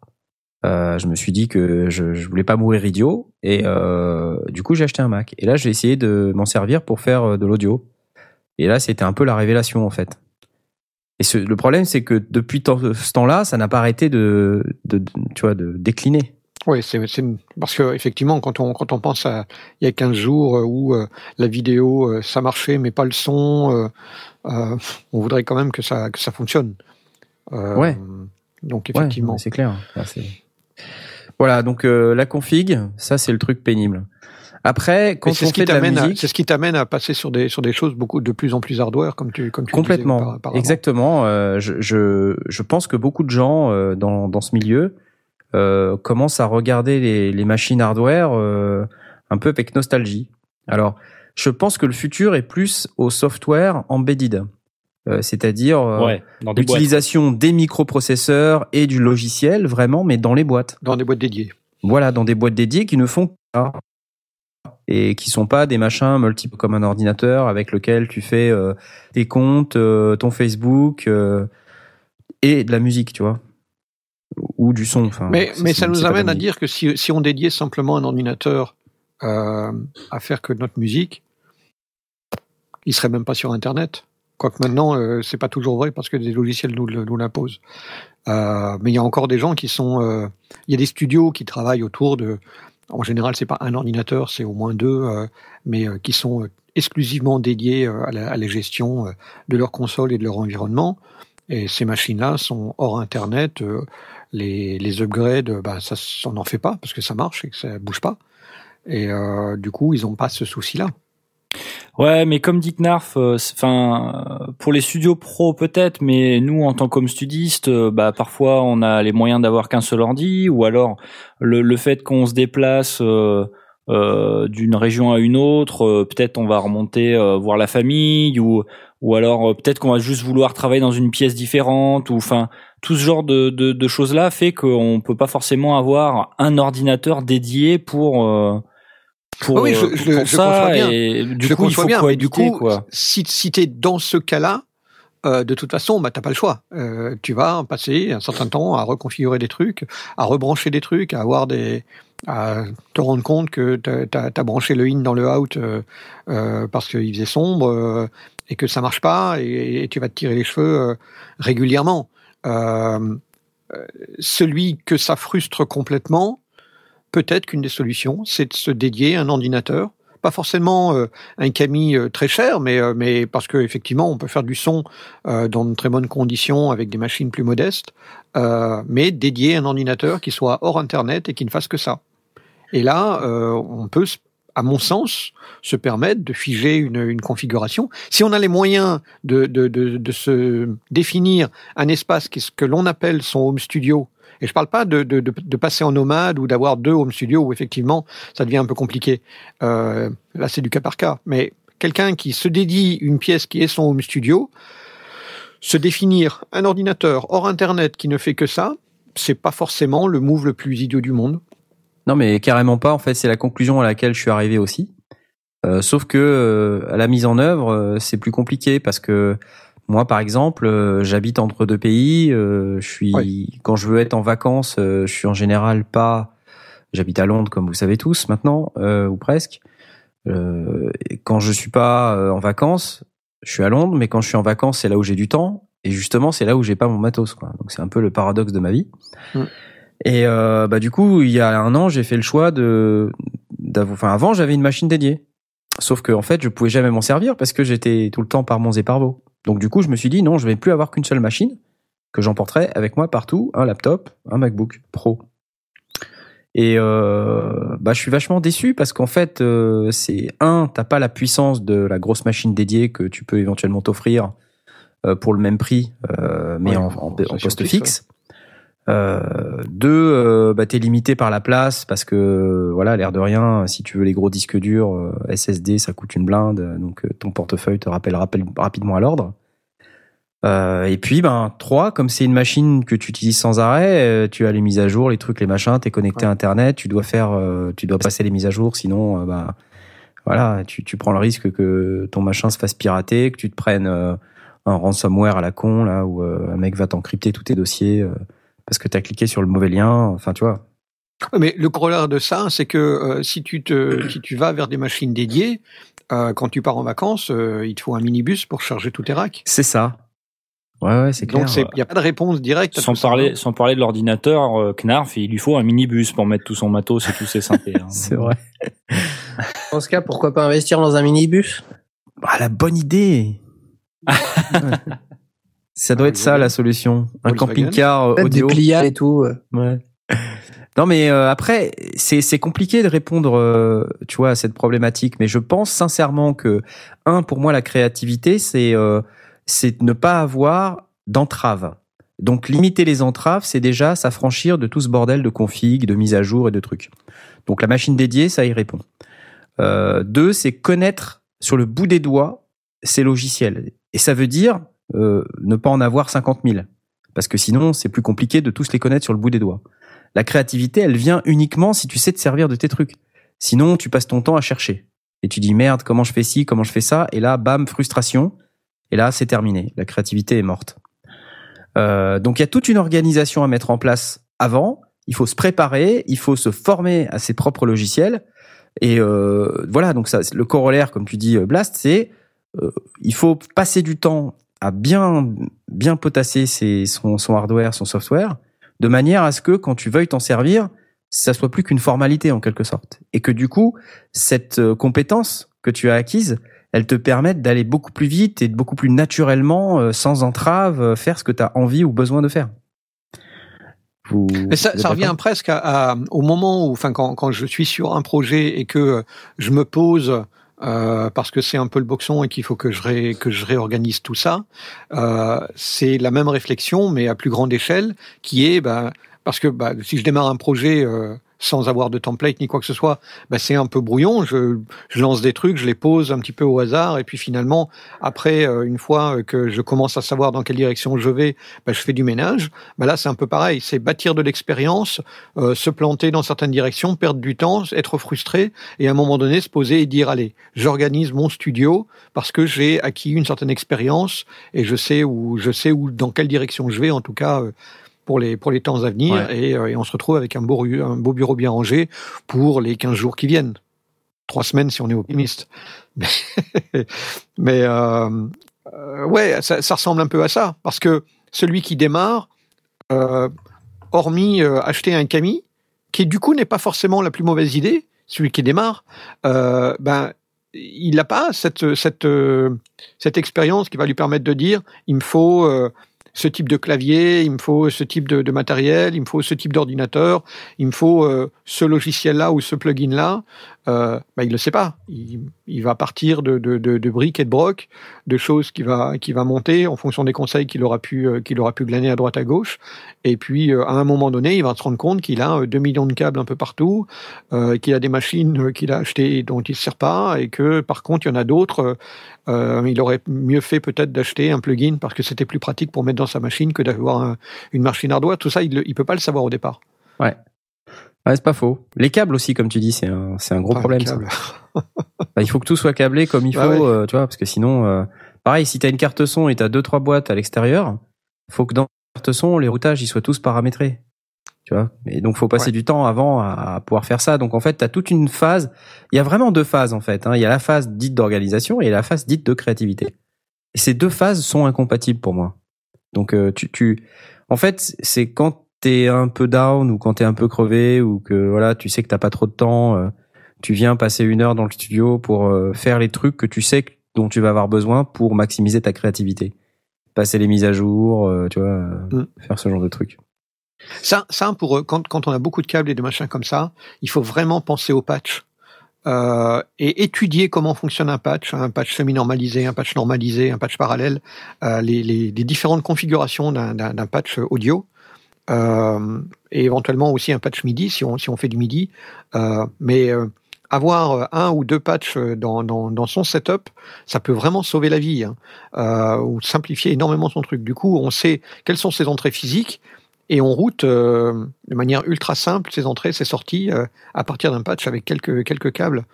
Euh, je me suis dit que je, je voulais pas mourir idiot et euh, du coup j'ai acheté un Mac. Et là, j'ai essayé de m'en servir pour faire euh, de l'audio. Et là, c'était un peu la révélation en fait. Et ce, le problème, c'est que depuis ce temps-là, ça n'a pas arrêté de, de, tu vois, de décliner. Oui, c'est parce que effectivement, quand on quand on pense à il y a 15 jours euh, où euh, la vidéo euh, ça marchait mais pas le son, on voudrait quand même que ça que ça fonctionne. ouais. Donc effectivement, c'est clair. voilà, donc la config, ça c'est le truc pénible. Après, quand on fait de la musique, c'est ce qui t'amène à passer sur des sur des choses beaucoup de plus en plus hardware, comme tu comme tu complètement, exactement. je, je je pense que beaucoup de gens dans dans ce milieu euh, commence à regarder les, les machines hardware euh, un peu avec nostalgie. Alors, je pense que le futur est plus au software embedded. Euh, c'est-à-dire euh, l'utilisation des microprocesseurs et du logiciel vraiment, mais dans les boîtes. Dans des boîtes dédiées. Voilà, dans des boîtes dédiées qui ne font pas et qui sont pas des machins multiples comme un ordinateur avec lequel tu fais euh, tes comptes, ton Facebook et de la musique, tu vois ou du son. Enfin, mais mais ça nous amène à dire que si, si on dédiait simplement un ordinateur euh, à faire que notre musique, il serait même pas sur Internet. Quoique maintenant, euh, c'est pas toujours vrai parce que des logiciels nous, nous l'imposent. Euh, mais il y a encore des gens qui sont, euh, il y a des studios qui travaillent autour de, en général, c'est pas un ordinateur, c'est au moins deux, euh, mais euh, qui sont exclusivement dédiés à la, gestion de leur console et de leur environnement. Et ces machines-là sont hors Internet. Euh, les, les upgrades, bah, ça, on n'en fait pas parce que ça marche et que ça bouge pas. Et euh, du coup, ils n'ont pas ce souci-là. Ouais, mais comme dit Knarf, euh, enfin pour les studios pro peut-être, mais nous en tant que studistes, bah parfois on a les moyens d'avoir qu'un seul ordi, ou alors le, le fait qu'on se déplace euh, d'une région à une autre, peut-être on va remonter voir la famille, ou ou alors euh, peut-être qu'on va juste vouloir travailler dans une pièce différente ou enfin tout ce genre de, de, de choses là fait qu'on peut pas forcément avoir un ordinateur dédié pour euh, pour, oui, je, euh, je, ça bien. et du je coup il faut bien, du coup quoi. si si t'es dans ce cas-là euh, de toute façon, bah, t'as pas le choix. Euh, tu vas passer un certain temps à reconfigurer des trucs, à rebrancher des trucs, à avoir des, à te rendre compte que t'as as branché le in dans le out euh, euh parce qu'il faisait sombre, et que ça marche pas et, tu vas te tirer les cheveux euh, régulièrement. Euh, euh, celui que ça frustre complètement, peut-être qu'une des solutions, c'est de se dédier à un ordinateur, pas forcément un Camille très cher, mais mais parce que effectivement on peut faire du son dans de très bonnes conditions avec des machines plus modestes, mais dédier un ordinateur qui soit hors internet et qui ne fasse que ça. Et là, on peut à mon sens, se permettre de figer une, une configuration. Si on a les moyens de, de, de, de se définir un espace qui, ce que l'on appelle son home studio, et je parle pas de, de, de, passer en nomade ou d'avoir deux home studios où effectivement ça devient un peu compliqué. Euh, là, c'est du cas par cas. Mais quelqu'un qui se dédie une pièce qui est son home studio, se définir un ordinateur hors Internet qui ne fait que ça, c'est pas forcément le move le plus idiot du monde. Non, mais carrément pas. En fait, c'est la conclusion à laquelle je suis arrivé aussi. Euh, sauf que euh, à la mise en œuvre, c'est plus compliqué parce que moi, par exemple, euh, j'habite entre deux pays. je suis quand je veux être en vacances, je suis en général pas. J'habite à Londres, comme vous savez tous maintenant, ou presque. quand je suis pas en vacances, je suis à Londres, mais quand je suis en vacances, c'est là où j'ai du temps. Et justement, c'est là où j'ai pas mon matos. Quoi. Donc c'est un peu le paradoxe de ma vie. Mm. Et euh, bah du coup, il y a un an, j'ai fait le choix de, enfin avant, j'avais une machine dédiée. Sauf que en fait, je pouvais jamais m'en servir parce que j'étais tout le temps par mon et par Donc du coup, je me suis dit non, je vais plus avoir qu'une seule machine que j'emporterai avec moi partout, un laptop, un MacBook Pro. Et euh, bah, je suis vachement déçu parce qu'en fait, euh, c'est un, t'as pas la puissance de la grosse machine dédiée que tu peux éventuellement t'offrir euh, pour le même prix, mais Ouais, en, poste fixe, fixe. Euh, deux, euh, bah, t'es limité par la place parce que voilà, l'air de rien, si tu veux les gros disques durs euh, SSD, ça coûte une blinde, donc euh, ton portefeuille te rappelle, rappelle rapidement à l'ordre. Euh, et puis, ben, trois, comme c'est une machine que tu utilises sans arrêt, tu as les mises à jour, les trucs, les machins, t'es connecté à Internet, tu dois faire, tu dois passer les mises à jour, sinon, bah, voilà, tu, tu prends le risque que ton machin se fasse pirater, que tu te prennes un ransomware à la con, là, où un mec va t'encrypter tous tes dossiers parce que t'as cliqué sur le mauvais lien. Enfin, tu vois. Mais le corollaire de ça, c'est que euh, si tu te, si tu vas vers des machines dédiées, euh, quand tu pars en vacances, euh, il te faut un minibus pour charger tous tes racks. C'est ça. Ouais, ouais, c'est clair. Donc il n'y a pas de réponse directe. Sans ça, parler, hein. sans parler de l'ordinateur, euh, Knarf, il lui faut un minibus pour mettre tout son matos et tous ses synthés. hein. C'est vrai. Dans ce cas, pourquoi pas investir dans un minibus? Ah, la bonne idée. Ça doit être ça la solution. Un camping-car euh, des audio. pliables et tout. euh. Ouais. Non mais euh, après c'est c'est compliqué de répondre euh, tu vois à cette problématique mais je pense sincèrement que un pour moi la créativité c'est euh, c'est ne pas avoir d'entrave. Donc limiter les entraves c'est déjà s'affranchir de tout ce bordel de config, de mise à jour et de trucs. Donc la machine dédiée ça y répond. Euh, deux c'est connaître sur le bout des doigts ces logiciels et ça veut dire euh, ne pas en avoir 50 000 parce que sinon c'est plus compliqué de tous les connaître sur le bout des doigts. La créativité, elle vient uniquement si tu sais te servir de tes trucs. Sinon, tu passes ton temps à chercher. Et tu dis merde, comment je fais ci, comment je fais ça, et là, bam, frustration. Et là, c'est terminé. La créativité est morte. Euh, donc, il y a toute une organisation à mettre en place avant. Il faut se préparer, il faut se former à ses propres logiciels. Et euh, voilà, donc ça, le corollaire, comme tu dis, Blast, c'est il faut passer du temps à bien bien potasser ses, son, son hardware, son software, de manière à ce que quand tu veuilles t'en servir, ça soit plus qu'une formalité en quelque sorte, et que du coup cette euh, compétence que tu as acquise, elle te permette d'aller beaucoup plus vite et de beaucoup plus naturellement, euh, sans entrave, euh, faire ce que tu as envie ou besoin de faire. Vous- Mais ça, ça revient presque à, à- au moment où, enfin, quand, quand je suis sur un projet et que je me pose euh, parce que c'est un peu le boxon et qu'il faut que je ré- que je réorganise tout ça, euh, c'est la même réflexion mais à plus grande échelle, qui est, bah, parce que bah, si je démarre un projet euh, sans avoir de template ni quoi que ce soit, bah, c'est un peu brouillon. Je, je lance des trucs, je les pose un petit peu au hasard, et puis finalement, après, euh, une fois que je commence à savoir dans quelle direction je vais, bah, je fais du ménage. Bah, là, c'est un peu pareil. C'est bâtir de l'expérience, euh, se planter dans certaines directions, perdre du temps, être frustré, et à un moment donné, se poser et dire allez, j'organise mon studio parce que j'ai acquis une certaine expérience et je sais où je sais où dans quelle direction je vais, en tout cas. euh, pour les, pour les temps à venir, Ouais. et, euh, et on se retrouve avec un beau, un beau bureau bien rangé pour les 15 jours qui viennent. Trois semaines si on est optimiste. Mais, mais euh, euh, ouais, ça, ça ressemble un peu à ça. Parce que celui qui démarre, euh, hormis acheter un Camille, qui du coup n'est pas forcément la plus mauvaise idée, celui qui démarre, ben il n'a pas cette cette cette expérience qui va lui permettre de dire il me faut ce type de clavier, il me faut ce type de, matériel, il me faut ce type d'ordinateur, il me faut euh, ce logiciel-là ou ce plugin-là. Euh, ben, il le sait pas. Il, va partir de, briques et de brocs, de choses qui va monter en fonction des conseils qu'il aura pu euh, qu'il aura pu glaner à droite à gauche. Et puis euh, à un moment donné, il va se rendre compte qu'il a euh, 2 millions de câbles un peu partout, euh, qu'il a des machines euh, qu'il a achetées et dont il ne se sert pas, et que par contre il y en a d'autres. euh, euh, il aurait mieux fait peut-être d'acheter un plugin parce que c'était plus pratique pour mettre dans sa machine que d'avoir un- une machine hardware. Tout ça, il ne peut pas le savoir au départ. Ouais, c'est pas faux. Les câbles aussi, comme tu dis, c'est un, c'est un gros Pas problème. ça. Bah, il faut que tout soit câblé comme il faut, Bah ouais. euh, tu vois, parce que sinon, euh, pareil, si t'as une carte son et t'as deux trois boîtes à l'extérieur, faut que dans la carte son, les routages ils soient tous paramétrés, tu vois? Et donc faut passer Ouais. du temps avant à, à pouvoir faire ça. Donc en fait, t'as toute une phase. Il y a vraiment deux phases en fait. hein. Il y a la phase dite d'organisation et la phase dite de créativité. Et ces deux phases sont incompatibles pour moi. Donc euh, tu, tu, en fait, c'est quand t'es un peu down ou quand t'es un peu crevé ou que voilà, tu sais que t'as pas trop de temps. euh, tu viens passer une heure dans le studio pour euh, faire les trucs que tu sais dont tu vas avoir besoin pour maximiser ta créativité. Passer les mises à jour, euh, tu vois, euh, Mm. faire ce genre de trucs. Ça, ça pour quand, quand on a beaucoup de câbles et de machins comme ça, il faut vraiment penser au patch. Euh, et étudier comment fonctionne un patch, un patch semi-normalisé, un patch normalisé, un patch parallèle, euh, les, les, les, différentes configurations d'un patch audio, euh, et éventuellement aussi un patch MIDI si on, si on fait du MIDI. Mais avoir un ou deux patchs dans, dans, son setup, ça peut vraiment sauver la vie hein, euh, ou simplifier énormément son truc. Du coup, on sait quelles sont ses entrées physiques et on route euh, de manière ultra simple ses entrées, ses sorties euh, à partir d'un patch avec quelques câbles.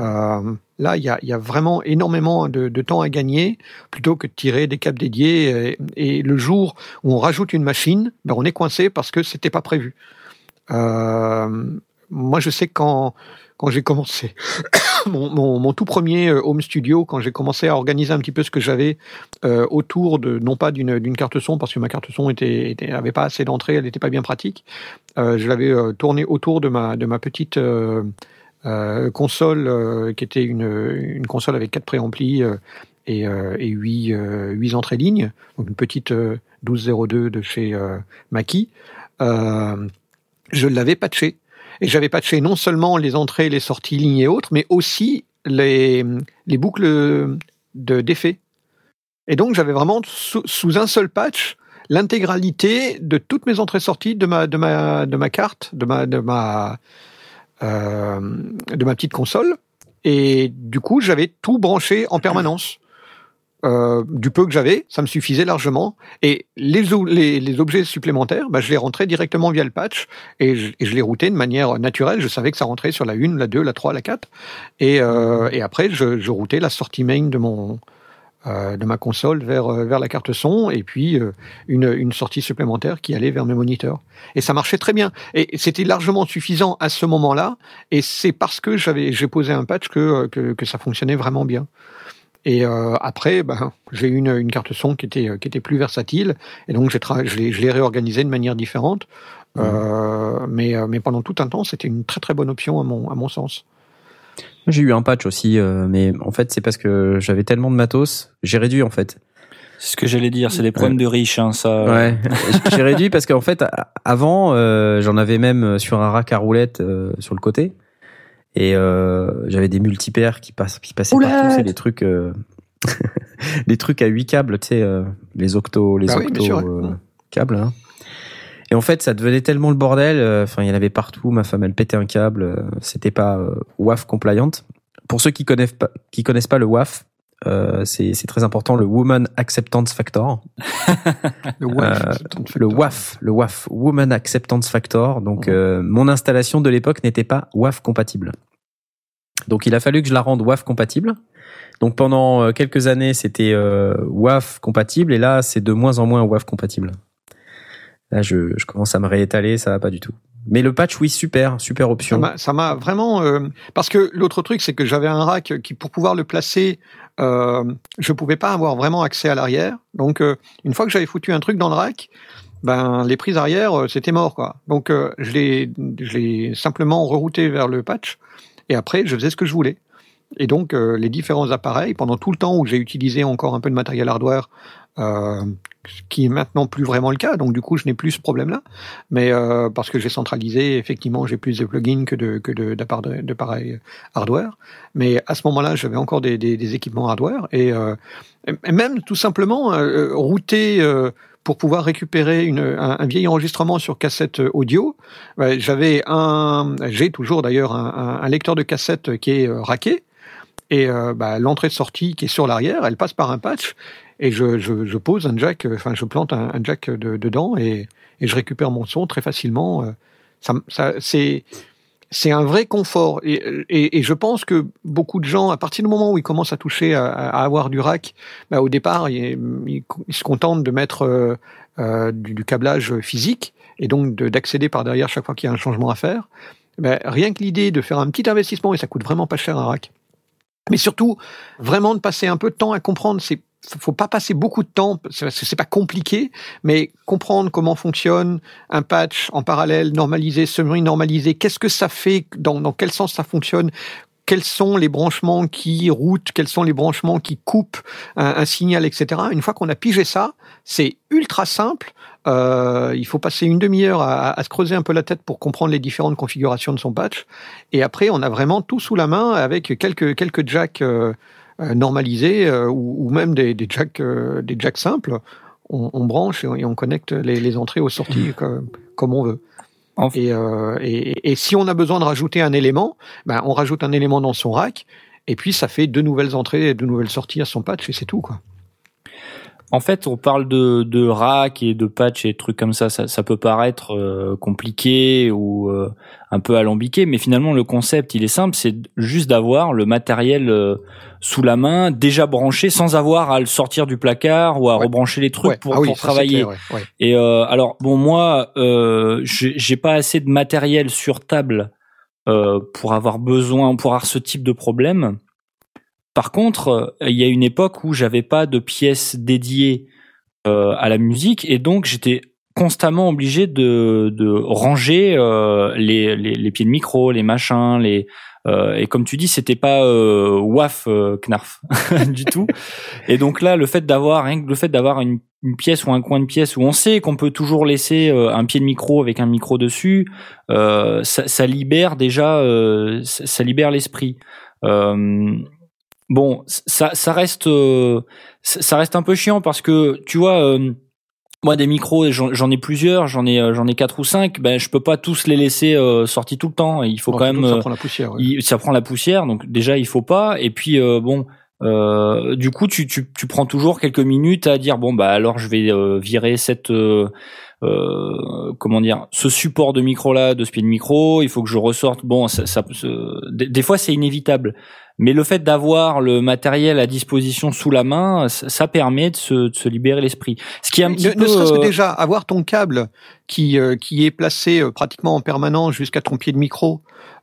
Euh, là, il y a, vraiment énormément de, temps à gagner plutôt que de tirer des câbles dédiés. Et, et le jour où on rajoute une machine, ben on est coincé parce que c'était pas prévu. Moi, je sais quand quand j'ai commencé mon, mon, tout premier home studio, quand j'ai commencé à organiser un petit peu ce que j'avais euh, autour de, non pas d'une carte son, parce que ma carte son était, avait pas assez d'entrée, elle n'était pas bien pratique. Euh, je l'avais euh, tourné autour de ma de ma petite euh, euh, console, qui était une, une console avec quatre préamplis et, et 8, 8 entrées lignes, donc une petite 1202 de chez Mackie. je l'avais patché et j'avais patché non seulement les entrées, les sorties, lignes et autres, mais aussi les, les boucles d'effets. et donc j'avais vraiment sous, sous, un seul patch l'intégralité de toutes mes entrées-sorties de ma, de, ma, de ma carte, de ma, de ma, euh, de ma petite console. Et du coup, j'avais tout branché en permanence. Euh, du peu que j'avais, ça me suffisait largement. Et les, les, les objets supplémentaires, bah, je les rentrais directement via le patch et je, et je, les routais de manière naturelle. Je savais que ça rentrait sur la 1, la 2, la 3, la 4. Et, euh, et après, je, je, routais la sortie main de mon euh, de ma console vers euh, vers la carte son et puis euh, une, une sortie supplémentaire qui allait vers mes moniteurs. Et ça marchait très bien. Et c'était largement suffisant à ce moment-là. Et c'est parce que j'avais j'ai posé un patch que, que que ça fonctionnait vraiment bien. Et euh, après, ben, j'ai eu une, une, carte son qui était, qui était plus versatile, et donc je l'ai réorganisé de manière différente. Mmh. Euh, mais, mais pendant tout un temps, c'était une très très bonne option à mon, à mon sens. J'ai eu un patch aussi, euh, mais en fait, c'est parce que j'avais tellement de matos, j'ai réduit en fait. C'est ce que j'allais dire, c'est des problèmes ouais. de riches, hein, ça. Ouais, j'ai réduit parce qu'en fait, avant, euh, j'en avais même sur un rack à roulettes euh, sur le côté. Et euh, j'avais des multipaires qui, passent, qui passaient partout, c'est des trucs, euh, des trucs à huit câbles, tu sais, euh, les octos, les ah octos oui, euh, câbles. Hein. Et en fait, ça devenait tellement le bordel. euh, Enfin, il y en avait partout. Ma femme, elle pétait un câble. euh, C'était pas euh, WAF compliant. Pour ceux qui connaissent pas, qui connaissent pas le WAF, euh, c'est c'est très important le Woman Acceptance Factor. le WAF, Euh, le WAF, le WAF, Woman Acceptance Factor. Donc, euh, mon installation de l'époque n'était pas WAF compatible. Donc, il a fallu que je la rende WAF compatible. Donc, pendant euh, quelques années, c'était euh, WAF compatible, et là, c'est de moins en moins WAF compatible. Là, je, je commence à me réétaler, ça va pas du tout. Mais le patch, oui, super, super option. Ça m'a vraiment euh, parce que l'autre truc, c'est que j'avais un rack qui, pour pouvoir le placer, euh, je pouvais pas avoir vraiment accès à l'arrière. Donc, euh, une fois que j'avais foutu un truc dans le rack, ben les prises arrière, euh, c'était mort, quoi. Donc, je l'ai, je simplement rerouté vers le patch, et après, je faisais ce que je voulais. Et donc, les différents appareils, pendant tout le temps où j'ai utilisé encore un peu de matériel hardware, euh, ce qui est maintenant plus vraiment le cas, donc du coup, je n'ai plus ce problème-là. Mais euh, parce que j'ai centralisé, effectivement, j'ai plus de plugins que de que d'appareils hardware. Mais à ce moment-là, j'avais encore des, équipements hardware et, euh, même tout simplement euh, router pour pouvoir récupérer un, vieil enregistrement sur cassette audio. J'avais un, j'ai toujours d'ailleurs un, lecteur de cassette qui est raqué et euh, bah, l'entrée-sortie qui est sur l'arrière, elle passe par un patch et je, je, je pose un jack, enfin je plante un, jack de, dedans et, et, je récupère mon son très facilement. euh, Ça, ça, c'est c'est un vrai confort et, et, et, je pense que beaucoup de gens, à partir du moment où ils commencent à toucher à, à avoir du rack, bah, au départ ils, ils, ils, se contentent de mettre euh, euh, du, du, câblage physique et donc d'accéder par derrière chaque fois qu'il y a un changement à faire. Bah, rien que l'idée de faire un petit investissement et ça coûte vraiment pas cher un rack mais surtout vraiment de passer un peu de temps à comprendre c'est faut pas passer beaucoup de temps c'est pas compliqué mais comprendre comment fonctionne un patch en parallèle normalisé semi normalisé qu'est-ce que ça fait dans, dans quel sens ça fonctionne quels sont les branchements qui routent, quels sont les branchements qui coupent un, signal, etc. Une fois qu'on a pigé ça, c'est ultra simple Euh, il faut passer une demi-heure à, à, se creuser un peu la tête pour comprendre les différentes configurations de son patch. Et après, on a vraiment tout sous la main avec quelques quelques jacks euh normalisés euh, ou, ou, même des, des jacks euh, des jacks simples. On, on, branche et on connecte les, les entrées aux sorties comme, comme on veut. Et, et, et, si on a besoin de rajouter un élément, ben on rajoute un élément dans son rack et puis ça fait deux nouvelles entrées et deux nouvelles sorties à son patch et c'est tout quoi. En fait, on parle de, de rack et de patch et de trucs comme ça. Ça, ça peut paraître euh, compliqué ou euh, un peu alambiqué, mais finalement le concept, il est simple. C'est juste d'avoir le matériel euh, sous la main, déjà branché, sans avoir à le sortir du placard ou à ouais. rebrancher les trucs ouais. pour, ah oui, pour ça, travailler. Clair, ouais. Et alors, bon, moi, j'ai pas assez de matériel sur table pour avoir besoin, pour avoir ce type de problème. Par contre, il y a une époque où j'avais pas de pièces dédiées euh, à la musique et donc j'étais constamment obligé de, de ranger euh, les, les, les, pieds de micro, les machins, les euh, et comme tu dis, c'était pas euh, waf knarf du tout. Et donc là, le fait d'avoir le fait d'avoir une, une, pièce ou un coin de pièce où on sait qu'on peut toujours laisser un pied de micro avec un micro dessus, ça, ça, libère déjà, ça libère l'esprit. Euh, bon, ça, ça reste, euh, ça reste un peu chiant parce que tu vois, euh, moi des micros, j'en ai plusieurs, j'en ai, j'en ai quatre ou cinq. Ben, je peux pas tous les laisser euh, sortis tout le temps. Il faut quand même. Ça prend la poussière. Ouais. Il, ça prend la poussière, donc déjà il faut pas. Et puis bon. Euh, du coup, tu, tu, tu prends toujours quelques minutes à dire bon bah alors je vais euh, virer cette euh, comment dire ce support de micro là de ce pied de micro. Il faut que je ressorte. Bon, ça, ça des fois c'est inévitable. Mais le fait d'avoir le matériel à disposition sous la main, ça, permet de se, de se libérer l'esprit. Ce qui est un petit ne, peu. Ne serait-ce que déjà avoir ton câble qui euh, qui est placé euh, pratiquement en permanence jusqu'à ton pied de micro.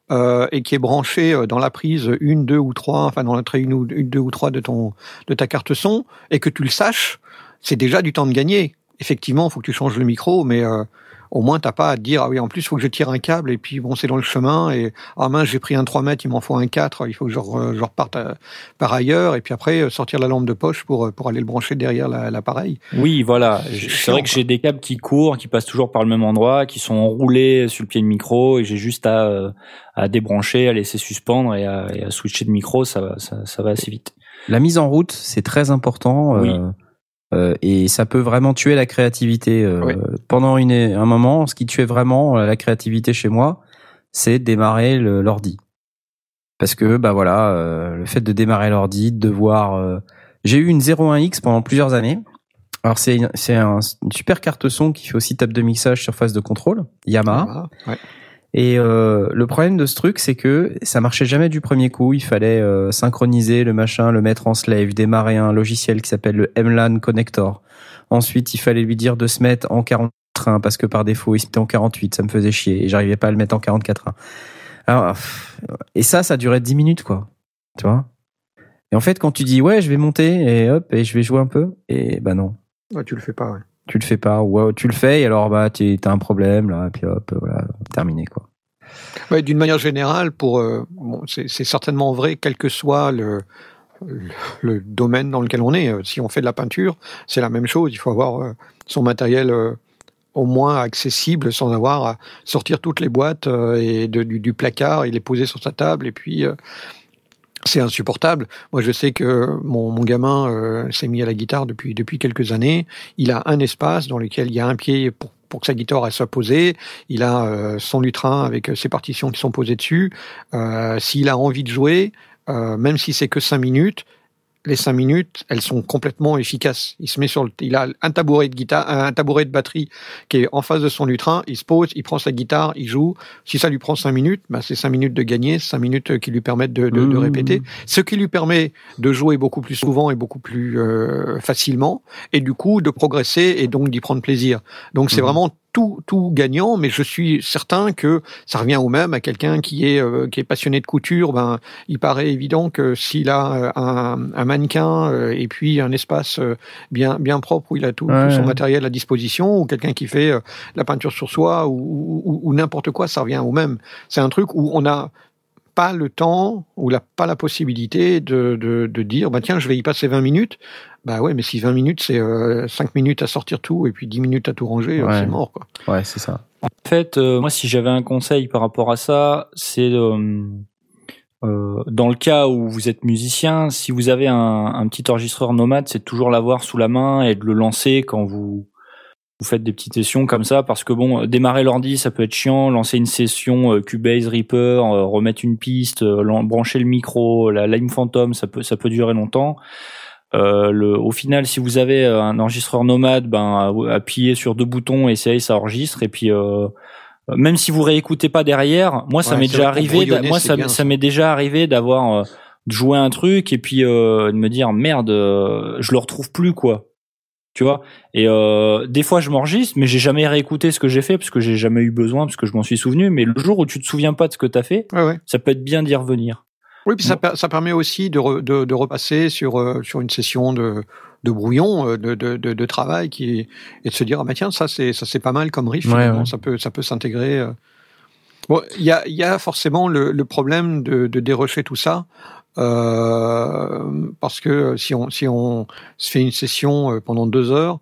Euh, et qui est branché dans la prise une, deux ou trois, enfin dans l'entrée une ou une, deux ou trois de ton de ta carte son, et que tu le saches, c'est déjà du temps de gagner. Effectivement, faut que tu changes le micro, mais euh, au moins t'as pas à te dire ah oui en plus il faut que je tire un câble et puis bon c'est dans le chemin et ah mince j'ai pris un 3 mètres il m'en faut un 4 il faut que je, je reparte à, par ailleurs et puis après sortir la lampe de poche pour pour aller le brancher derrière l'appareil. Oui voilà. C'est vrai que j'ai des câbles qui courent qui passent toujours par le même endroit qui sont enroulés sur le pied de micro et j'ai juste à à débrancher à laisser suspendre et à, et à switcher de micro ça va ça, ça va assez vite. La mise en route c'est très important oui. euh... Euh, et ça peut vraiment tuer la créativité. Euh, oui. Pendant une, un moment, ce qui tuait vraiment la créativité chez moi, c'est démarrer l'ordi. Parce que bah voilà, euh, le fait de démarrer l'ordi, de voir. euh, J'ai eu une 01X pendant plusieurs années. Alors c'est c'est un, une super carte son qui fait aussi table de mixage sur phase de contrôle, Yamaha. Yamaha ouais. Et euh, le problème de ce truc, c'est que ça marchait jamais du premier coup. Il fallait euh, synchroniser le machin, le mettre en slave, démarrer un logiciel qui s'appelle le MLAN Connector. Ensuite, il fallait lui dire de se mettre en 44.1 parce que par défaut, il se mettait en 48. Ça me faisait chier et j'arrivais pas à le mettre en 44.1. Alors, et ça, ça durait 10 minutes, quoi. Tu vois? Et en fait, quand tu dis ouais, je vais monter et hop, et je vais jouer un peu, et bah non. Ouais, tu le fais pas, ouais tu le fais pas ou tu le fais et alors bah tu as un problème là et puis hop voilà terminé quoi. D'une manière générale pour euh, bon, c'est certainement vrai quel que soit le, le, domaine dans lequel on est si on fait de la peinture, c'est la même chose, il faut avoir euh, son matériel euh, au moins accessible sans avoir à sortir toutes les boîtes euh, et de, du, placard et les poser sur sa table et puis euh, c'est insupportable. Moi, je sais que mon, mon gamin euh, s'est mis à la guitare depuis depuis quelques années. Il a un espace dans lequel il y a un pied pour pour que sa guitare soit posée. Il a euh, son lutrin avec ses partitions qui sont posées dessus. Euh, S'il a envie de jouer, euh, même si c'est que cinq minutes, les cinq minutes, elles sont complètement efficaces. Il se met sur le, il a un tabouret de guitare, un tabouret de batterie qui est en face de son lutrin. Il se pose, il prend sa guitare, il joue. Si ça lui prend cinq minutes, bah c'est cinq minutes de gagner, cinq minutes qui lui permettent de, de, mmh. de, répéter. Ce qui lui permet de jouer beaucoup plus souvent et beaucoup plus euh, facilement, et du coup de progresser et donc d'y prendre plaisir. Donc c'est mmh. vraiment tout, tout gagnant, mais je suis certain que ça revient au même à quelqu'un qui est euh, qui est passionné de couture. Ben, il paraît évident que s'il a euh, un, un mannequin euh, et puis un espace bien bien propre où il a tout, ouais, tout son ouais. matériel à disposition, ou quelqu'un qui fait la peinture sur soi ou, ou, ou n'importe quoi, ça revient au même. C'est un truc où on a pas le temps ou la, pas la possibilité de, de, de dire bah tiens je vais y passer 20 minutes bah ouais mais si 20 minutes c'est euh, 5 minutes à sortir tout et puis 10 minutes à tout ranger euh, Ouais. c'est mort quoi Ouais, c'est ça. En fait, euh, moi, si j'avais un conseil par rapport à ça, c'est euh, euh, dans le cas où vous êtes musicien, si vous avez un, un petit enregistreur nomade, c'est toujours l'avoir sous la main et de le lancer quand vous vous faites des petites sessions comme ça, parce que bon, démarrer l'ordi, ça peut être chiant, lancer une session euh, Cubase, Reaper, euh, remettre une piste, euh, brancher le micro, la Lime Phantom, ça peut ça peut durer longtemps. Euh, le, au final, si vous avez euh, un enregistreur nomade, ben appuyez sur deux boutons, essayez, ça enregistre, et puis euh, même si vous réécoutez pas derrière, moi ça Ouais, m'est déjà arrivé, moi ça, bien, m'est déjà arrivé d'avoir euh, de jouer un truc et puis euh, de me dire merde, euh, je le retrouve plus quoi. Tu vois Et euh, des fois je m'enregistre, mais j'ai jamais réécouté ce que j'ai fait parce que j'ai jamais eu besoin parce que je m'en suis souvenu. Mais le jour où tu te souviens pas de ce que t'as fait, ouais ouais ça peut être bien d'y revenir. oui puis ça, ça permet aussi de, re- de, de repasser sur euh, sur une session de de brouillon euh, de, de, de, de travail qui et de se dire ah bah tiens ça c'est ça c'est pas mal comme riff Ouais, finalement, ouais. ça peut ça peut s'intégrer bon il y a il y a forcément le, le problème de, de dérocher tout ça euh, parce que si on si on se fait une session euh, pendant deux heures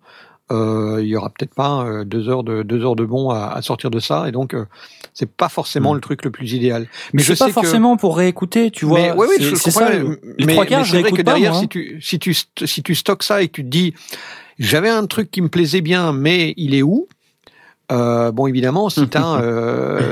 euh, il y aura peut-être pas euh, deux heures de deux heures de bon à, à sortir de ça et donc euh, c'est pas forcément Mm. le truc le plus idéal Mais je c'est pas sais que- forcément pour réécouter, tu vois. mais oui, oui, c'est je ça. mais- le- les mais- trois mais quarts, je vrai que pas. derrière, moi, hein. si tu, si tu, si tu stockes ça et que tu te dis, j'avais un truc qui me plaisait bien, mais il est où? Euh, bon, évidemment, si tu as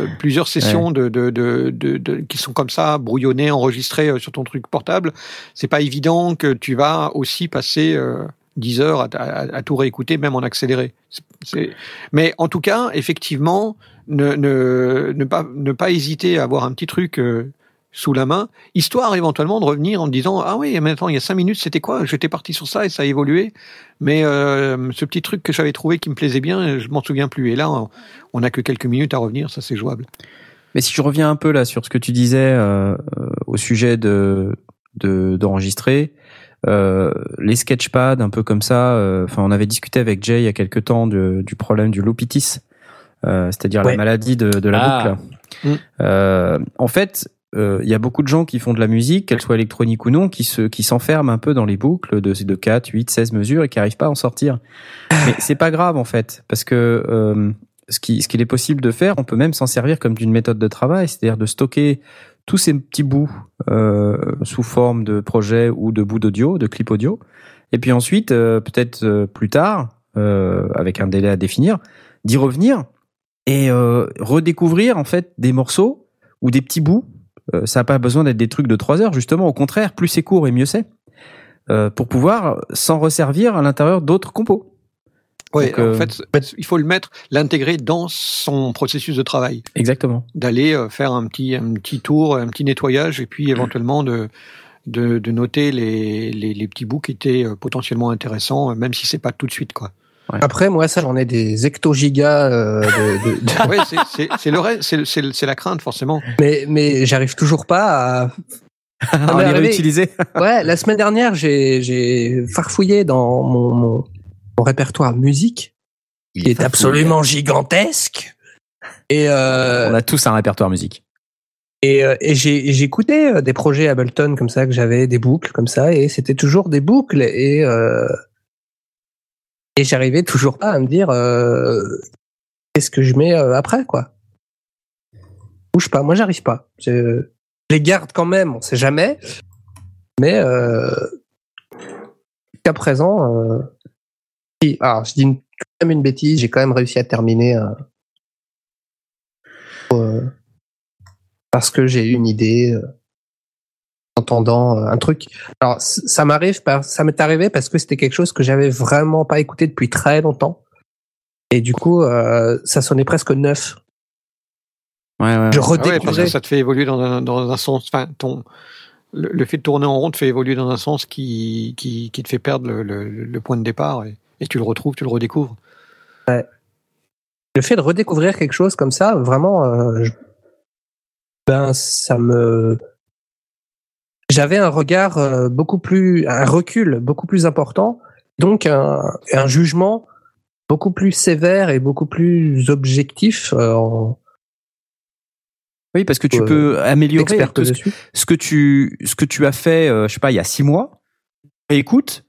plusieurs sessions de, de, de, de, de- qui sont comme ça, brouillonnées, enregistrées euh, sur ton truc portable, c'est pas évident que tu vas aussi passer euh, 10 heures à, à- à tout réécouter, même en accéléré. C'est- c'est- Mais en tout cas, effectivement, ne, ne, ne, pas, ne pas hésiter à avoir un petit truc euh, sous la main, histoire éventuellement de revenir en te disant ah oui mais attends il y a cinq minutes c'était quoi? J'étais parti sur ça et ça a évolué mais euh, ce petit truc que j'avais trouvé qui me plaisait bien je m'en souviens plus et là on- n'a que quelques minutes à revenir ça c'est jouable Mais si je reviens un peu là sur ce que tu disais euh, euh, au sujet de de- d'enregistrer, euh, les sketchpads un peu comme ça. euh, Enfin, on avait discuté avec Jay il y a quelque temps de- du problème du lopitis, euh, c'est-à-dire Ouais. la maladie de, de la Ah. boucle. Mm. Euh, en fait, euh, il y a beaucoup de gens qui font de la musique, qu'elle soit électronique ou non, qui se qui s'enferment un peu dans les boucles de, de 4, 8, 16 mesures et qui arrivent pas à en sortir. Mais c'est pas grave en fait, parce que euh, ce qui ce qu'il est possible de faire, on peut même s'en servir comme d'une méthode de travail, c'est-à-dire de stocker tous ces petits bouts euh, sous forme de projet ou de bouts d'audio, de clips audio, et puis ensuite peut-être plus tard, avec un délai à définir, d'y revenir et redécouvrir en fait des morceaux ou des petits bouts. Euh, ça n'a pas besoin d'être des trucs de trois heures, justement. Au contraire, plus c'est court et mieux c'est. Euh, pour pouvoir s'en resservir à l'intérieur d'autres compos. Donc, en euh, fait il faut le mettre l'intégrer dans son processus de travail Exactement. d'aller faire un petit un petit tour un petit nettoyage et puis éventuellement de de, de noter les, les, les petits bouts qui étaient potentiellement intéressants, même si c'est pas tout de suite, quoi. Après, moi, ça, j'en ai des hectogigas euh, de, de- de- Ouais, c'est- le reste, la crainte forcément. mais mais j'arrive toujours pas à. on mais les réutilisait. Ouais, la semaine dernière, j'ai j'ai farfouillé dans mon, mon, mon répertoire musique, qui est absolument gigantesque. Et euh, On a tous un répertoire musique. Et, euh, et écouté euh, des projets Ableton comme ça que j'avais des boucles comme ça et c'était toujours des boucles et euh, et j'arrivais toujours pas à me dire euh, qu'est-ce que je mets euh, après quoi. Bouge pas, moi j'arrive pas. Je, les garde quand même, on sait jamais. Mais euh, jusqu'à présent, euh, alors je dis quand même une bêtise, j'ai quand même réussi à terminer. parce que j'ai eu une idée entendant euh, un truc. Alors ça m'arrive, par- ça m'est arrivé parce que c'était quelque chose que j'avais vraiment pas écouté depuis très longtemps. Et du coup, euh, ça sonnait presque neuf. Ouais, ouais. Je Ah ouais, parce redécouvrais. que ça te fait évoluer dans un, dans un sens. Enfin, ton le, le fait de tourner en rond te fait évoluer dans un sens qui qui, qui te fait perdre le, le, le point de départ et, et tu le retrouves, tu le redécouvres. le fait de redécouvrir quelque chose comme ça, vraiment, euh, je- ben ça me, j'avais un regard euh, beaucoup plus, un recul beaucoup plus important, donc un, un jugement beaucoup plus sévère et beaucoup plus objectif euh, en, Oui, parce que tu Euh, peux améliorer ce, que tu ce que tu as fait, je sais pas, il y a six mois. Et écoute,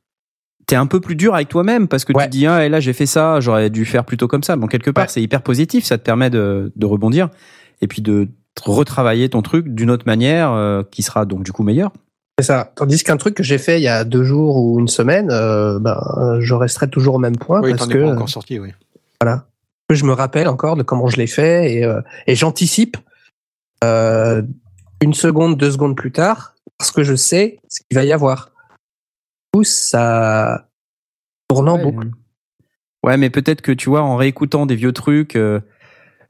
t'es un peu plus dur avec toi-même parce que Ouais. tu te dis ah et là j'ai fait ça, j'aurais dû faire plutôt comme ça. Bon quelque part Ouais. c'est hyper positif, ça te permet de, de rebondir et puis de retravailler ton truc d'une autre manière euh, qui sera donc du coup meilleure. C'est ça. Tandis qu'un truc que j'ai fait il y a deux jours ou une semaine, euh, ben, je resterai toujours au même point Oui, parce t'en que, es pas encore sorti, oui. que je me rappelle encore de comment je l'ai fait et, euh, et j'anticipe euh, une seconde, deux secondes plus tard parce que je sais ce qu'il va y avoir. Du coup, ça tourne en ouais. boucle. Ouais, mais peut-être que tu vois, en réécoutant des vieux trucs, euh,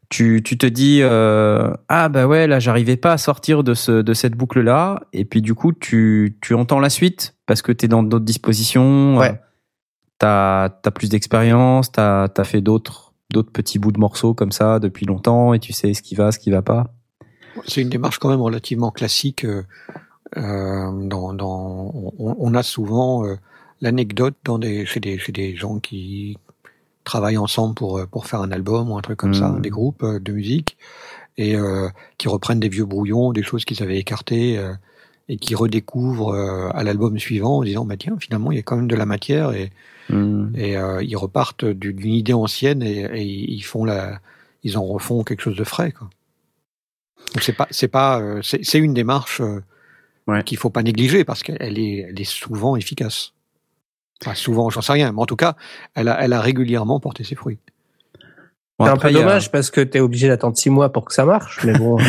tu, tu te dis euh, ah bah ouais là j'arrivais pas à sortir de ce de cette boucle là et puis du coup tu tu entends la suite parce que t'es dans d'autres dispositions. Ouais. euh, t'as t'as plus d'expérience, t'as t'as fait d'autres d'autres petits bouts de morceaux comme ça depuis longtemps et tu sais ce qui va, ce qui va pas. C'est une démarche quand même relativement classique. euh, dans, dans, on, on a souvent l'anecdote dans des, chez, des, chez des gens qui travaillent ensemble pour, euh, pour faire un album ou un truc comme ça, Mhm. des groupes euh, de musique, et euh, qui reprennent des vieux brouillons, des choses qu'ils avaient écartées, euh, et qui redécouvrent euh, à l'album suivant en disant bah tiens finalement il y a quand même de la matière et, Hmm. et euh, ils repartent du- d'une idée ancienne et, et ils font la ils en refont quelque chose de frais quoi. Donc c'est pas c'est pas c'est c'est une démarche Ouais. qu'il faut pas négliger parce qu'elle est elle est souvent efficace. Enfin, souvent j'en sais rien mais en tout cas elle a elle a régulièrement porté ses fruits. Bon, c'est un peu a- dommage parce que t'es obligé d'attendre six mois pour que ça marche, mais bon.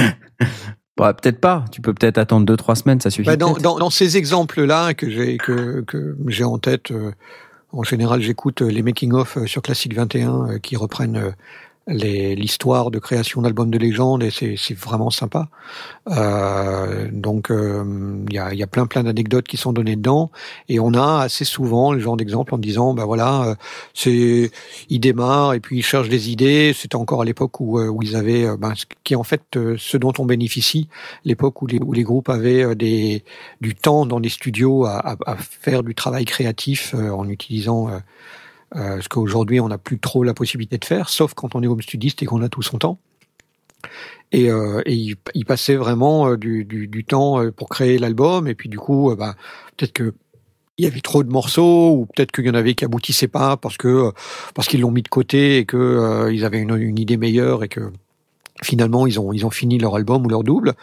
Peut-être pas. Tu peux peut-être attendre deux trois semaines, ça suffit. Bah, dans, dans, dans ces exemples-là que j'ai que, que j'ai en tête, euh, en général, j'écoute euh, les making-of euh, sur Classique 21 euh, qui reprennent euh, l'histoire de création d'albums de légende et c'est vraiment sympa. Euh, donc euh, il y, a, il y a plein plein d'anecdotes qui sont données dedans et on a assez souvent le genre d'exemple en disant bah voilà euh, c'est ils démarrent et puis ils cherchent des idées. C'était encore à l'époque où, euh, où ils avaient euh, ben, ce qui est en fait euh, ce dont on bénéficie l'époque où les, où les groupes avaient euh, des, du temps dans les studios à, à, à faire du travail créatif euh, en utilisant euh, ce qu'aujourd'hui on n'a plus trop la possibilité de faire, sauf quand on est home studiste et qu'on a tout son temps. Et, euh, et il, il passait vraiment euh, du, du, du temps euh, pour créer l'album, et puis du coup, bah, peut-être que il y avait trop de morceaux, ou peut-être qu'il y en avait qui aboutissaient pas parce que parce qu'ils l'ont mis de côté et que euh, ils avaient une, une idée meilleure et que finalement ils ont ils ont fini leur album ou leur double.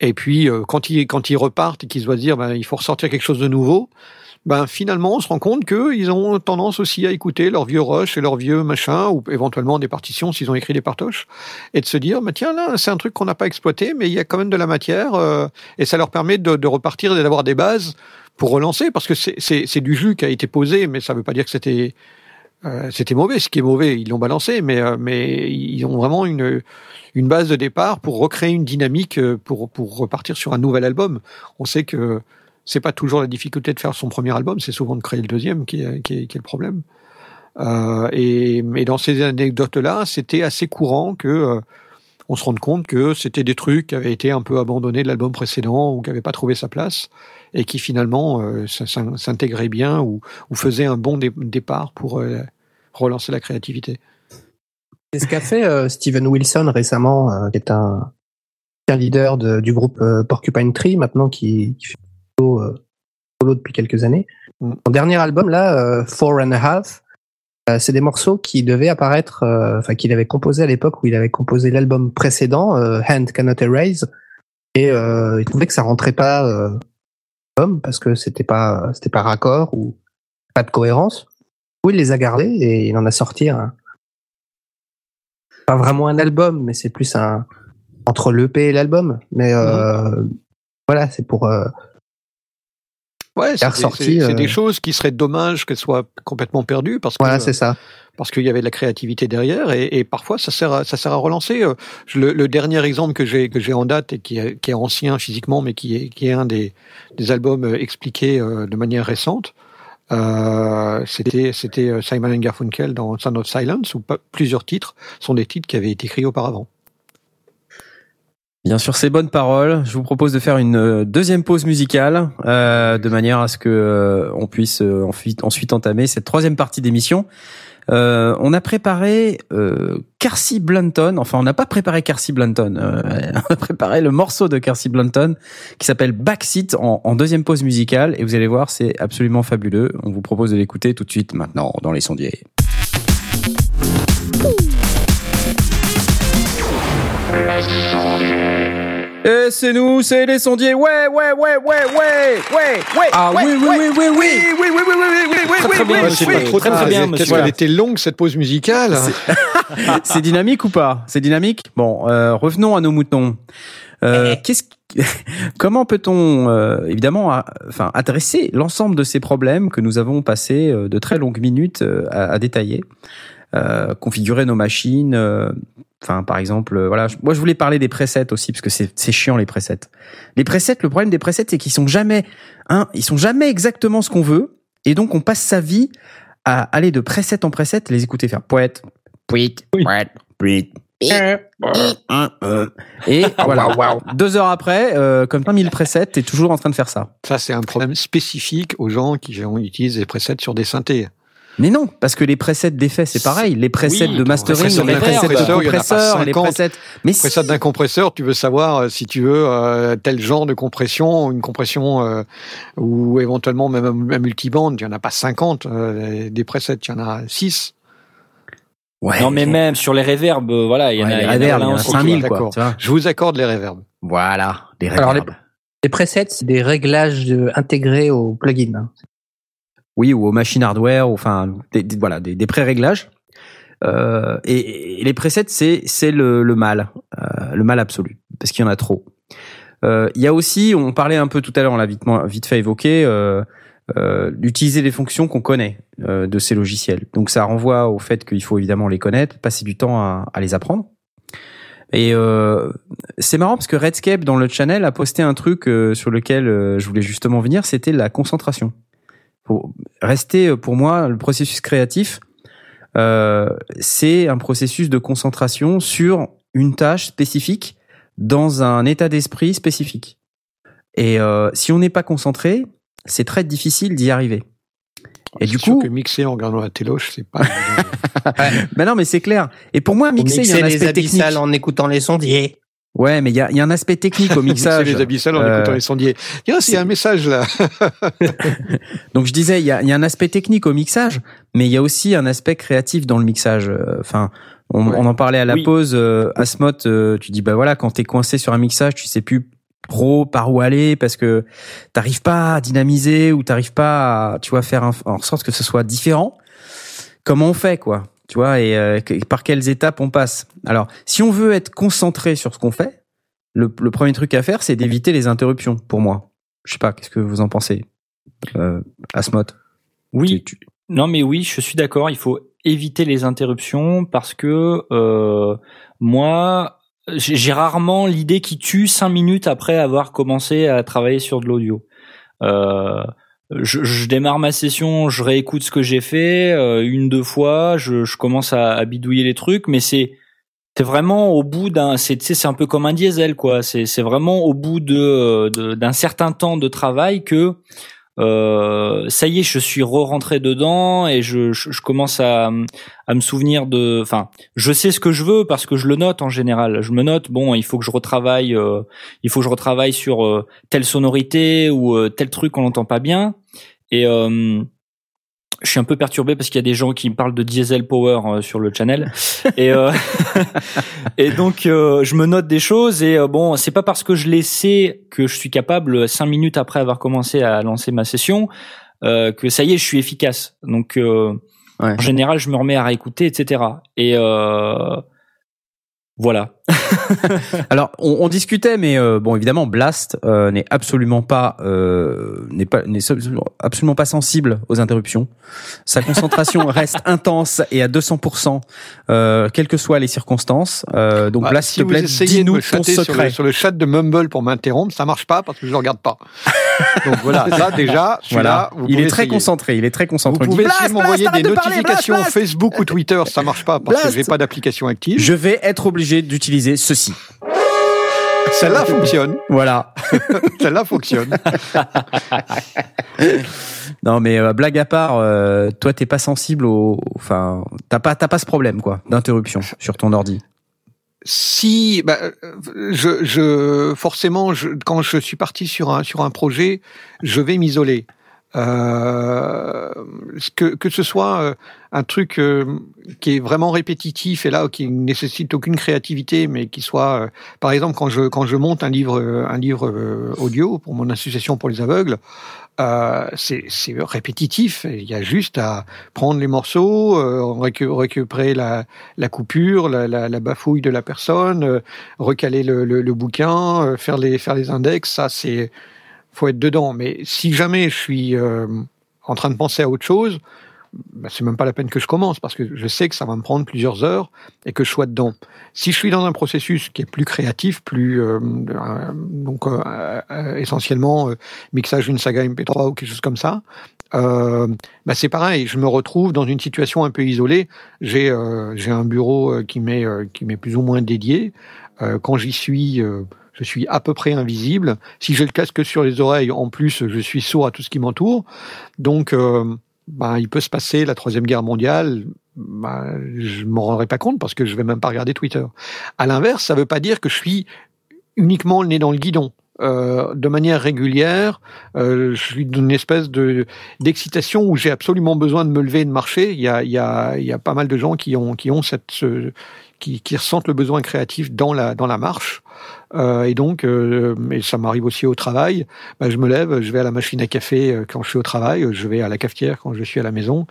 Et puis euh, quand ils quand ils repartent et qu'ils doivent dire ben, il faut ressortir quelque chose de nouveau, ben finalement on se rend compte que ils ont tendance aussi à écouter leurs vieux rush et leurs vieux machins ou éventuellement des partitions s'ils ont écrit des partoches et de se dire bah tiens là c'est un truc qu'on n'a pas exploité mais il y a quand même de la matière euh, et ça leur permet de, repartir et d'avoir des bases pour relancer parce que c'est du jus qui a été posé mais ça veut pas dire que c'était euh, c'était mauvais. Ce qui est mauvais, ils l'ont balancé, mais euh, ils ont vraiment une base de départ pour recréer une dynamique pour pour repartir sur un nouvel album. On sait que c'est pas toujours la difficulté de faire son premier album, c'est souvent de créer le deuxième qui est le problème. Euh, et mais dans ces anecdotes là, c'était assez courant que euh, on se rende compte que c'était des trucs qui avaient été un peu abandonnés de l'album précédent ou qui n'avaient pas trouvé sa place et qui finalement euh, s'intégraient bien ou, ou faisaient un bon dé- départ pour euh, relancer la créativité. C'est ce qu'a fait Steven Wilson récemment, qui est un, leader de- du groupe Porcupine Tree, maintenant qui, qui fait solo, euh, depuis quelques années. Mm. Son dernier album, là, euh, Four and a Half, euh, c'est des morceaux qui devaient apparaître, enfin qu'il avait composé à l'époque où il avait composé l'album précédent, Hand Cannot Erase, et euh, il trouvait que ça rentrait pas euh, parce que c'était pas c'était pas raccord ou pas de cohérence. Coup, il les a gardés et il en a sorti un, pas vraiment un album, mais c'est plus un entre l'EP et l'album. Mais euh, voilà, c'est pour Ouais, c'est des- ressorti, c'est c'est euh, des choses qui seraient dommage qu'elles soient complètement perdues parce que voilà, c'est ça. parce qu'il y avait de la créativité derrière et, et parfois ça sert à, ça sert à relancer. Euh, Le, le dernier exemple que j'ai que j'ai en date et qui est, qui est ancien physiquement mais qui est qui est un des des albums euh, expliqués de manière récente. Euh, c'était c'était Simon and Garfunkel dans Sound of Silence où plusieurs titres sont des titres qui avaient été écrits auparavant. Bien sûr, ces bonnes paroles. Je vous propose de faire une euh, deuxième pause musicale, euh, de manière à ce que euh, on puisse euh, ensuite, entamer cette troisième partie d'émission. Euh, on a préparé euh, Carcy Blanton. Enfin, on n'a pas préparé Carcy Blanton. On a préparé le morceau de Carcy Blanton qui s'appelle Backseat en, en deuxième pause musicale. Et vous allez voir, c'est absolument fabuleux. On vous propose de l'écouter tout de suite maintenant dans les sondiers. Et c'est nous, c'est les sondiers. Ouais, ouais, ouais, ouais, ouais, ouais, ouais. Ah ouais, oui, oui, ouais, oui, oui, oui. oui, oui, oui, oui, oui, oui, oui, oui, Très, bien, Très, très bien, Qu'est-ce monsieur. qu'elle était longue cette pause musicale C'est dynamique ou pas? C'est dynamique? Bon, euh, revenons à nos moutons. Euh, qu'est-ce qui- comment peut-on euh, évidemment à- enfin adresser l'ensemble de ces problèmes que nous avons passé euh, de très longues minutes euh, à, à détailler? Euh, configurer nos machines euh, enfin par exemple euh, voilà moi je voulais parler des presets aussi parce que c'est c'est chiant les presets les presets le problème des presets c'est qu'ils sont jamais hein, ils sont jamais exactement ce qu'on veut et donc on passe sa vie à aller de preset en preset les écouter faire poète poète poète poète et voilà. Deux heures après, euh, comme plein mille presets, t'es toujours en train de faire ça. Ça, c'est un problème spécifique aux gens qui utilisent des presets sur des synthés. Mais non, parce que les presets d'effets, c'est pareil. Les presets Oui, de mastering, presets les presets de compresseur, les 50. presets. Mais si. Preset d'un compresseur, tu veux savoir euh, si tu veux euh, tel genre de compression, une compression euh, ou éventuellement même un multiband, il n'y en a pas 50 euh, des presets, il y en a 6. Ouais. Non, mais même sur les reverbs, euh, voilà, il y en Ouais, a, les il y en a reverbs, plein il y en a aussi. 5000 quoi. d'accord. Tu vois. Je vous accorde les reverbs. Voilà, les Alors, reverbs. Les presets, c'est des réglages intégrés au plugin. Oui, ou aux machines hardware, ou enfin, des, des- voilà, des, des pré-réglages. Euh, et, et les presets, c'est c'est le, le mal, euh, le mal absolu, parce qu'il y en a trop. Euh, Il y a aussi, on parlait un peu tout à l'heure, on l'a vite, vite fait évoquer, euh, euh, d'utiliser les fonctions qu'on connaît euh, de ces logiciels. Donc ça renvoie au fait qu'il faut évidemment les connaître, passer du temps à, à les apprendre. Et c'est marrant parce que Redscape dans le channel a posté un truc sur lequel je voulais justement venir, c'était la concentration. Rester euh, pour moi le processus créatif, euh, c'est un processus de concentration sur une tâche spécifique dans un état d'esprit spécifique. Et euh, si on n'est pas concentré, c'est très difficile d'y arriver. Et du C'est sûr coup, que mixer en regardant la téloche, c'est pas. ben non, mais c'est clair. Et pour moi, mixer, il y a un mixer les aspect technique. en écoutant les sondiers. Ouais, mais il y a, y a un aspect technique au mixage. les abyssales en Euh, écoutant les sondiers. Tiens, il y a un message là. Donc je disais, il y a, y a un aspect technique au mixage, mais il y a aussi un aspect créatif dans le mixage. Euh, Enfin, on, Ouais. on en parlait à la Oui. pause. Euh, Asmod, euh, tu dis bah voilà, quand t'es coincé sur un mixage, tu sais plus trop par où aller parce que t'arrives pas à dynamiser ou t'arrives pas à, tu vois, faire un- en sorte que ce soit différent. Comment on fait quoi? Tu vois et euh, par quelles étapes on passe Alors, si on veut être concentré sur ce qu'on fait, le, le premier truc à faire, c'est d'éviter les interruptions. Pour moi, je sais pas, qu'est-ce que vous en pensez, euh, Asmod Oui, Tu- tu- non mais oui, je suis d'accord. Il faut éviter les interruptions parce que euh, moi, j'ai j'ai rarement l'idée qui tue cinq minutes après avoir commencé à travailler sur de l'audio. Euh, je, je démarre ma session, je réécoute ce que j'ai fait euh, une deux fois, je, je commence à, à bidouiller les trucs, mais c'est c'est vraiment au bout d'un c'est c'est un peu comme un diesel quoi. C'est c'est vraiment au bout de de- d'un certain temps de travail que euh, ça y est, je suis re-rentré dedans et je, je, commence à, à me souvenir de. Enfin, je sais ce que je veux parce que je le note en général. Je me note. Bon, il faut que je retravaille. euh, il faut que je retravaille sur euh, telle sonorité ou euh, tel truc qu'on n'entend pas bien. Et euh, je suis un peu perturbé parce qu'il y a des gens qui me parlent de diesel power euh, sur le channel. et euh, et donc euh, je me note des choses et euh, bon, c'est pas parce que je les sais que je suis capable euh, cinq minutes après avoir commencé à lancer ma session que ça y est, je suis efficace. Donc euh, Ouais. en général, je me remets à réécouter, etc. Et euh, voilà. Alors, on, on discutait, mais euh, bon, évidemment, Blast euh, n'est absolument pas euh, n'est pas n'est absolument- pas sensible aux interruptions. Sa concentration reste intense et à 200%, euh, quelles que soient les circonstances. Euh, donc, Bah, Blast, si s'il te plaît, dis-nous ton chatter sur le, secret. sur le chat de Mumble pour m'interrompre, ça marche pas parce que je le regarde pas. Donc voilà, ça déjà, Voilà, vous il est très essayer. concentré. Il est très Vous concentré. On dit, pouvez m'envoyer des arrête de parler, notifications. Facebook ou Twitter, ça marche pas parce Blast. que j'ai pas d'application active. Je vais être obligé d'utiliser ceci. Celle-là fonctionne. Voilà. Celle-là fonctionne. non, mais euh, blague à part, euh, toi, t'es pas sensible au, enfin, t'as pas, t'as pas ce problème, quoi, d'interruption sur ton ordi. Si, bah, euh, je, je, forcément, je, quand je suis parti sur un sur un projet, je vais m'isoler. Euh, que, que ce soit euh, un truc euh, qui est vraiment répétitif et là qui nécessite aucune créativité, mais qui soit, par exemple, quand je quand je monte un livre un livre audio pour mon association pour les aveugles, c'est répétitif. Il y a juste à prendre les morceaux, récupérer la, coupure, la, bafouille de la personne, recaler le, le, bouquin, faire les faire les index. Ça c'est faut être dedans. Mais si jamais je suis euh, en train de penser à autre chose, bah, c'est même pas la peine que je commence parce que je sais que ça va me prendre plusieurs heures et que je sois dedans. Si je suis dans un processus qui est plus créatif, plus euh, euh donc euh, euh, essentiellement mixage d'une saga MP3 ou quelque chose comme ça, bah c'est pareil. Je me retrouve dans une situation un peu isolée. J'ai j'ai un bureau qui m'est qui m'est plus ou moins dédié. quand j'y suis je suis à peu près invisible. Si j'ai le casque sur les oreilles, en plus, je suis sourd à tout ce qui m'entoure. Donc, euh, ben, il peut se passer la troisième guerre mondiale. Ben, je m'en rendrai pas compte parce que je vais même pas regarder Twitter. À l'inverse, ça veut pas dire que je suis uniquement le nez dans le guidon. Euh, de manière régulière, euh, je suis d'une espèce de d'excitation où j'ai absolument besoin de me lever et de marcher. Il y a, il y a, il y a pas mal de gens qui ont qui ont cette ce, qui, ressentent le besoin créatif dans la dans la marche. Euh, et donc, euh, mais ça m'arrive aussi au travail. Bah, je me lève, je vais à la machine à café euh, quand je suis au travail, je vais à la cafetière quand je suis à la maison.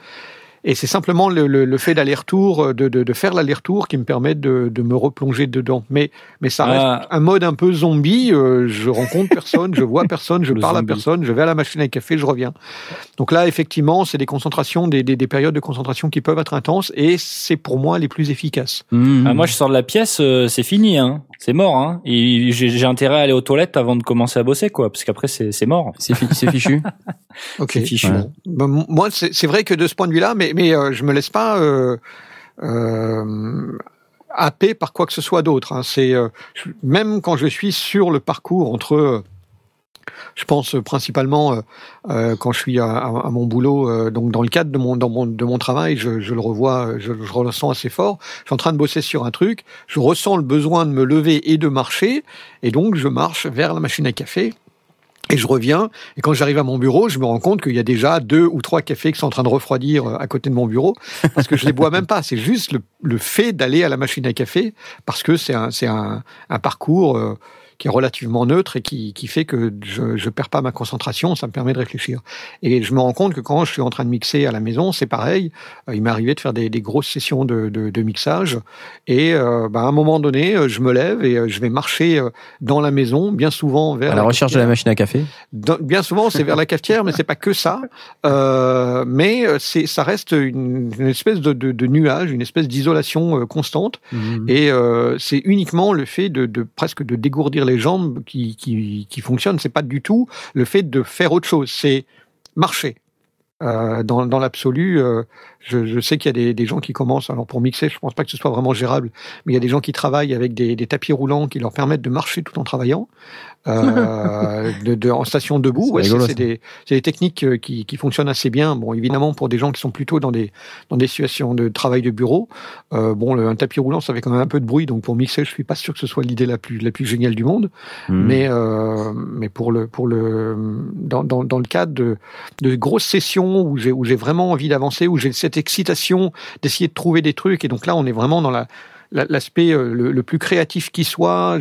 Et c'est simplement le, le, le fait d'aller-retour, euh, de, de, de, faire l'aller-retour qui me permet de, de, me replonger dedans. Mais, mais ça reste ah. un mode un peu zombie. Euh, je rencontre personne, je vois personne, je parle zombie. à personne, je vais à la machine à café, je reviens. Donc là, effectivement, c'est des concentrations, des, des, des, périodes de concentration qui peuvent être intenses et c'est pour moi les plus efficaces. Mmh. Ah, moi, je sors de la pièce, euh, c'est fini, hein. C'est mort, hein. Et j'ai intérêt à aller aux toilettes avant de commencer à bosser, quoi, parce qu'après, c'est mort. C'est fichu. ok. Fichu. Ouais. Bon, moi, c'est vrai que de ce point de vue-là, mais mais, euh, je me laisse pas euh, euh, happer par quoi que ce soit d'autre. Hein. C'est euh, même quand je suis sur le parcours entre je pense principalement euh, quand je suis à, mon boulot, euh, donc dans le cadre de mon, de mon travail, je, le revois, je, je, ressens assez fort. Je suis en train de bosser sur un truc, je ressens le besoin de me lever et de marcher, et donc je marche vers la machine à café. Et je reviens, et quand j'arrive à mon bureau, je me rends compte qu'il y a déjà deux ou trois cafés qui sont en train de refroidir euh, à côté de mon bureau, parce que je les bois même pas. C'est juste le, le fait d'aller à la machine à café, parce que c'est un, un, parcours euh, qui est relativement neutre et qui, qui fait que je ne perds pas ma concentration, ça me permet de réfléchir. Et je me rends compte que quand je suis en train de mixer à la maison, c'est pareil. Euh, il m'est arrivé de faire des, des, grosses sessions de, de, de mixage. Et euh, bah, à un moment donné, euh, je me lève et je vais marcher dans la maison, bien souvent vers... À la, la recherche cafetière. de la machine à café? Dans, Bien souvent, c'est vers la cafetière, mais c'est pas que ça. Euh, mais c'est ça reste une, une espèce de, de, de, nuage, une espèce d'isolation constante. Mmh. Et c'est uniquement le fait de, de presque de dégourdir les jambes qui, qui, qui fonctionnent. C'est pas du tout le fait de faire autre chose. C'est marcher. Euh, dans dans l'absolu, euh, je, je, sais qu'il y a des, des, gens qui commencent. Alors pour mixer, je pense pas que ce soit vraiment gérable, mais il y a des gens qui travaillent avec des, des tapis roulants qui leur permettent de marcher tout en travaillant euh, de, de, en station debout. Ouais, c'est des, des, techniques euh, qui, qui, fonctionnent assez bien. Bon, évidemment, pour des gens qui sont plutôt dans des, dans des situations de travail de bureau, euh, bon, le, un tapis roulant, ça fait quand même un peu de bruit, donc pour mixer, je suis pas sûr que ce soit l'idée la plus, la plus géniale du monde. Mmh. Mais, euh, mais pour le, pour le, dans, dans, dans le cadre de, de grosses sessions où j'ai, où j'ai vraiment envie d'avancer, où j'ai cette excitation d'essayer de trouver des trucs, et donc là, on est vraiment dans la, l'aspect euh, le, le, plus créatif qui soit.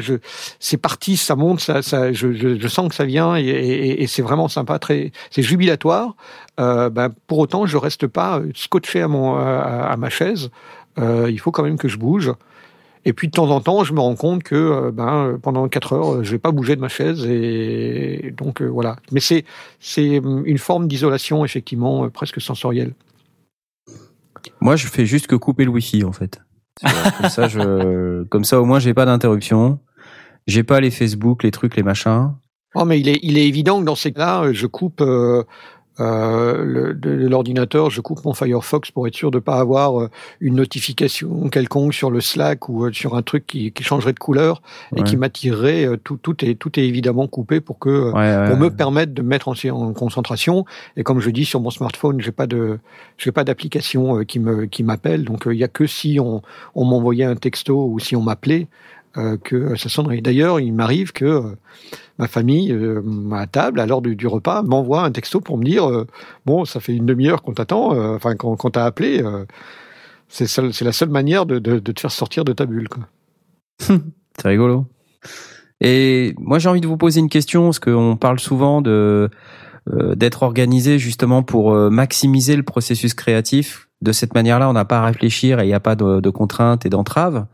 C'est parti, ça monte, ça, ça je, je, je, sens que ça vient et, et, et c'est vraiment sympa, très, c'est jubilatoire. Euh, ben, pour autant, je reste pas scotché à mon à, ma chaise. Euh, il faut quand même que je bouge. Et puis de temps en temps, je me rends compte que euh, ben, pendant quatre heures, je vais pas bouger de ma chaise et donc euh, voilà. Mais c'est une forme d'isolation effectivement presque sensorielle. Moi, je fais juste que couper le wifi en fait comme ça, je, comme ça, au moins, j'ai pas d'interruption. J'ai pas les Facebook, les trucs, les machins. Oh, mais il est, il est évident que dans ces cas-là, je coupe. Euh, euh, le- de, de l'ordinateur, je coupe mon Firefox pour être sûr de pas avoir euh, une notification quelconque sur le Slack ou euh, sur un truc qui, qui changerait de couleur et Ouais. qui m'attirerait. euh, Tout, tout est tout est évidemment coupé pour que ouais, pour me permettre de me mettre en, en concentration. Et comme je dis sur mon smartphone, j'ai pas de j'ai pas d'application qui me qui m'appelle. Donc il y a que si on on m'envoyait un texto ou si on m'appelait que euh, ça sonnerait. D'ailleurs, il m'arrive que euh, ma famille euh, à table à l'heure du, repas m'envoie un texto pour me dire bon ça fait une demi-heure qu'on t'attend. Enfin qu'on qu'on t'a appelé. c'est la seule manière de, te faire sortir de ta bulle. C'est rigolo. Et moi, j'ai envie de vous poser une question parce qu'on parle souvent de d'être organisé justement pour maximiser le processus créatif. De cette manière-là, on n'a pas à réfléchir et il n'y a pas de contraintes et d'entraves.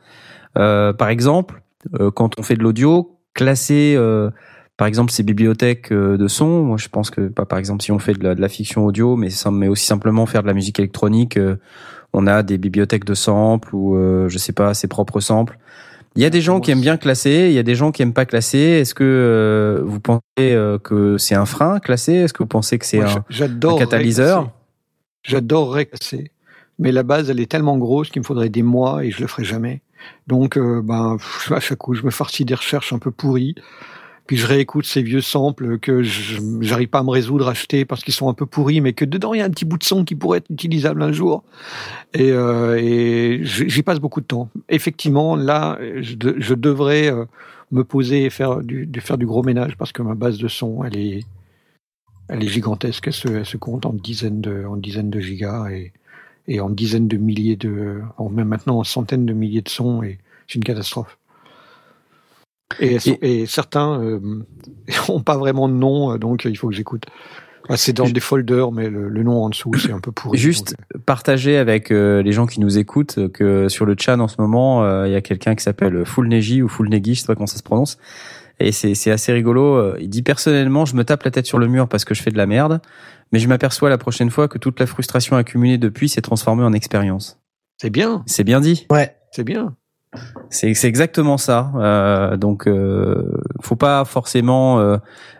Euh, par exemple, euh, quand on fait de l'audio, classer euh, par exemple ces bibliothèques de son. Moi, je pense que pas par exemple si on fait de la, de la fiction audio, mais, aussi simplement faire de la musique électronique. euh, on a des bibliothèques de samples ou euh, je sais pas ses propres samples. Il y a des gens qui aiment bien classer, il y a des gens qui aiment pas classer. Est-ce que euh, vous pensez que c'est un frein classer? Est-ce que vous pensez que c'est un, un catalyseur? J'adorerais casser. Mais la base, elle est tellement grosse qu'il me faudrait des mois et je le ferai jamais. Donc, euh, ben, à chaque coup, je me farcis des recherches un peu pourries. Puis je réécoute ces vieux samples que j'arrive pas à me résoudre à acheter parce qu'ils sont un peu pourris, mais que dedans il y a un petit bout de son qui pourrait être utilisable un jour. Et, euh, j'y passe beaucoup de temps. Effectivement, là, je, de- je devrais euh, me poser et faire du, faire du gros ménage parce que ma base de son, elle est, elle est gigantesque. Elle se, elle se compte en dizaines de, en dizaines de gigas et, et en dizaines de milliers de, en, même maintenant en centaines de milliers de sons et c'est une catastrophe. Et, certains euh, ont pas vraiment de nom, euh, donc il faut que j'écoute. Ah, c'est dans des folders, mais le, le nom en dessous, c'est un peu pourri. Juste donc, partager avec euh, les gens qui nous écoutent euh, que sur le chat en ce moment, euh, il y a quelqu'un qui s'appelle Full Neji ou Full Negi, je sais pas comment ça se prononce. Et c'est assez rigolo. Euh, Il dit personnellement, je me tape la tête sur le mur parce que je fais de la merde, mais je m'aperçois la prochaine fois que toute la frustration accumulée depuis s'est transformée en expérience. c'est bien, C'est bien dit. Ouais. c'est bien. C'est c'est exactement ça. Euh, donc, euh, faut pas forcément euh,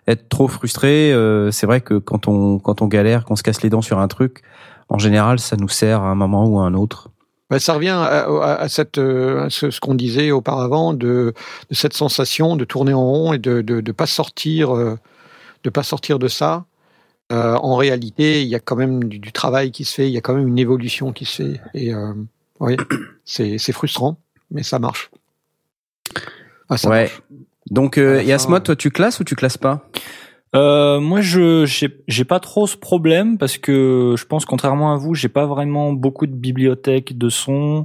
être trop frustré. Euh, c'est vrai que quand on quand on galère, qu'on se casse les dents sur un truc, en général, ça nous sert à un moment ou à un autre. Ben, ça revient à, à- à cette, euh, à ce, ce qu'on disait auparavant de, de cette sensation de tourner en rond et de de, de pas sortir, de pas sortir de ça. Euh, en réalité, il y a quand même du, du travail qui se fait, il y a quand même une évolution qui se fait. Et euh, oui, c'est c'est frustrant, mais ça marche. Ah, ça ouais. marche. Donc, À euh, toi, tu classes ou tu classes pas? Euh, moi, je j'ai j'ai pas trop ce problème parce que je pense contrairement à vous, j'ai pas vraiment beaucoup de bibliothèques de sons.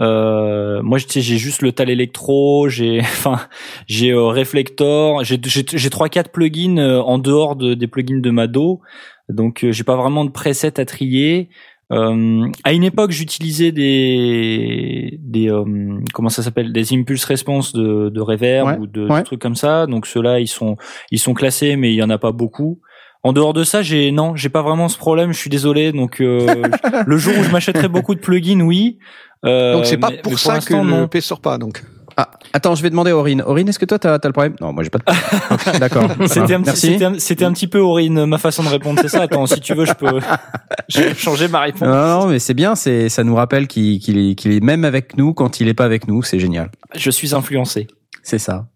Euh, moi, j'ai juste le Tal Electro, j'ai enfin j'ai euh, Reflector, j'ai trois quatre plugins euh, en dehors de, des plugins de Mado, donc euh, j'ai pas vraiment de presets à trier. Euh, à une époque, j'utilisais des des euh, comment ça s'appelle des impulse response de, de reverb Ouais, ou de, ouais. de trucs comme ça. Donc ceux-là, ils sont ils sont classés, mais il y en a pas beaucoup. En dehors de ça, j'ai non, j'ai pas vraiment ce problème. Je suis désolé. Donc euh, le jour où je m'achèterai beaucoup de plugins, oui. Euh, Donc c'est pas mais- pour mais ça que le. P sort pas. Donc Ah, attends, je vais demander à Aurine. Aurine, est-ce que toi, t'as as le problème? Non, moi, j'ai pas de problème. D'accord. C'était un, petit- un, un peu Aurine, ma façon de répondre, c'est ça? Attends, si tu veux, je peux, je peux changer ma réponse. Non, non, mais c'est bien. C'est ça nous rappelle qu'il qu'il est, qu'il est même avec nous quand il est pas avec nous. C'est génial. Je suis influencé. C'est ça.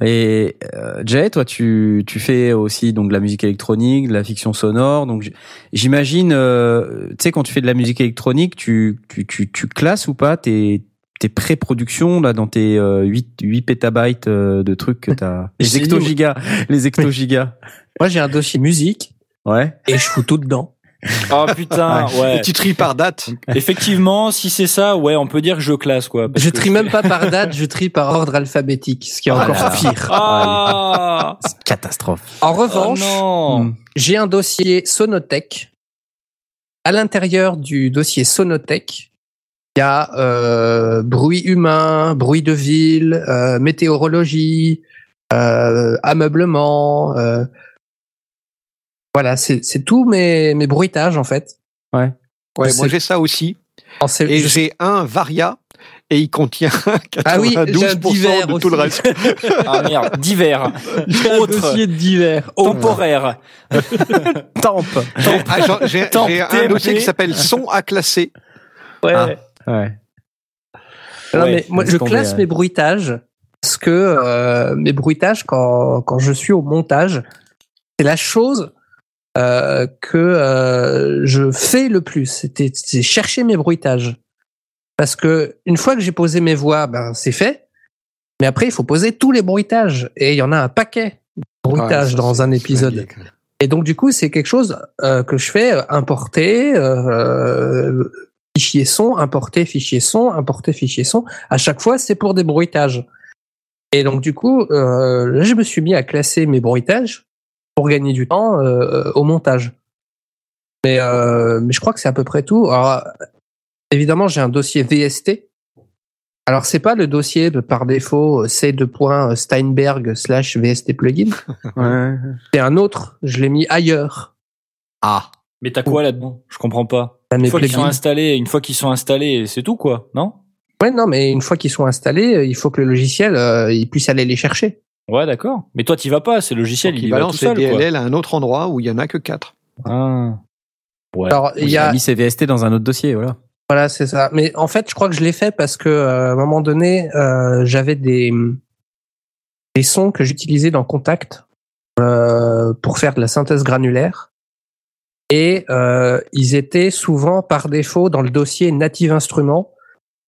Et euh, Jay, toi, tu, tu fais aussi donc de la musique électronique, de la fiction sonore. Donc j'imagine, euh, tu sais, quand tu fais de la musique électronique, tu, tu, tu, tu classes ou pas tes, tes pré-productions là dans tes euh, 8, 8 pétabytes euh, de trucs que t'as? Les hectogigas. Les hectogigas. Moi, j'ai un dossier musique Ouais. et je fous tout dedans. Oh putain, ouais. et tu tries par date. Effectivement, si c'est ça, ouais, on peut dire que je classe quoi. parce Je que trie même pas par date, je trie par ordre alphabétique, ce qui est Ah encore là pire. Ah, C'est une catastrophe. En oh revanche, non. Hmm. j'ai un dossier Sonotech. À l'intérieur du dossier Sonotech, il y a euh, bruit humain, bruit de ville, euh, météorologie, euh, ameublement. Voilà, c'est c'est tous mes, mes bruitages en fait. Ouais, C'est- moi j'ai ça aussi. Et j'ai un Varia et il contient Ah oui, 92% de tout le reste. Ah merde, divers, un Autre. dossier divers. temporaire. Temp. Ah, J'ai Temp j'ai un dossier qui s'appelle son à classer. Ouais. Ah. Ouais. Non, Ouais, mais moi, je classe ouais. mes bruitages parce que euh, mes bruitages, quand, quand je suis au montage, c'est la chose euh, que euh, je fais le plus. C'était c'est chercher mes bruitages. Parce que une fois que j'ai posé mes voix, ben c'est fait. Mais après, il faut poser tous les bruitages. Et il y en a un paquet de bruitages Ouais, dans un épisode. Et donc du coup, c'est quelque chose euh, que je fais importer fichier son, importer fichier son, importer fichier son. À chaque fois, c'est pour des bruitages. Et donc du coup, là, je me suis mis à classer mes bruitages pour gagner du temps euh, au montage. Mais, euh, mais je crois que c'est à peu près tout. Alors, évidemment, j'ai un dossier VST. Alors, c'est pas le dossier de, par défaut C2. Steinberg slash VST plugin. Ouais. C'est un autre. Je l'ai mis ailleurs. Ah. Mais t'as quoi là-dedans? Je comprends pas. Une fois qu'ils sont installés, une fois qu'ils sont installés, c'est tout quoi, non? Ouais, non, mais une fois qu'ils sont installés, euh, il faut que le logiciel euh, il puisse aller les chercher. Ouais, d'accord. Mais toi, t'y vas pas. C'est le logiciel, Donc, il il y va tout les seul. quoi. DLL à un autre endroit où il y en a que quatre. Ah. Ouais. Alors, il y a a, mis ses VST dans un autre dossier, voilà. voilà, c'est ça. Mais en fait, je crois que je l'ai fait parce que euh, à un moment donné, euh, j'avais des des sons que j'utilisais dans Contact euh, pour faire de la synthèse granulaire. Et euh, ils étaient souvent par défaut dans le dossier Native Instruments,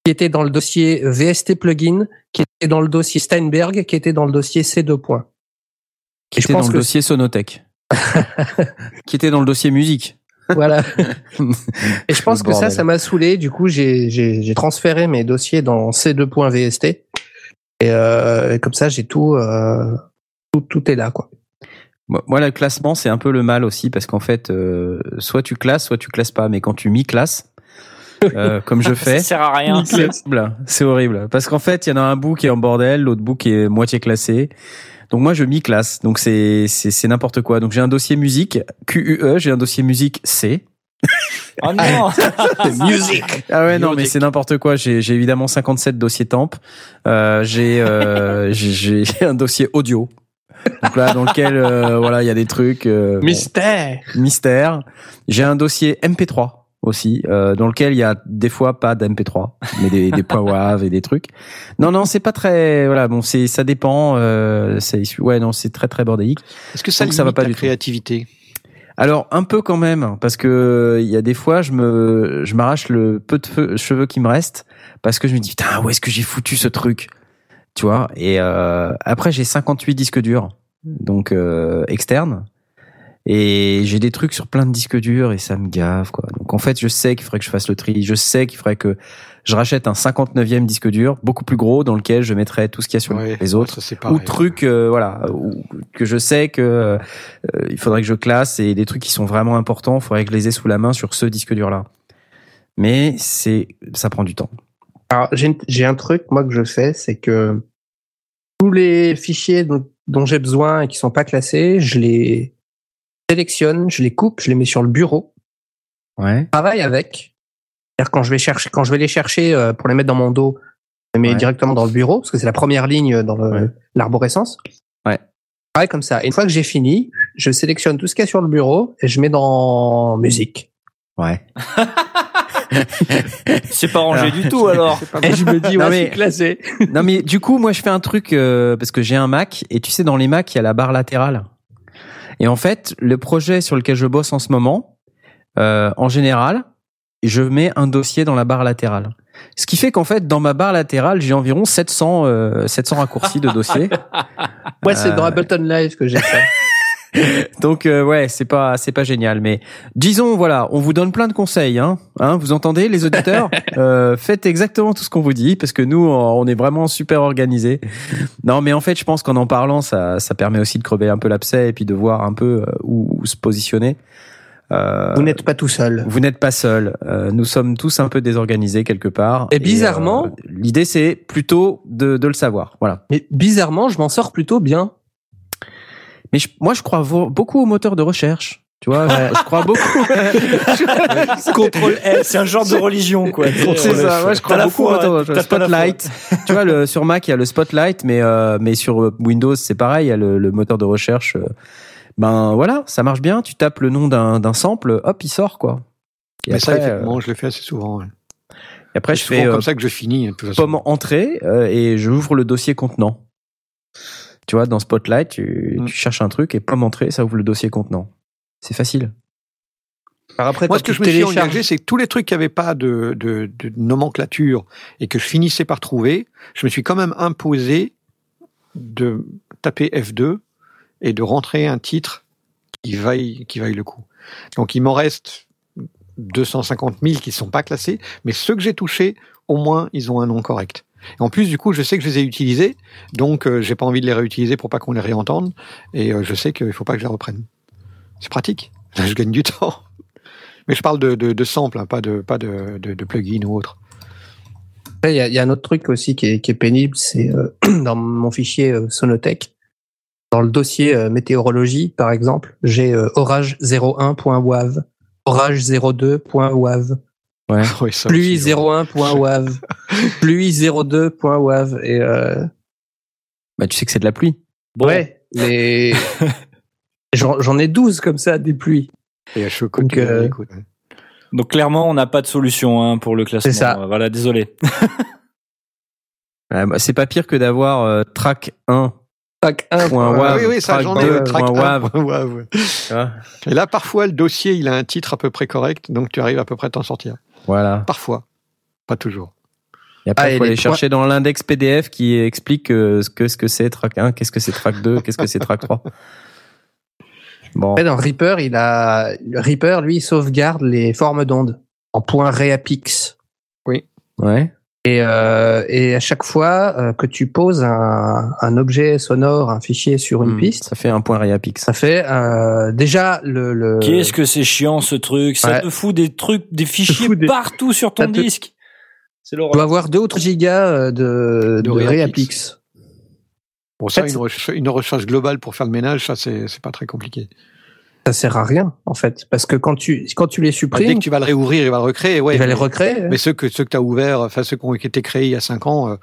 qui était dans le dossier VST Plugin, qui était dans le dossier Steinberg, qui était dans le dossier C2. points. Qui Et je était dans pense le que dossier Sonotech. qui était dans le dossier musique. Voilà. Et je pense que ça, ça m'a saoulé. Du coup, j'ai transféré mes dossiers dans C2.vst. Et, euh, et comme ça, j'ai tout, euh, tout, tout est là, quoi. Moi, moi, le classement, c'est un peu le mal aussi parce qu'en fait, euh, soit tu classes, soit tu classes pas. Mais quand tu mi-classes, euh, comme je Ça fais, sert à rien. c'est horrible. C'est horrible. Parce qu'en fait, il y en a un bout qui est en bordel, l'autre bout qui est moitié classé. Donc moi, je mi-classe. Donc c'est c'est c'est n'importe quoi. Donc j'ai un dossier musique QUE, j'ai un dossier musique C. Oh non Music. Ah ouais, non, mais Musique. c'est n'importe quoi. J'ai j'ai évidemment 57 dossiers temp. Euh, j'ai euh, j'ai j'ai un dossier audio. Donc là, dans lequel euh, voilà, il y a des trucs euh, bon, Mystère. mystère. J'ai un dossier MP3 aussi, euh, dans lequel il y a des fois pas d'MP3, mais des, des points WAV et des trucs. Non, non, c'est pas très, voilà, bon, c'est, ça dépend. Euh, c'est, ouais, non, c'est très très bordélique. Est-ce que ça Donc, limite ça va pas ta du tout. créativité? Alors un peu quand même, parce que il y a des fois, je me, je m'arrache le peu de cheveux qui me reste, parce que je me dis putain, où est-ce que j'ai foutu ce truc, tu vois? Et euh, après, j'ai 58 disques durs, donc euh, externes, et j'ai des trucs sur plein de disques durs et ça me gave quoi. Donc en fait, je sais qu'il faudrait que je fasse le tri, je sais qu'il faudrait que je rachète un 59e disque dur, beaucoup plus gros, dans lequel je mettrais tout ce qu'il y a sur Ouais, les autres ça, ou trucs euh, voilà ou- que je sais que euh, il faudrait que je classe et des trucs qui sont vraiment importants, il faudrait que je les ai sous la main sur ce disque dur là. Mais c'est ça prend du temps. Alors, j'ai un truc, moi, que je fais, c'est que tous les fichiers dont, dont j'ai besoin et qui sont pas classés, je les sélectionne, je les coupe, je les mets sur le bureau, Ouais. travaille avec. C'est-à-dire quand je vais chercher, quand je vais les chercher euh, pour les mettre dans mon dos, je les mets Ouais. directement dans le bureau parce que c'est la première ligne dans le- Ouais. l'arborescence. Ouais. Pareil comme ça. Et une fois que j'ai fini, je sélectionne tout ce qu'il y a sur le bureau et je mets dans musique. Ouais. C'est pas rangé Alors, du tout alors. C'est pas Et je me dis, Non, ouais, mais- c'est classé. non mais du coup moi je fais un truc euh, parce que j'ai un Mac et tu sais dans les Mac il y a la barre latérale. Et en fait le projet sur lequel je bosse en ce moment, euh, en général, je mets un dossier dans la barre latérale. Ce qui fait qu'en fait dans ma barre latérale j'ai environ 700 euh, 700 raccourcis de dossiers. Moi, c'est dans Euh, Ableton Live que j'ai fait. Donc euh, ouais, c'est pas c'est pas génial, mais disons voilà, on vous donne plein de conseils, hein, hein vous entendez les auditeurs, Euh, faites exactement tout ce qu'on vous dit parce que nous on est vraiment super organisés. Non, mais en fait, je pense qu'en en parlant, ça ça permet aussi de crever un peu l'abcès et puis de voir un peu euh, où, où se positionner. Euh, Vous n'êtes pas tout seul. vous n'êtes pas seul. Euh, nous sommes tous un peu désorganisés quelque part. Et bizarrement- euh, l'idée c'est plutôt de, de le savoir. Voilà. Mais bizarrement, je m'en sors plutôt bien. Mais je- moi, je crois beaucoup aux moteurs de recherche. Tu vois, je, je crois beaucoup. Contrôle S, c'est un genre de religion, quoi. C'est ça, moi je crois beaucoup foi, au t'as pas la foi. Spotlight. tu vois, le, sur Mac, il y a le Spotlight, mais, euh, mais sur Windows, c'est pareil, il y a le, le moteur de recherche. euh, Ben voilà, ça marche bien, tu tapes le nom d'un d'un sample, hop, il sort, quoi. Et Mais ça, euh, effectivement, je le fais assez souvent. ouais. et après je fais euh, comme ça que je finis. pomme entrée euh, et j'ouvre le dossier contenant. Tu vois, dans Spotlight, tu, Mm. tu cherches un truc et pomme entrée, ça ouvre le dossier contenant. C'est facile. Alors après, Moi, ce que je me suis engagé, c'est que tous les trucs qui n'avaient pas de, de, de nomenclature et que je finissais par trouver, je me suis quand même imposé de taper F2 et de rentrer un titre qui vaille, qui vaille le coup. Donc, il m'en reste 250 000 qui sont pas classés, mais ceux que j'ai touchés, au moins, ils ont un nom correct. En plus, du coup, je sais que je les ai utilisés, donc euh, j'ai pas envie de les réutiliser pour pas qu'on les réentende, et euh, je sais qu'il faut pas que je les reprenne. C'est pratique. Là, je gagne du temps. Mais je parle de, de, samples, hein, pas de pas de, de, plugins ou autre. Il y, a- un autre truc aussi qui est, pénible, c'est euh, dans mon fichier euh, Sonotech, dans le dossier météorologie, par exemple, j'ai euh, orage01.wav, orage02.wav, Ouais. Oui, ça pluie aussi, ouais. 01.wav, pluie 02.wav, et euh, Bah, tu sais que c'est de la pluie. Bon, ouais, mais j'en ai 12 comme ça, des pluies. Et à Choco, Donc, euh, hein. Donc clairement, on n'a pas de solution hein, pour le classement. C'est ça. Euh, Voilà, désolé. Ouais, bah, c'est pas pire que d'avoir euh, track 1. Track 1. Point Ah wav, oui, oui, ça, track j'en ai track point 1, wav. point wav, ouais. tu vois. Et là, parfois, le dossier, il a un titre à peu près correct, donc tu arrives à peu près à t'en sortir. Voilà. Parfois. Pas toujours. Et après, Ah, il et faut les aller chercher dans l'index PDF qui explique euh, ce que ce que c'est track 1, qu'est-ce que c'est track 2, qu'est-ce que c'est track 3. Bon. Après, dans Reaper, il a, le Reaper, lui, il sauvegarde les formes d'ondes en point reapix. Ouais. Et, euh, et à chaque fois euh, que tu poses un, un objet sonore, un fichier sur une Hmm, piste, Ça fait un point réapix. ça fait euh, déjà le. le Qu'est-ce que c'est chiant ce truc? Ça Ouais. te fout des trucs, des fichiers des- partout sur ton Ça te- disque. C'est tu dois avoir 2 ou 3 gigas de, De de reapix. reapix. Bon, ça, une, recherche, une recherche globale pour faire le ménage, ça, c'est pas très compliqué. Ça sert à rien en fait, parce que quand tu quand tu les Bah, dès supprimes, que tu vas le réouvrir, il va le recréer. Ouais, il va les recréer. Mais ceux que ceux que tu as ouverts, enfin ceux qui ont été créés il y a 5 ans, euh,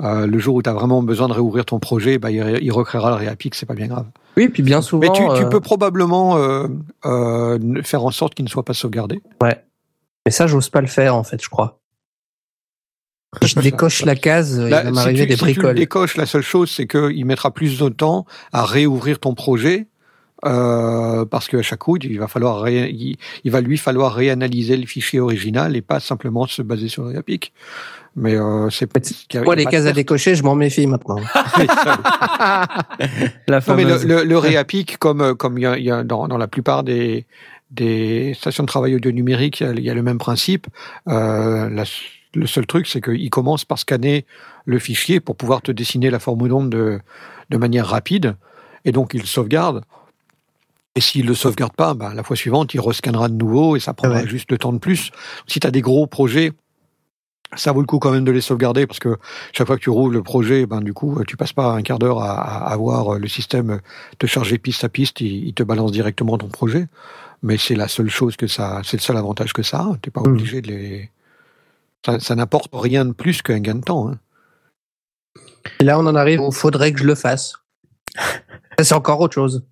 euh, le jour où tu as vraiment besoin de réouvrir ton projet, bah, il, ré- il recréera le réapix, c'est pas bien grave. Oui, puis bien souvent. Mais tu, tu euh, peux probablement euh, euh, faire en sorte qu'il ne soit pas sauvegardé. Mais ça, j'ose pas le faire en fait, je crois. Si je décoche la case, il Là, va si m'arriver tu, des si tu bricoles. décoches, la seule chose, c'est qu'il mettra plus de temps à réouvrir ton projet. Euh, parce qu'à chaque coup, il va falloir ré- il, il va lui falloir réanalyser le fichier original et pas simplement se baser sur le réapic. Mais euh, c'est Moi, les cases à décocher, je m'en méfie maintenant. La Non, mais le, le, le réapic, comme euh, comme il y a, il y a dans, dans la plupart des des stations de travail audio numérique, il y a, il y a le même principe. Euh, la- le seul truc, c'est qu'il commence par scanner le fichier pour pouvoir te dessiner la forme d'onde de, de manière rapide, et donc il sauvegarde. Et s'il le sauvegarde pas, bah, la fois suivante, il rescannera de nouveau et ça prendra Ouais. juste le temps de plus. Si tu as des gros projets, ça vaut le coup quand même de les sauvegarder parce que chaque fois que tu roules le projet, ben du coup, tu passes pas un quart d'heure à, voir le système te charger piste à piste, il, il te balance directement ton projet. Mais c'est la seule chose que ça, c'est le seul avantage que ça a. T'es pas Mhm. obligé de les. Ça, ça n'apporte rien de plus qu'un gain de temps. Hein. Et là, on en arrive où faudrait que je le fasse. C'est encore autre chose.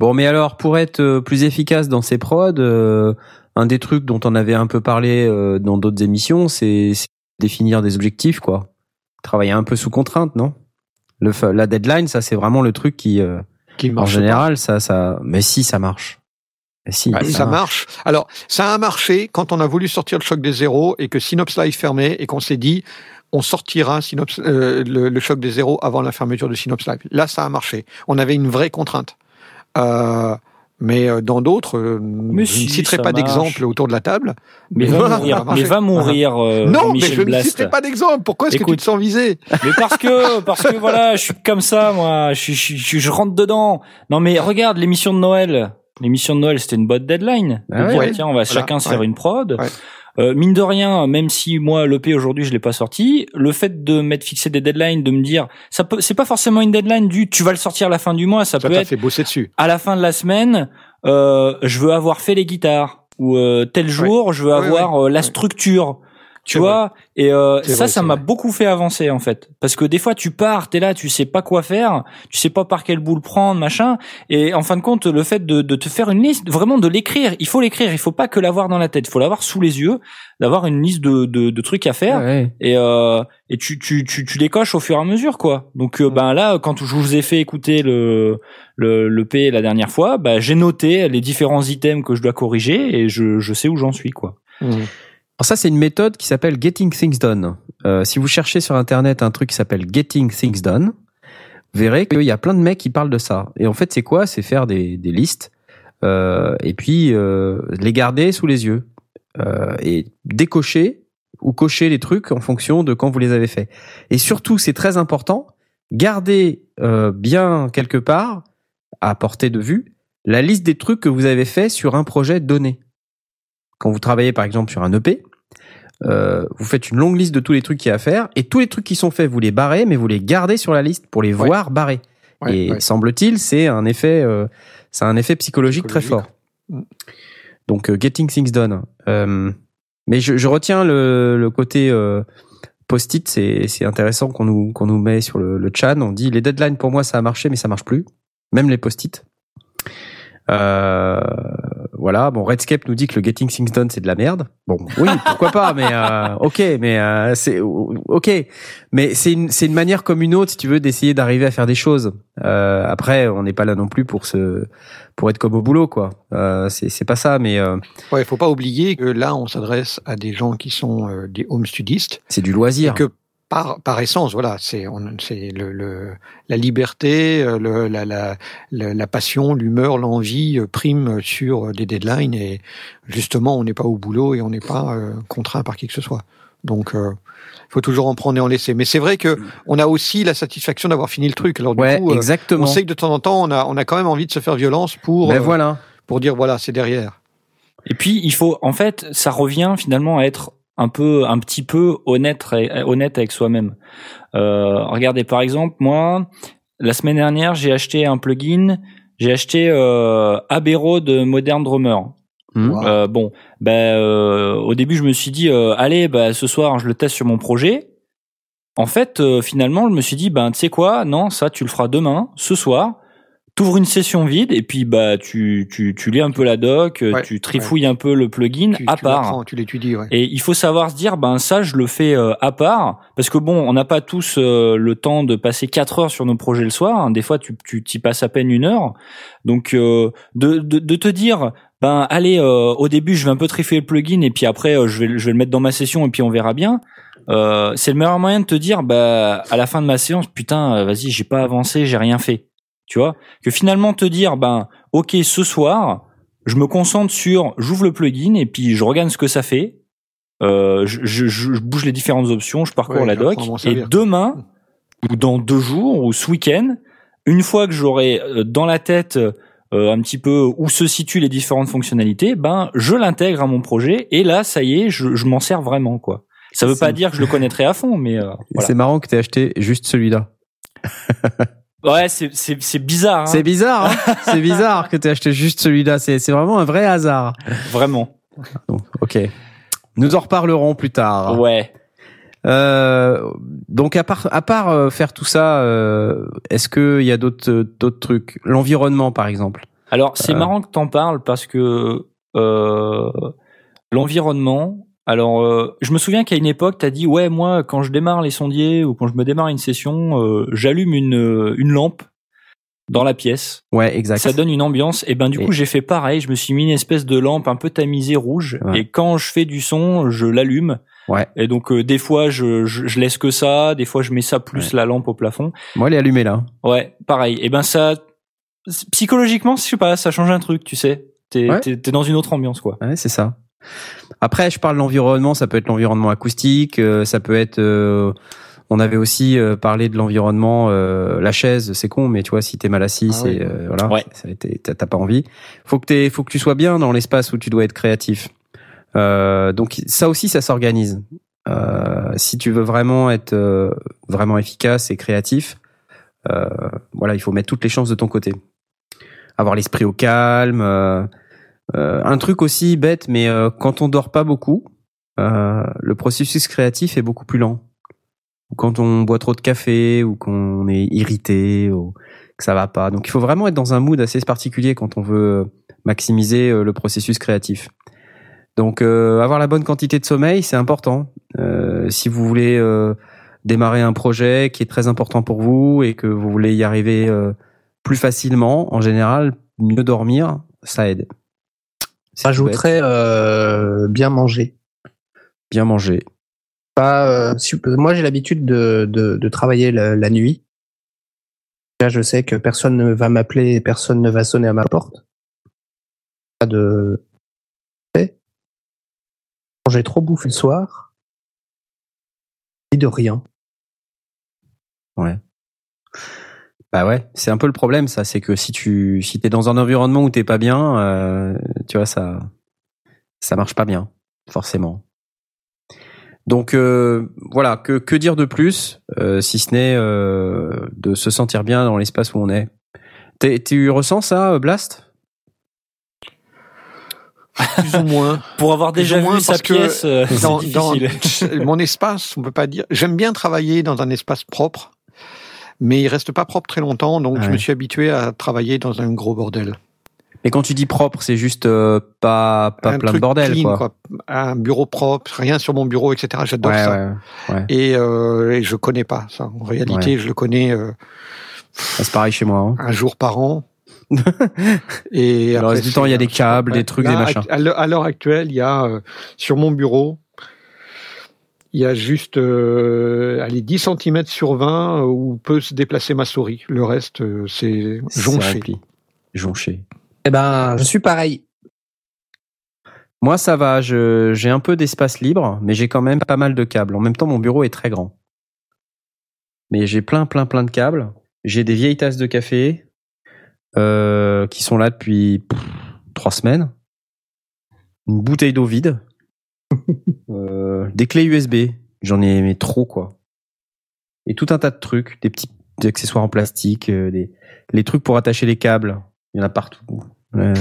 Bon, mais alors, pour être euh, plus efficace dans ces prods, euh, un des trucs dont on avait un peu parlé euh, dans d'autres émissions, c'est définir des objectifs, quoi. Travailler un peu sous contrainte, non? Le, La deadline, ça, c'est vraiment le truc qui, euh, Qui en général, ça, ça. Mais si, ça marche. Si, ça marche. Alors, ça a marché quand on a voulu sortir le choc des zéros et que Synops Live fermait et qu'on s'est dit on sortira Synops, euh, le, le choc des zéros avant la fermeture de Synops Live. Là, ça a marché. On avait une vraie contrainte. Euh, mais euh, dans d'autres, euh, je si, ne citerai pas d'exemple autour de la table. Mais, Mais va mourir, mais va mourir, euh, non, mais je ne citerai pas d'exemple. Pourquoi est-ce que tu te sens visé Mais parce que, parce que voilà, je suis comme ça, moi. Je, je, je, je rentre dedans. Non, mais regarde l'émission de Noël. L'émission de Noël, c'était une bonne deadline. De Ah dire, ouais. tiens, on va Voilà, chacun se faire une prod. Euh, mine de rien, même si moi l'EP aujourd'hui je l'ai pas sorti, le fait de m'être fixé des deadlines, de me dire, ça peut, c'est pas forcément une deadline du tu vas le sortir à la fin du mois, ça, Ça peut être fait bosser dessus. à la fin de la semaine, euh, je veux avoir fait les guitares ou euh, tel jour, je veux avoir euh, la structure. Tu vrai. vois, et euh, ça, vrai, ça m'a beaucoup fait avancer en fait, parce que des fois tu pars, t'es là, tu sais pas quoi faire, tu sais pas par quelle boule prendre, machin, et en fin de compte, le fait de, de te faire une liste, vraiment de l'écrire, il faut l'écrire, il faut pas que l'avoir dans la tête, il faut l'avoir sous les yeux, d'avoir une liste de, de, de trucs à faire, Ouais. et euh, et tu tu tu tu les coches au fur et à mesure quoi. Donc euh, ben là quand je vous ai fait écouter le le le P la dernière fois, bah j'ai noté les différents items que je dois corriger et je je sais où j'en suis quoi. Mhm. Alors ça, c'est une méthode qui s'appelle Getting Things Done. Euh, si vous cherchez sur Internet un truc qui s'appelle Getting Things Done, vous verrez qu'il y a plein de mecs qui parlent de ça. Et en fait, c'est quoi? C'est faire des, listes euh, et puis euh, les garder sous les yeux et décocher ou cocher les trucs en fonction de quand vous les avez faits. Et surtout, c'est très important, gardez bien quelque part, à portée de vue, la liste des trucs que vous avez fait sur un projet donné. Quand vous travaillez par exemple sur un EP, euh, vous faites une longue liste de tous les trucs qu'il y a à faire et tous les trucs qui sont faits, vous les barrez, mais vous les gardez sur la liste pour les Ouais. voir barrés. Ouais, et ouais. semble-t-il, c'est un effet, euh, c'est un effet psychologique, très fort. Donc, euh, getting things done. Mais je, je retiens le, le côté post-it, c'est c'est intéressant qu'on nous qu'on nous met sur le, le chat. On dit les deadlines pour moi ça a marché, mais ça marche plus. Même les post-it. Euh, voilà. Bon, Redscape nous dit que le Getting Things Done c'est de la merde. Bon, oui, pourquoi pas, mais euh, ok, mais euh, c'est ok, mais c'est une c'est une manière comme une autre, si tu veux, d'essayer d'arriver à faire des choses. Euh, après, on n'est pas là non plus pour se pour être comme au boulot, quoi. Euh, c'est c'est pas ça, mais euh, Ouais, il faut pas oublier que là, on s'adresse à des gens qui sont des home studistes c'est du et loisir. que par, par essence, voilà, c'est le, le la liberté, euh, le, la, la, la, la passion, l'humeur, l'envie euh, prime sur des deadlines et justement, on n'est pas au boulot et on n'est pas euh, contraint par qui que ce soit. Donc, euh, il faut toujours en prendre et en laisser. Mais c'est vrai que on a aussi la satisfaction d'avoir fini le truc. Alors du Ouais, coup, euh, exactement. on sait que de temps en temps, on a on a quand même envie de se faire violence pour Ben euh, voilà. pour dire voilà, c'est derrière. Et puis il faut en fait ça revient finalement à être un peu un petit peu honnête honnête avec soi-même. Euh, regardez par exemple moi la semaine dernière j'ai acheté un plugin j'ai acheté euh, Abero de Modern Drummer. Hmm. Wow. Euh, bon, ben euh, au début je me suis dit euh, allez bah ce soir je le teste sur mon projet. En fait euh, finalement je me suis dit ben tu sais quoi? Non ça tu le feras demain ce soir. T'ouvres une session vide et puis bah tu tu tu lis un peu la doc, euh, Ouais, tu trifouilles un peu le plugin Tu, à tu part. tu l'étudies, ouais. Et il faut savoir se dire, ben ça, je le fais euh, à part, parce que bon, on n'a pas tous euh, le temps de passer quatre heures sur nos projets le soir. hein. Des fois, tu tu t'y passes à peine une heure. Donc, euh, de, de de te dire, ben allez, euh, au début, je vais un peu trifouiller le plugin, et puis après, euh, je vais je vais le mettre dans ma session, et puis on verra bien. Euh, c'est le meilleur moyen de te dire, bah à la fin de ma séance, putain, vas-y, j'ai pas avancé, j'ai rien fait. Tu vois? Que finalement te dire, ben ok, ce soir, je me concentre sur, j'ouvre le plugin et puis je regarde ce que ça fait. Euh, je, je, je bouge les différentes options, je parcours Ouais, la doc. Et demain, ou dans deux jours, ou ce week-end, une fois que j'aurai euh, dans la tête euh, un petit peu où se situent les différentes fonctionnalités, ben je l'intègre à mon projet et là, ça y est, je, je m'en sers vraiment quoi. Ça veut pas dire que je le connaîtrai à fond, mais euh, voilà. C'est marrant que tu aies acheté juste celui-là. Ouais, c'est c'est c'est bizarre, hein, C'est bizarre, hein c'est bizarre que tu aies acheté juste celui-là. C'est c'est vraiment un vrai hasard. vraiment. Donc, ok. Nous en reparlerons plus tard. Ouais. Euh, donc à part à part euh, faire tout ça, euh, est-ce que il y a d'autres d'autres trucs? L'environnement par exemple. Alors c'est Euh. marrant que t'en parles parce que euh, l'environnement. Alors euh, je me souviens qu'à une époque t'as dit ouais moi quand je démarre les sondiers ou quand je me démarre une session, euh, j'allume une euh, une lampe dans la pièce. Ouais, exact. Ça donne une ambiance. Et ben du Et- coup j'ai fait pareil. Je me suis mis une espèce de lampe un peu tamisée rouge. Ouais. Et quand je fais du son, je l'allume. Ouais. Et donc euh, des fois je, je je laisse que ça, des fois je mets ça plus la lampe au plafond. Moi, elle est allumée là. Ouais, pareil. Et ben ça, psychologiquement, je sais pas, ça change un truc, tu sais. T'es Ouais. t'es- t'es dans une autre ambiance, quoi. Ouais, c'est ça. Après, je parle de l'environnement. Ça peut être l'environnement acoustique. euh, ça peut être. euh, on avait aussi euh, parlé de l'environnement. euh, la chaise, c'est con, mais tu vois, si t'es mal assis, Ah c'est oui. euh, voilà. Ouais. T'as pas envie. Faut que t'aies- faut que tu sois bien dans l'espace où tu dois être créatif. Euh, donc ça aussi, ça s'organise. Euh, si tu veux vraiment être euh, vraiment efficace et créatif, euh, voilà, il faut mettre toutes les chances de ton côté. Avoir l'esprit au calme. Euh, un truc aussi bête, mais euh, quand on dort pas beaucoup, euh, le processus créatif est beaucoup plus lent. Ou quand on boit trop de café, ou qu'on est irrité, ou que ça va pas. Donc il faut vraiment être dans un mood assez particulier quand on veut maximiser le processus créatif. Donc euh, avoir la bonne quantité de sommeil, c'est important. Euh, si vous voulez euh, démarrer un projet qui est très important pour vous et que vous voulez y arriver plus facilement, en général, mieux dormir, ça aide. J'ajouterais euh, bien manger. bien manger. Pas, euh, moi, j'ai l'habitude de, de, de travailler la, la nuit. Là, je sais que personne ne va m'appeler, personne ne va sonner à ma porte. Pas de. Quand j'ai trop bouffé le soir, ni de rien. Ouais. Bah ouais, c'est un peu le problème, ça. C'est que si tu si t'es dans un environnement où t'es pas bien, euh, tu vois ça ça marche pas bien, forcément. Donc euh, voilà, que que dire de plus, euh, si ce n'est euh, de se sentir bien dans l'espace où on est? T'es- Tu ressens ça, Blast? Plus ou moins. Pour avoir déjà vu sa que pièce, euh, dans, c'est dans mon espace, on peut pas dire. J'aime bien travailler dans un espace propre, mais il reste pas propre très longtemps, donc je me suis habitué à travailler dans un gros bordel. Et quand tu dis propre, c'est juste euh, pas pas un plein de bordel, clean, quoi. Un bureau propre, rien sur mon bureau, etc. J'adore Ouais, ça. ouais. Et, euh, et je connais pas ça. En réalité, je le connais euh, Ah, C'est pareil chez moi. hein. un jour par an. et Le après, reste du temps, il y a des câbles, des trucs, Là, des machins. À l'heure à l'heure actuelle, il y a euh, sur mon bureau, il y a juste euh, allez, 10 cm sur 20 euh, où peut se déplacer ma souris. Le reste, euh, c'est jonché. Jonché. Eh ben, je suis pareil. Moi, ça va. J'ai un peu d'espace libre, mais j'ai quand même pas mal de câbles. En même temps, mon bureau est très grand. Mais j'ai plein, plein, plein de câbles. J'ai des vieilles tasses de café euh, qui sont là depuis pff, trois semaines. Une bouteille d'eau vide. Euh, des clés USB. J'en ai mais trop quoi. Et tout un tas de trucs, des petits accessoires en plastique, euh, des les trucs pour attacher les câbles. Il y en a partout. Ouais.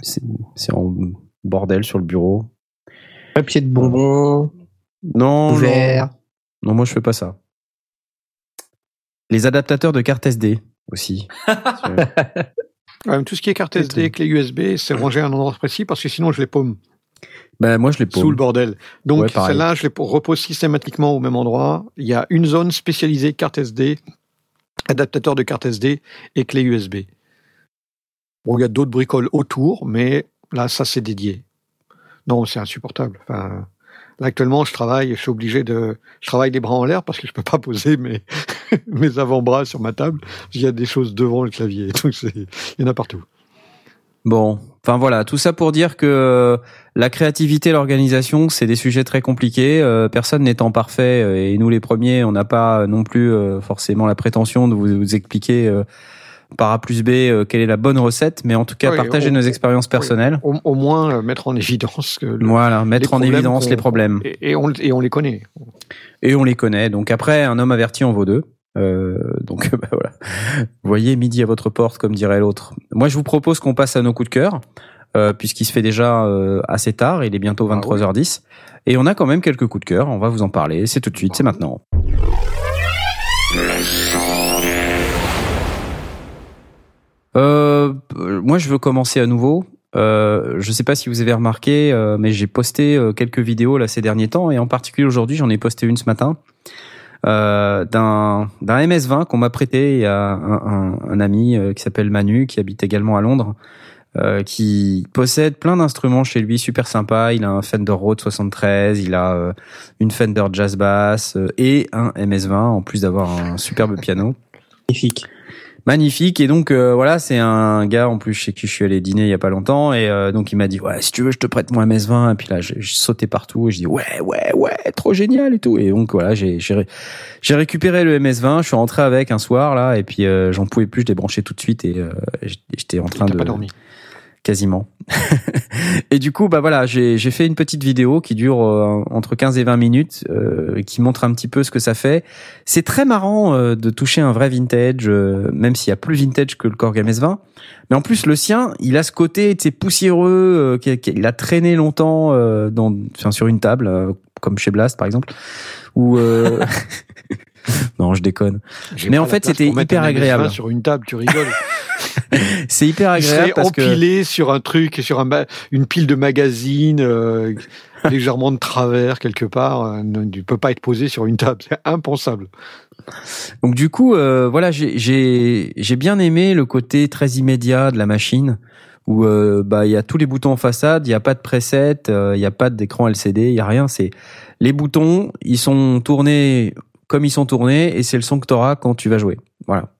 c'est, en bordel sur le bureau. Papier de bonbons, Non, non, ouvert. non, moi je fais pas ça. Les adaptateurs de carte SD aussi. Tout ce qui est carte SD, clé USB, c'est rangé à un endroit précis parce que sinon je les paume ben moi je les sous le paume. bordel. Donc Ouais, celle-là, je les repose systématiquement au même endroit. Il y a une zone spécialisée carte SD, adaptateur de carte SD et clé USB. Bon, il y a d'autres bricoles autour, mais là, ça c'est dédié. Non, c'est insupportable. Enfin, là actuellement, je travaille, je suis obligé de, je travaille les bras en l'air parce que je peux pas poser mes mes avant-bras sur ma table. Il y a des choses devant le clavier, donc il y en a partout. Bon, enfin voilà, tout ça pour dire que la créativité, l'organisation, c'est des sujets très compliqués. Euh, personne n'étant parfait, euh, et nous les premiers, on n'a pas non plus euh, forcément la prétention de vous, vous expliquer euh, par A plus B euh, quelle est la bonne recette, mais en tout cas Oui, partager nos expériences personnelles. Au, au moins euh, mettre en évidence que le- Voilà, mettre en évidence les problèmes. et, et on, et on les connaît. Et on les connaît. Donc après, un homme averti en vaut deux. Euh, donc bah, voilà. Voyez, midi à votre porte, comme dirait l'autre. Moi, je vous propose qu'on passe à nos coups de cœur, euh, puisqu'il se fait déjà euh, assez tard. Il est bientôt Ah 23h10. Et on a quand même quelques coups de cœur. On va vous en parler. C'est tout de suite, c'est maintenant. Euh, moi, je veux commencer à nouveau. Euh, je sais pas si vous avez remarqué, euh, mais j'ai posté quelques vidéos là ces derniers temps, et en particulier aujourd'hui, j'en ai posté une ce matin d'un d'un MS20 qu'on m'a prêté. A un, un, un ami qui s'appelle Manu, qui habite également à Londres, qui possède plein d'instruments chez lui, super sympa. Il a un Fender Rhodes 73, il a euh, une Fender Jazz Bass euh, et un MS20 en plus d'avoir un superbe piano. Magnifique. Magnifique et donc euh, voilà c'est un gars en plus chez qui je suis allé dîner il y a pas longtemps et euh, donc il m'a dit ouais si tu veux je te prête mon MS20 et puis là j'ai sauté partout et je dis ouais ouais ouais trop génial et tout et donc voilà j'ai j'ai ré- j'ai récupéré le MS20 je suis rentré avec un soir là et puis euh, j'en pouvais plus je l'ai branché tout de suite et euh, j'étais en train de pas dormi. Quasiment. et du coup, bah voilà, j'ai fait une petite vidéo qui dure euh, entre 15 et 20 minutes, euh, qui montre un petit peu ce que ça fait. C'est très marrant euh, de toucher un vrai vintage, euh, même s'il y a plus vintage que le Core Game S20. Mais en plus, le sien, il a ce côté, sais, poussiéreux, euh, qui- qui- il a traîné longtemps dans, enfin, sur une table, comme chez Blast par exemple, euh... non, je déconne. Mais en fait, c'était hyper un MS20 agréable. Sur une table, tu rigoles. C'est hyper agréable parce que empilé sur un truc, sur un une pile de magazines, euh, légèrement de travers quelque part. euh, ne peut pas être posé sur une table. C'est impensable. Donc du coup, euh, voilà, j'ai j'ai j'ai bien aimé le côté très immédiat de la machine où euh, bah il y a tous les boutons en façade, il y a pas de preset, euh, il y a pas d'écran LCD, il y a rien. C'est les boutons, ils sont tournés comme ils sont tournés et c'est le son que tu auras quand tu vas jouer. Voilà.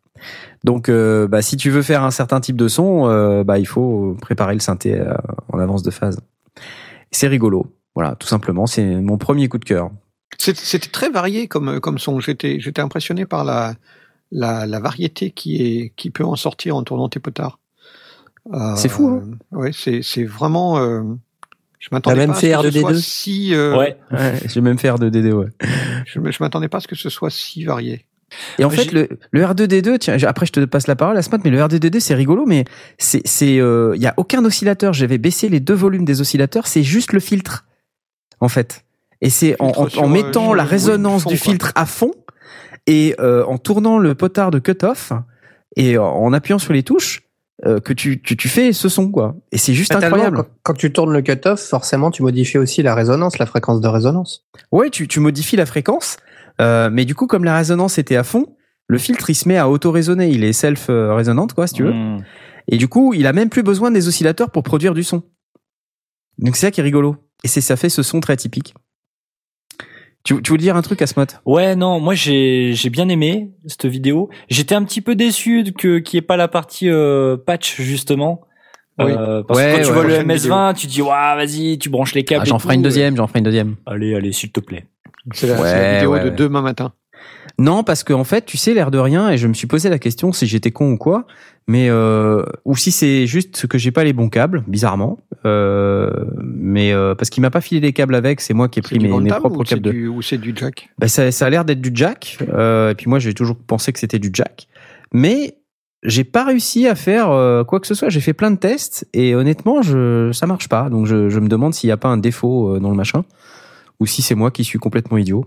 Donc euh, bah si tu veux faire un certain type de son, euh, bah il faut préparer le synthé euh, en avance de phase. C'est rigolo. Voilà, tout simplement, c'est mon premier coup de cœur. C'était très varié comme, comme son. J'étais j'étais impressionné par la, la, la variété qui, est, qui peut en sortir en tournant tes potards. C'est fou, hein Ouais, c'est c'est vraiment. Euh, je m'attendais même pas à ce que ce R2D2? soit si. euh, Ouais. Ouais, j'ai même fait R2D2, ouais. Je, je m'attendais pas à ce que ce soit si varié. Et en Mais fait, le, le R2D2, tiens, après je te passe la parole à Smart, mais le R2D2 c'est rigolo, mais c'est, c'est, euh, il y a aucun oscillateur. J'avais baissé les deux volumes des oscillateurs, c'est juste le filtre, en fait. Et c'est en, euh, mettant la résonance du quoi. filtre à fond et euh, en tournant le potard de cut-off et en appuyant sur les touches euh, que tu, tu, tu fais ce son, quoi. Et c'est juste Fatalement, incroyable. Quand, quand tu tournes le cutoff, forcément, tu modifies aussi la résonance, la fréquence de résonance. Ouais, tu, tu modifies la fréquence, euh, mais du coup, comme la résonance était à fond, le filtre il se met à auto-résonner, il est self-résonante, quoi, si tu veux. Mmh. Et du coup, il a même plus besoin des oscillateurs pour produire du son. Donc c'est ça qui est rigolo. Et c'est ça fait ce son très typique. Tu, tu veux dire un truc, Asmot Ouais, non, moi j'ai j'ai bien aimé cette vidéo. J'étais un petit peu déçu que qu'il n'y ait pas la partie euh, patch justement. Oui. Euh, parce Ouais, que quand tu ouais, vois le prochaine MS20, tu dis waouh, vas-y, tu branches les câbles. ah, J'en ferai une deuxième, j'en ferai une deuxième. Allez, allez, s'il te plaît. C'est la, c'est Ouais, la vidéo ouais, de ouais. demain matin. Non, parce qu'en fait, tu sais, l'air de rien, et je me suis posé la question si j'étais con ou quoi, mais euh, ou si c'est juste que j'ai pas les bons câbles, bizarrement. Euh, mais euh, parce qu'il m'a pas filé les câbles avec, c'est moi qui ai pris mes, propres ou câbles de. du, ou c'est du jack? Bah, ça, ça a l'air d'être du jack. Et puis moi, j'ai toujours pensé que c'était du jack. Mais j'ai pas réussi à faire quoi que ce soit. J'ai fait plein de tests et honnêtement, je, ça marche pas. Donc je, je me demande s'il y a pas un défaut dans le machin ou si c'est moi qui suis complètement idiot.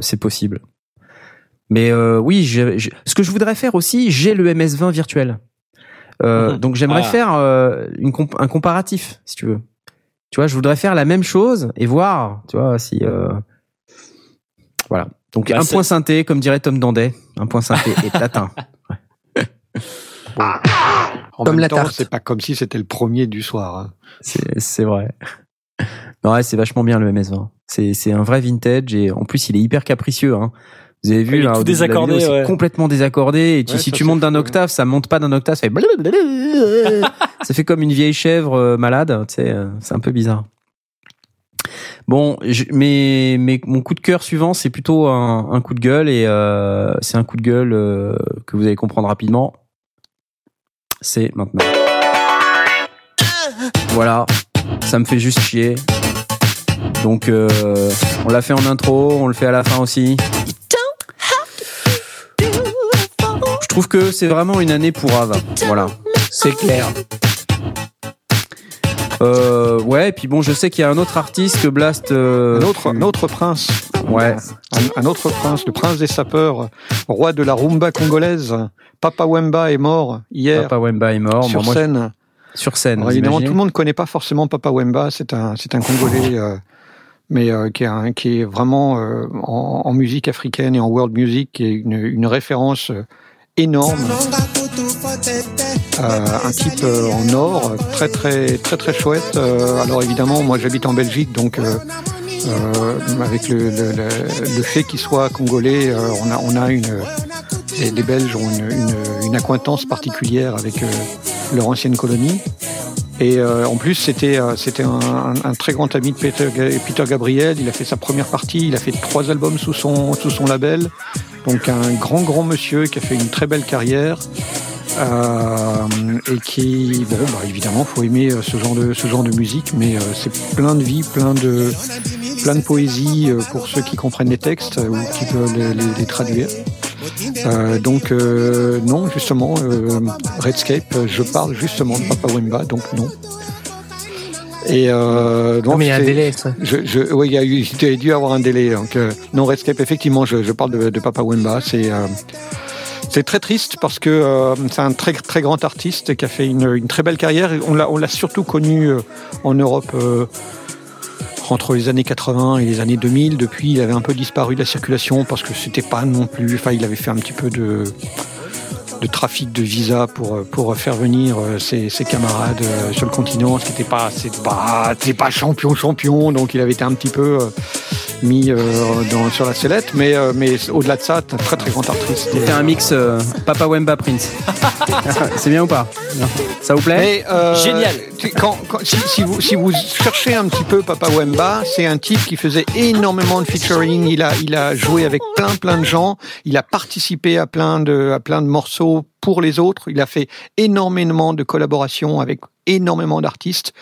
C'est possible. Mais euh, oui, ce que je voudrais faire aussi, j'ai le MS20 virtuel. Euh, Mhm. Donc j'aimerais Ah. faire euh, une comp- un comparatif, si tu veux. Tu vois, je voudrais faire la même chose et voir, tu vois, si euh, voilà. Donc Bah, un point synthé, comme dirait Tom Dandet, un point synthé est atteint. En Comme même la temps, tarte. c'est pas comme si c'était le premier du soir. hein. C'est vrai. Non, ouais, c'est vachement bien le MS20. C'est c'est un vrai vintage et en plus il est hyper capricieux. Hein. Vous avez vu là, la désaccordé, vidéo, ouais. complètement désaccordé. Et tu- Ouais, si tu montes d'un octave, ça monte pas d'un octave, ça fait blablabla. ça fait comme une vieille chèvre euh, malade. Tu sais, euh, c'est un peu bizarre. Bon, je- mais, mais mon coup de cœur suivant, c'est plutôt un, un coup de gueule et euh, c'est un coup de gueule euh, que vous allez comprendre rapidement. C'est maintenant. Voilà, ça me fait juste chier. Donc, euh, on l'a fait en intro, on le fait à la fin aussi. Trouve que c'est vraiment une année pour Ave. Voilà. C'est clair. Euh, ouais, et puis bon, je sais qu'il y a un autre artiste que Blast. euh, un, autre, tu- un autre prince. Ouais. Un, un autre prince, le prince des sapeurs, roi de la rumba congolaise. Papa Wemba est mort hier Papa Wemba est mort. sur Bon, moi, scène. je- sur scène. Alors, évidemment, tout le monde ne connaît pas forcément Papa Wemba. C'est un, c'est un Congolais, euh, mais euh, qui, est un- qui est vraiment euh, en, en musique africaine et en world music, qui est une, une référence énorme. Euh, un type euh, en or, très très très très chouette. Euh, alors évidemment, moi j'habite en Belgique, donc euh, euh, avec le, le, le- fait qu'il soit congolais, euh, on a on a une les, Belges ont une, une, une accointance particulière avec leur ancienne colonie. Et euh, en plus, c'était euh, c'était un, un- un très grand ami de Peter, Peter Gabriel. Il a fait sa première partie. Il a fait trois albums sous son sous son label. Donc un grand grand monsieur qui a fait une très belle carrière. Euh, et qui, bah, évidemment, faut aimer euh, ce genre de ce genre de musique, mais euh, c'est plein de vie, plein de plein de poésie euh, pour ceux qui comprennent les textes ou qui peuvent les, les- les traduire. Euh, donc euh, non, justement, euh, Redscape, je parle justement de Papa Wemba, donc non. Et euh, Non, donc mais il y a un délai. Ça. je, je, oui, il y a eu, il a dû avoir un délai. Donc, non, Redscape, effectivement, je, je parle de, de Papa Wemba. C'est c'est très triste parce que c'est un très très grand artiste qui a fait une, une très belle carrière. On l'a on l'a surtout connu en Europe entre les années 80 et les années 2000. Depuis, il avait un peu disparu de la circulation parce que c'était pas non plus. Enfin, il avait fait un petit peu de de trafic de visa pour pour faire venir euh, ses, ses camarades euh, sur le continent, ce qui n'était pas pas pas champion champion, donc il avait été un petit peu euh, mis euh, dans, sur la sellette, mais euh, mais au-delà de ça, un très très grand artiste. C'était un mix euh, Papa Wemba Prince. c'est bien ou pas? Ça vous plaît? Mais, euh, Génial. tu- Quand, quand- si, si vous, si vous cherchez un petit peu Papa Wemba, c'est un type qui faisait énormément de featuring. Il a, il a joué avec plein plein de gens. Il a participé à plein de, à plein de morceaux pour les autres. Il a fait énormément de collaborations avec énormément d'artistes.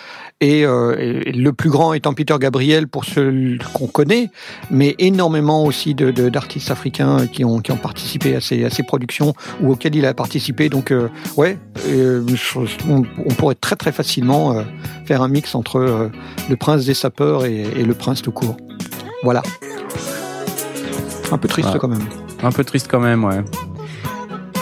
Et, euh, et le plus grand étant Peter Gabriel pour ceux qu'on connaît, mais énormément aussi de- de- d'artistes africains qui ont, qui ont participé à ces, à ces productions ou auxquelles il a participé. Donc, euh, ouais, euh, on, on pourrait très très facilement euh, faire un mix entre euh, le prince des sapeurs et, et le prince tout court. Voilà. Un peu triste Ouais. quand même. Un peu triste quand même, ouais.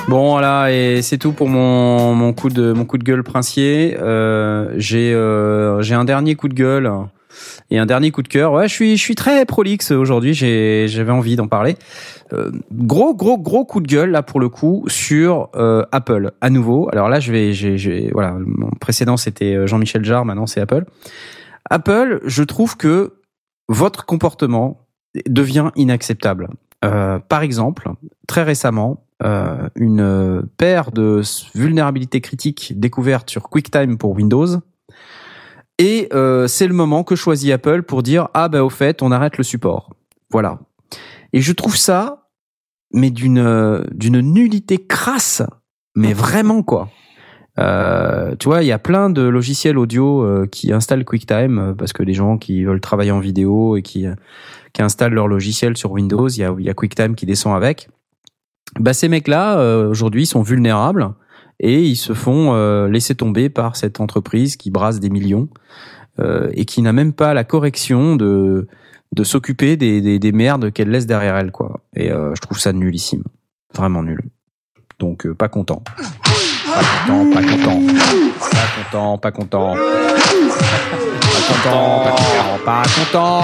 Bon voilà et c'est tout pour mon, mon coup de mon coup de gueule princier. Euh, j'ai euh, j'ai un dernier coup de gueule et un dernier coup de cœur. Ouais, je suis je suis très prolixe aujourd'hui. J'ai j'avais envie d'en parler. Euh, gros gros gros coup de gueule là pour le coup sur euh, Apple à nouveau. Alors là je vais j'ai voilà mon précédent c'était euh, Jean-Michel Jarre maintenant c'est Apple. Apple, je trouve que votre comportement devient inacceptable. Euh, par exemple, très récemment, euh, une paire de vulnérabilités critiques découvertes sur QuickTime pour Windows. Et euh, c'est le moment que choisit Apple pour dire ah ben au fait on arrête le support. Voilà. Et je trouve ça mais d'une euh, d'une nullité crasse, mais vraiment quoi. Euh, tu vois, il y a plein de logiciels audio euh, qui installent QuickTime euh, parce que les gens qui veulent travailler en vidéo et qui, euh, qui installent leur logiciel sur Windows, il y a, y a QuickTime qui descend avec. Bah, ces mecs-là, euh, aujourd'hui, sont vulnérables et ils se font euh, laisser tomber par cette entreprise qui brasse des millions euh, et qui n'a même pas la correction de, de s'occuper des, des, des merdes qu'elle laisse derrière elle. Quoi. Et euh, je trouve ça nullissime. Vraiment nul. Donc, euh, pas content. Pas content, pas content. Pas content, pas content. Pas content,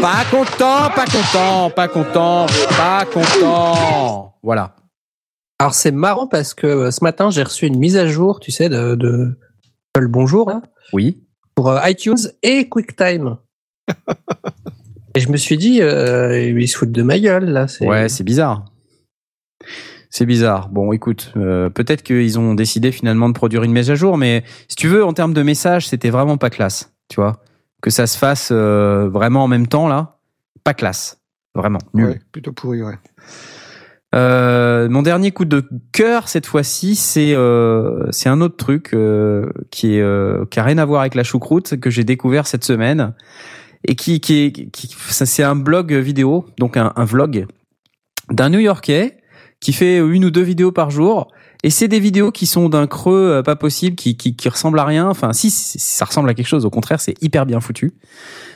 pas content, pas content, pas content, pas content, pas content. Voilà. Alors c'est marrant parce que euh, ce matin j'ai reçu une mise à jour, tu sais, de, de le bonjour hein, Oui. pour euh, iTunes et QuickTime. et je me suis dit, euh, ils se foutent de ma gueule là. Ouais, c'est bizarre. C'est bizarre. Bon, écoute, euh, peut-être qu'ils ont décidé finalement de produire une mise à jour, mais si tu veux, en termes de message, c'était vraiment pas classe. Tu vois, que ça se fasse euh, vraiment en même temps là, pas classe. Vraiment nul. Ouais, plutôt pourri, ouais. Euh, mon dernier coup de cœur cette fois-ci, c'est euh, c'est un autre truc euh, qui est qui a rien à voir avec la choucroute que j'ai découvert cette semaine et qui qui est qui, c'est un blog vidéo donc un, un vlog d'un New-Yorkais qui fait une ou deux vidéos par jour et c'est des vidéos qui sont d'un creux euh, pas possible qui qui qui ressemblent à rien enfin si, ça ressemble à quelque chose au contraire c'est hyper bien foutu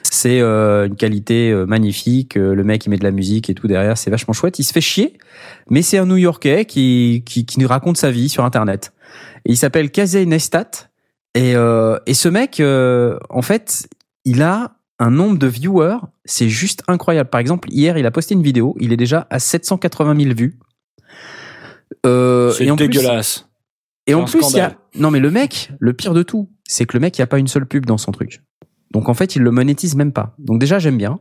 c'est euh, une qualité euh, magnifique le mec il met de la musique et tout derrière c'est vachement chouette il se fait chier mais c'est un New-Yorkais qui, qui, qui nous raconte sa vie sur Internet. Et il s'appelle Kazey Neistat. Et, et ce mec, en fait, il a un nombre de viewers, c'est juste incroyable. Par exemple, hier, il a posté une vidéo, il est déjà à 780 000 vues. Euh, C'est et en plus- dégueulasse. et en plus, il y a... non mais le mec, le pire de tout, c'est que le mec, il n'y a pas une seule pub dans son truc. Donc en fait, il le monétise même pas. Donc déjà, j'aime bien.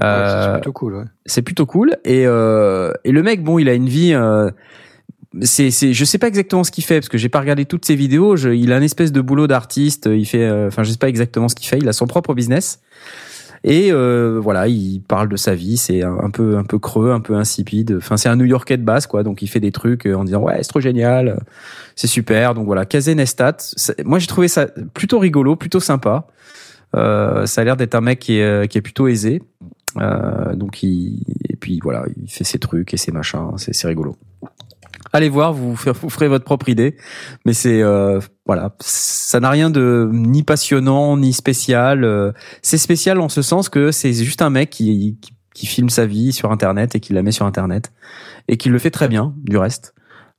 Ouais, Euh, c'est plutôt cool, ouais. c'est plutôt cool et euh, et le mec bon il a une vie euh, c'est c'est je sais pas exactement ce qu'il fait parce que j'ai pas regardé toutes ses vidéos je, il a une espèce de boulot d'artiste il fait euh, enfin je sais pas exactement ce qu'il fait il a son propre business Et euh, voilà, il parle de sa vie, c'est un, peu un peu creux, un peu insipide. Enfin, c'est un New-Yorkais de base, quoi. Donc il fait des trucs euh, en disant ouais, c'est trop génial, c'est super. Donc voilà, Kazenestat. Moi, j'ai trouvé ça plutôt rigolo, plutôt sympa. Euh, ça a l'air d'être un mec qui est, euh, qui est plutôt aisé. Euh, donc il et puis voilà, il fait ses trucs et ses machins, c'est rigolo. Allez voir, vous, vous ferez votre propre idée, mais c'est euh, voilà, ça n'a rien de ni passionnant ni spécial. euh, c'est spécial en ce sens que c'est juste un mec qui, qui qui filme sa vie sur Internet et qui la met sur Internet et qui le fait très bien du reste.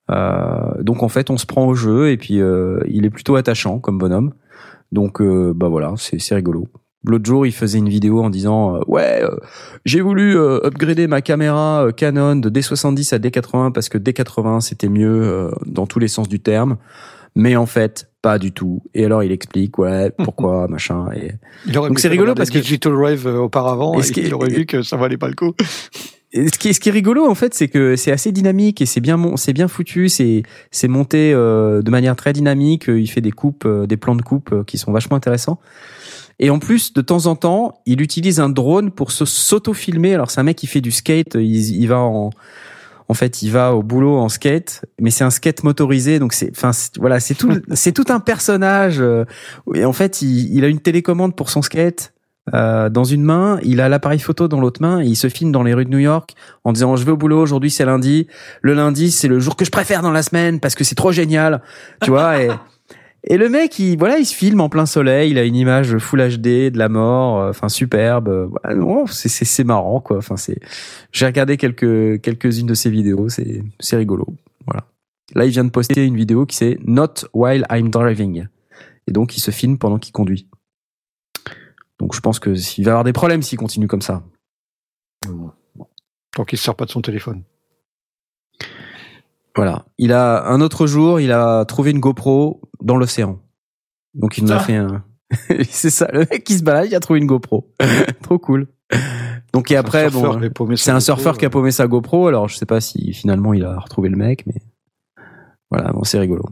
Euh, donc en fait, on se prend au jeu et puis euh, il est plutôt attachant comme bonhomme. Donc euh, bah voilà, c'est rigolo. L'autre jour, il faisait une vidéo en disant euh, ouais, euh, j'ai voulu euh, upgrader ma caméra euh, Canon de D70 à D80 parce que D80 c'était mieux euh, dans tous les sens du terme, mais en fait pas du tout. Et alors il explique ouais pourquoi machin et Il aurait Donc c'est rigolo parce que- Digital Rave euh, auparavant, Et il aurait vu que ça valait pas le coup. Et ce qui est, ce qui est rigolo en fait, c'est que c'est assez dynamique et c'est bien c'est bien foutu, c'est c'est monté euh, de manière très dynamique. Il fait des coupes, euh, des plans de coupe euh, qui sont vachement intéressants. Et en plus, de temps en temps, il utilise un drone pour se s'auto-filmer. Alors c'est un mec qui fait du skate, il, il va en en fait, il va au boulot en skate, mais c'est un skate motorisé, donc c'est, enfin, voilà, c'est tout, c'est tout un personnage. euh, Et en fait, il, il a une télécommande pour son skate euh, dans une main, il a l'appareil photo dans l'autre main, et il se filme dans les rues de New York en disant je vais au boulot aujourd'hui, c'est lundi. Le lundi, c'est le jour que je préfère dans la semaine parce que c'est trop génial, tu vois. Et, et le mec, il voilà, il se filme en plein soleil, il a une image full HD de la mort, euh, enfin superbe. euh, non, c'est c'est c'est marrant quoi. Enfin c'est, j'ai regardé quelques quelques-unes de ses vidéos, c'est c'est rigolo. Voilà. Là, il vient de poster une vidéo qui c'est Not while I'm driving, et donc il se filme pendant qu'il conduit. Donc je pense que s'il va avoir des problèmes s'il continue comme ça. Donc il se sert pas de son téléphone. Voilà. Il a un autre jour, il a trouvé une GoPro dans l'océan. Donc il nous a Ah. fait un. c'est ça, le mec qui se balade, il a trouvé une GoPro. Trop cool. Donc et après, bon, c'est un surfeur qui a paumé sa GoPro. Alors je sais pas si finalement il a retrouvé le mec, mais voilà, bon c'est rigolo.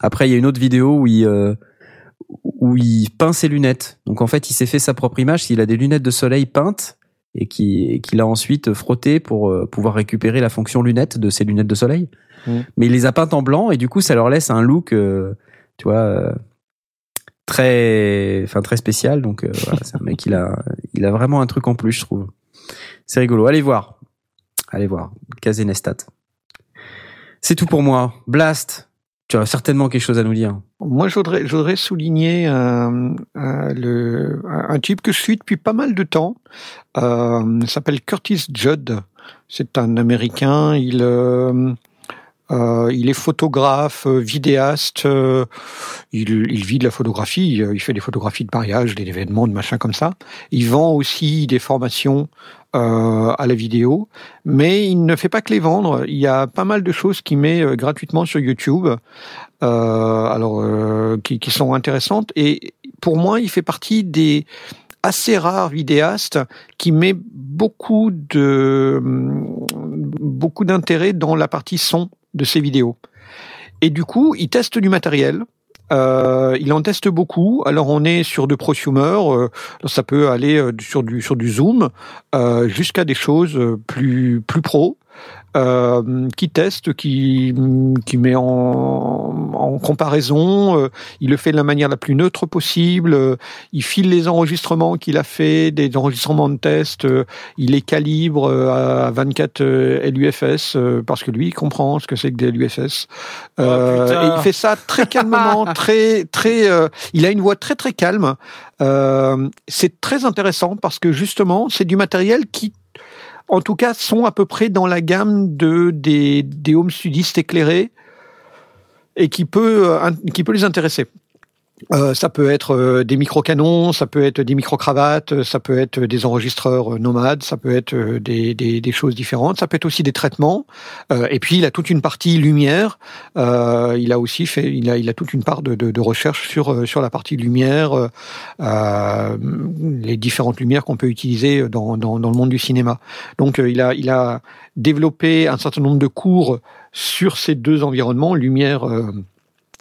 Après il y a une autre vidéo où il euh, où il peint ses lunettes. Donc en fait il s'est fait sa propre image. Il a des lunettes de soleil peintes et qui et qu'il a ensuite frotté pour euh, pouvoir récupérer la fonction lunettes de ses lunettes de soleil. Mm. Mais il les a peintes en blanc et du coup ça leur laisse un look, euh, tu vois, euh, très, enfin très spécial. Donc euh, voilà, c'est un mec il a, il a vraiment un truc en plus, je trouve. C'est rigolo. Allez voir, allez voir. Kazenestat. C'est tout pour moi. Blast. Tu as certainement quelque chose à nous dire. Moi, je voudrais, souligner euh, euh, le, un type que je suis depuis pas mal de temps. Euh, il s'appelle Curtis Judd. C'est un Américain. Il, euh, euh, il est photographe, euh, vidéaste. euh, il, il vit de la photographie. euh, Il fait des photographies de mariage, des événements, de machin comme ça. Il vend aussi des formations euh, à la vidéo, mais il ne fait pas que les vendre. Il y a pas mal de choses qu'il met euh, gratuitement sur YouTube euh, alors euh, qui, qui sont intéressantes. Et pour moi, il fait partie des assez rares vidéastes qui met beaucoup de beaucoup d'intérêt dans la partie son de ses vidéos. Et du coup, il teste du matériel. Euh, il en teste beaucoup. Alors on est sur de prosumer, euh, ça peut aller euh, sur du sur du zoom euh, jusqu'à des choses euh, plus plus pro euh, qui teste, qui, qui met en, en comparaison. euh, il le fait de la manière la plus neutre possible. euh, il file les enregistrements qu'il a fait, des enregistrements de test. euh, il les calibre euh, à 24 euh, LUFS euh, parce que lui, il comprend ce que c'est que des LUFS. Euh, putain. et il fait ça très calmement, très très. euh, il a une voix très très calme. Euh, c'est très intéressant parce que justement, c'est du matériel qui en tout cas, sont à peu près dans la gamme de des, des home studistes éclairés et qui peut euh, qui peut les intéresser. Euh, ça peut être euh, des micro-canons, ça peut être des micro-cravates, ça peut être des enregistreurs euh, nomades, ça peut être des, des, des choses différentes, ça peut être aussi des traitements. Et puis il a toute une partie lumière. Il a aussi fait, il a, il a toute une part de, de, de recherche sur sur la partie lumière, les différentes lumières qu'on peut utiliser dans, dans, dans le monde du cinéma. Donc il a il a développé un certain nombre de cours sur ces deux environnements, lumière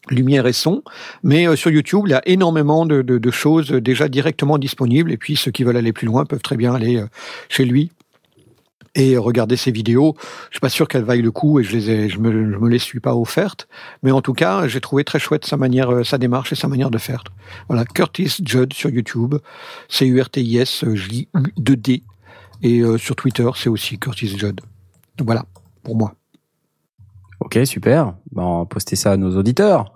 lumière et son. Mais euh, sur YouTube, il y a énormément de, choses déjà directement disponibles. Et puis ceux qui veulent aller plus loin peuvent très bien aller euh, chez lui et regarder ses vidéos. Je suis pas sûr qu'elles vaillent le coup et je les ai, je me, me les suis pas offertes. Mais en tout cas, j'ai trouvé très chouette sa manière, euh, sa démarche et sa manière de faire. Voilà, Curtis Judd sur YouTube, C U R T I S J U 2 D et sur Twitter, c'est aussi Curtis Judd. Voilà pour moi. Ok, super. Bon, on va poster ça à nos auditeurs.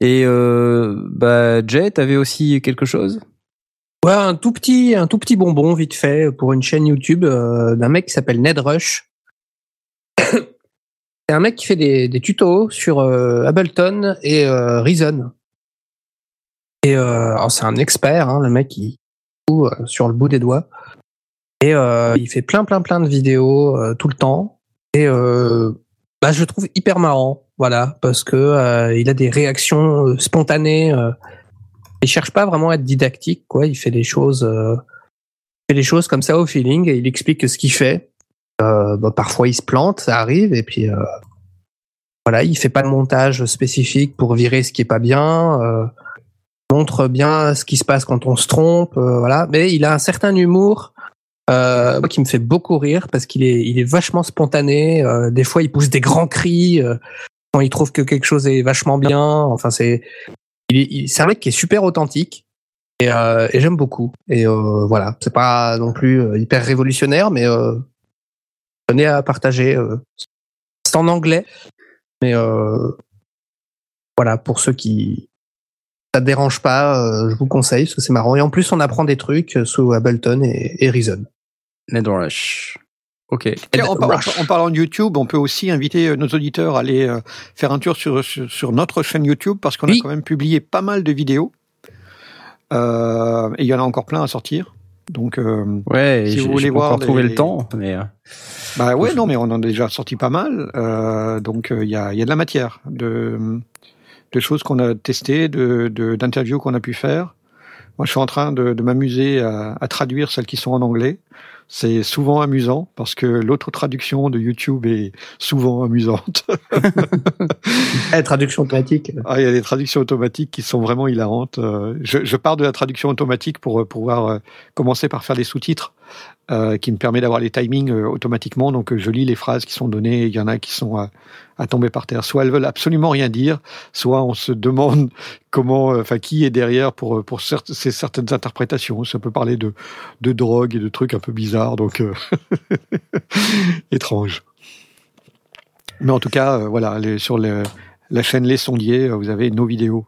Et euh, bah, Jay, t'avais aussi quelque chose? Ouais, un tout petit, un tout petit bonbon vite fait pour une chaîne YouTube euh, d'un mec qui s'appelle Ned Rush. C'est un mec qui fait des, tutos sur euh, Ableton et euh, Reason. Et euh, c'est un expert, hein, le mec il joue sur le bout des doigts. Et il fait plein, plein, plein de vidéos tout le temps. Et bah, je le trouve hyper marrant, voilà, parce que euh, il a des réactions euh, spontanées. euh, il cherche pas vraiment à être didactique, quoi. Il fait les choses, euh, fait les choses comme ça au feeling et il explique ce qu'il fait. Bah, parfois il se plante, ça arrive, et puis voilà, il fait pas de montage spécifique pour virer ce qui est pas bien. Montre bien ce qui se passe quand on se trompe, voilà. Mais il a un certain humour euh, qui me fait beaucoup rire parce qu'il est, il est vachement spontané. euh, des fois, il pousse des grands cris euh, quand il trouve que quelque chose est vachement bien. Enfin, c'est, il est, il- c'est un mec qui est super authentique et, euh, et j'aime beaucoup. Et euh, voilà, c'est pas non plus euh, hyper révolutionnaire, mais euh, tenais à partager. euh, c'est en anglais, mais voilà pour ceux qui ça dérange pas, je vous conseille parce que c'est marrant. Et en plus, on apprend des trucs sous Ableton et, et Reason. Ned Rush. Ok. Tiens, en, par- Rush. en parlant de YouTube, on peut aussi inviter euh, nos auditeurs à aller euh, faire un tour sur, sur, sur notre chaîne YouTube parce qu'on Oui. a quand même publié pas mal de vidéos. Euh, et il y en a encore plein à sortir. Donc, euh, Ouais, Si vous voulez voir les- le temps, mais euh, bah ouais, non, mais on en a déjà sorti pas mal. Euh, donc, il y, a, y a de la matière, de, de choses qu'on a testées, de, de- d'interviews qu'on a pu faire. Moi, je suis en train de, de m'amuser à, à traduire celles qui sont en anglais. C'est souvent amusant parce que l'autre traduction de YouTube est souvent amusante. Eh, traduction automatique. Ah, il y a des traductions automatiques qui sont vraiment hilarantes. Euh, Je, je pars de la traduction automatique pour euh, pouvoir euh, commencer par faire des sous-titres, euh, qui me permet d'avoir les timings euh, automatiquement. Donc, euh, je lis les phrases qui sont données. Il y en a qui sont à, tomber par terre. Soit elles veulent absolument rien dire, soit on se demande comment, enfin, qui est derrière pour pour ces certaines interprétations. Ça peut parler de de drogue et de trucs un peu bizarres, donc étrange. Mais en tout cas, voilà, sur la chaîne Les Sondiers, vous avez nos vidéos.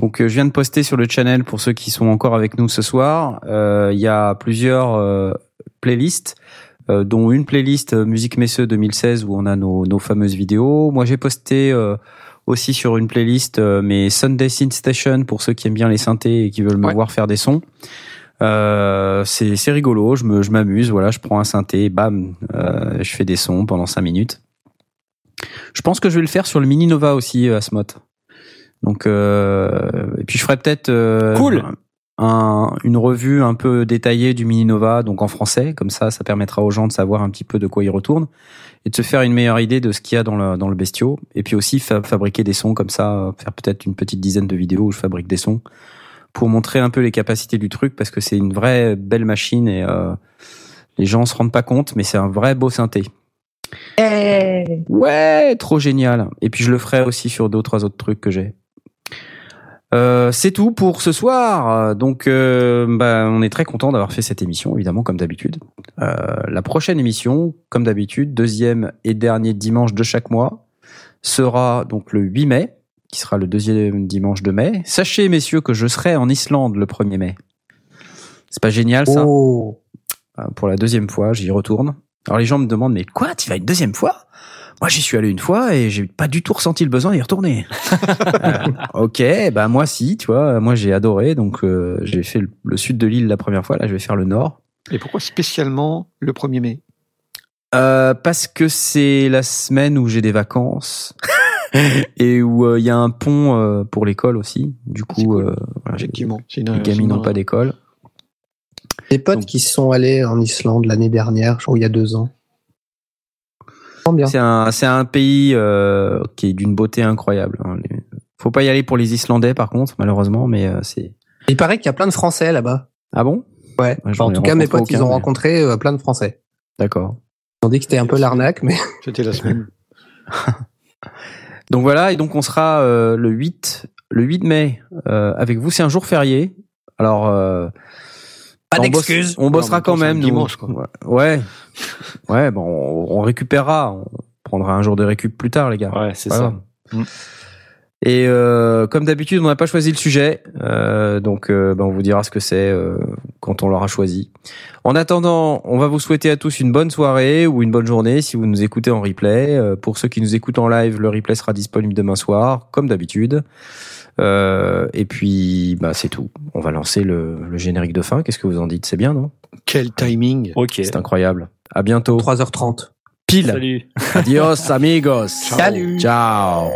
Donc euh, je viens de poster sur le channel pour ceux qui sont encore avec nous ce soir. Euh, Il y a plusieurs euh, playlists, euh, dont une playlist Musique Messeux 2016 où on a nos, nos fameuses vidéos. Moi j'ai posté euh, aussi sur une playlist euh, mes Sunday Synth Station pour ceux qui aiment bien les synthés et qui veulent me Ouais. voir faire des sons. Euh, c'est rigolo, je me je m'amuse, voilà, je prends un synthé, bam, euh, je fais des sons pendant cinq minutes. Je pense que je vais le faire sur le Mini Nova aussi, Asmot. Donc, euh, et puis je ferai peut-être euh, Cool. un, une revue un peu détaillée du Mini Nova, donc en français, comme ça, ça permettra aux gens de savoir un petit peu de quoi ils retournent et de se faire une meilleure idée de ce qu'il y a dans le, dans le bestiau. Et puis aussi fa- fabriquer des sons comme ça, euh, faire peut-être une petite dizaine de vidéos où je fabrique des sons pour montrer un peu les capacités du truc parce que c'est une vraie belle machine et euh, les gens se rendent pas compte, mais c'est un vrai beau synthé. Ouais, trop génial. Et puis je le ferai aussi sur d'autres autres trucs que j'ai. Euh, c'est tout pour ce soir. Donc, euh, bah, on est très content d'avoir fait cette émission, évidemment, comme d'habitude. Euh, la prochaine émission, comme d'habitude, deuxième et dernier dimanche de chaque mois, sera donc le 8 mai, qui sera le deuxième dimanche de mai. Sachez, messieurs, que je serai en Islande le 1er mai. C'est pas génial, ça? Oh. euh, pour la deuxième fois, j'y retourne. Alors les gens me demandent mais quoi, tu vas une deuxième fois? Moi j'y suis allé une fois et j'ai pas du tout ressenti le besoin d'y retourner. Euh, ok, bah moi si, tu vois, moi j'ai adoré, donc euh, j'ai fait le, le sud de l'île la première fois, là je vais faire le nord. Et pourquoi spécialement le 1er mai? Euh, parce que c'est la semaine où j'ai des vacances et où euh, il y a un pont euh, pour l'école aussi. Du coup, cool. euh, voilà, Effectivement. C'est une- les gamins n'ont pas d'école. Des potes Donc- qui sont allés en Islande l'année dernière, je crois il y a deux ans. C'est un, c'est un pays euh, qui est d'une beauté incroyable. hein. Faut pas y aller pour les Islandais, par contre, malheureusement, mais euh, c'est. Il paraît qu'il y a plein de Français là-bas. Ah bon? Ouais. En tout cas, mes potes, ils ont mais- rencontré euh, plein de Français. D'accord. Ils ont dit que c'était un peu l'arnaque, mais C'était la semaine. Donc voilà, et donc on sera euh, le 8, le 8 mai euh, avec vous. C'est un jour férié. Alors. Pas on bosse- d'excuses. On bossera quand même. dimanche, quoi. Ouais. Ouais, bon, on, on récupérera. On prendra un jour de récup plus tard, les gars. Ouais, c'est ça. Mm. Et euh, comme d'habitude, on n'a pas choisi le sujet, euh, donc euh, ben, on vous dira ce que c'est euh, quand on l'aura choisi. En attendant, on va vous souhaiter à tous une bonne soirée ou une bonne journée si vous nous écoutez en replay. Euh, pour ceux qui nous écoutent en live, le replay sera disponible demain soir, comme d'habitude. Euh, et puis, bah, c'est tout. On va lancer le, le générique de fin. Qu'est-ce que vous en dites? C'est bien, non? Quel timing. Ok. C'est incroyable. À bientôt. 3h30. Pile. Salut. Adios, amigos. Salut. Ciao.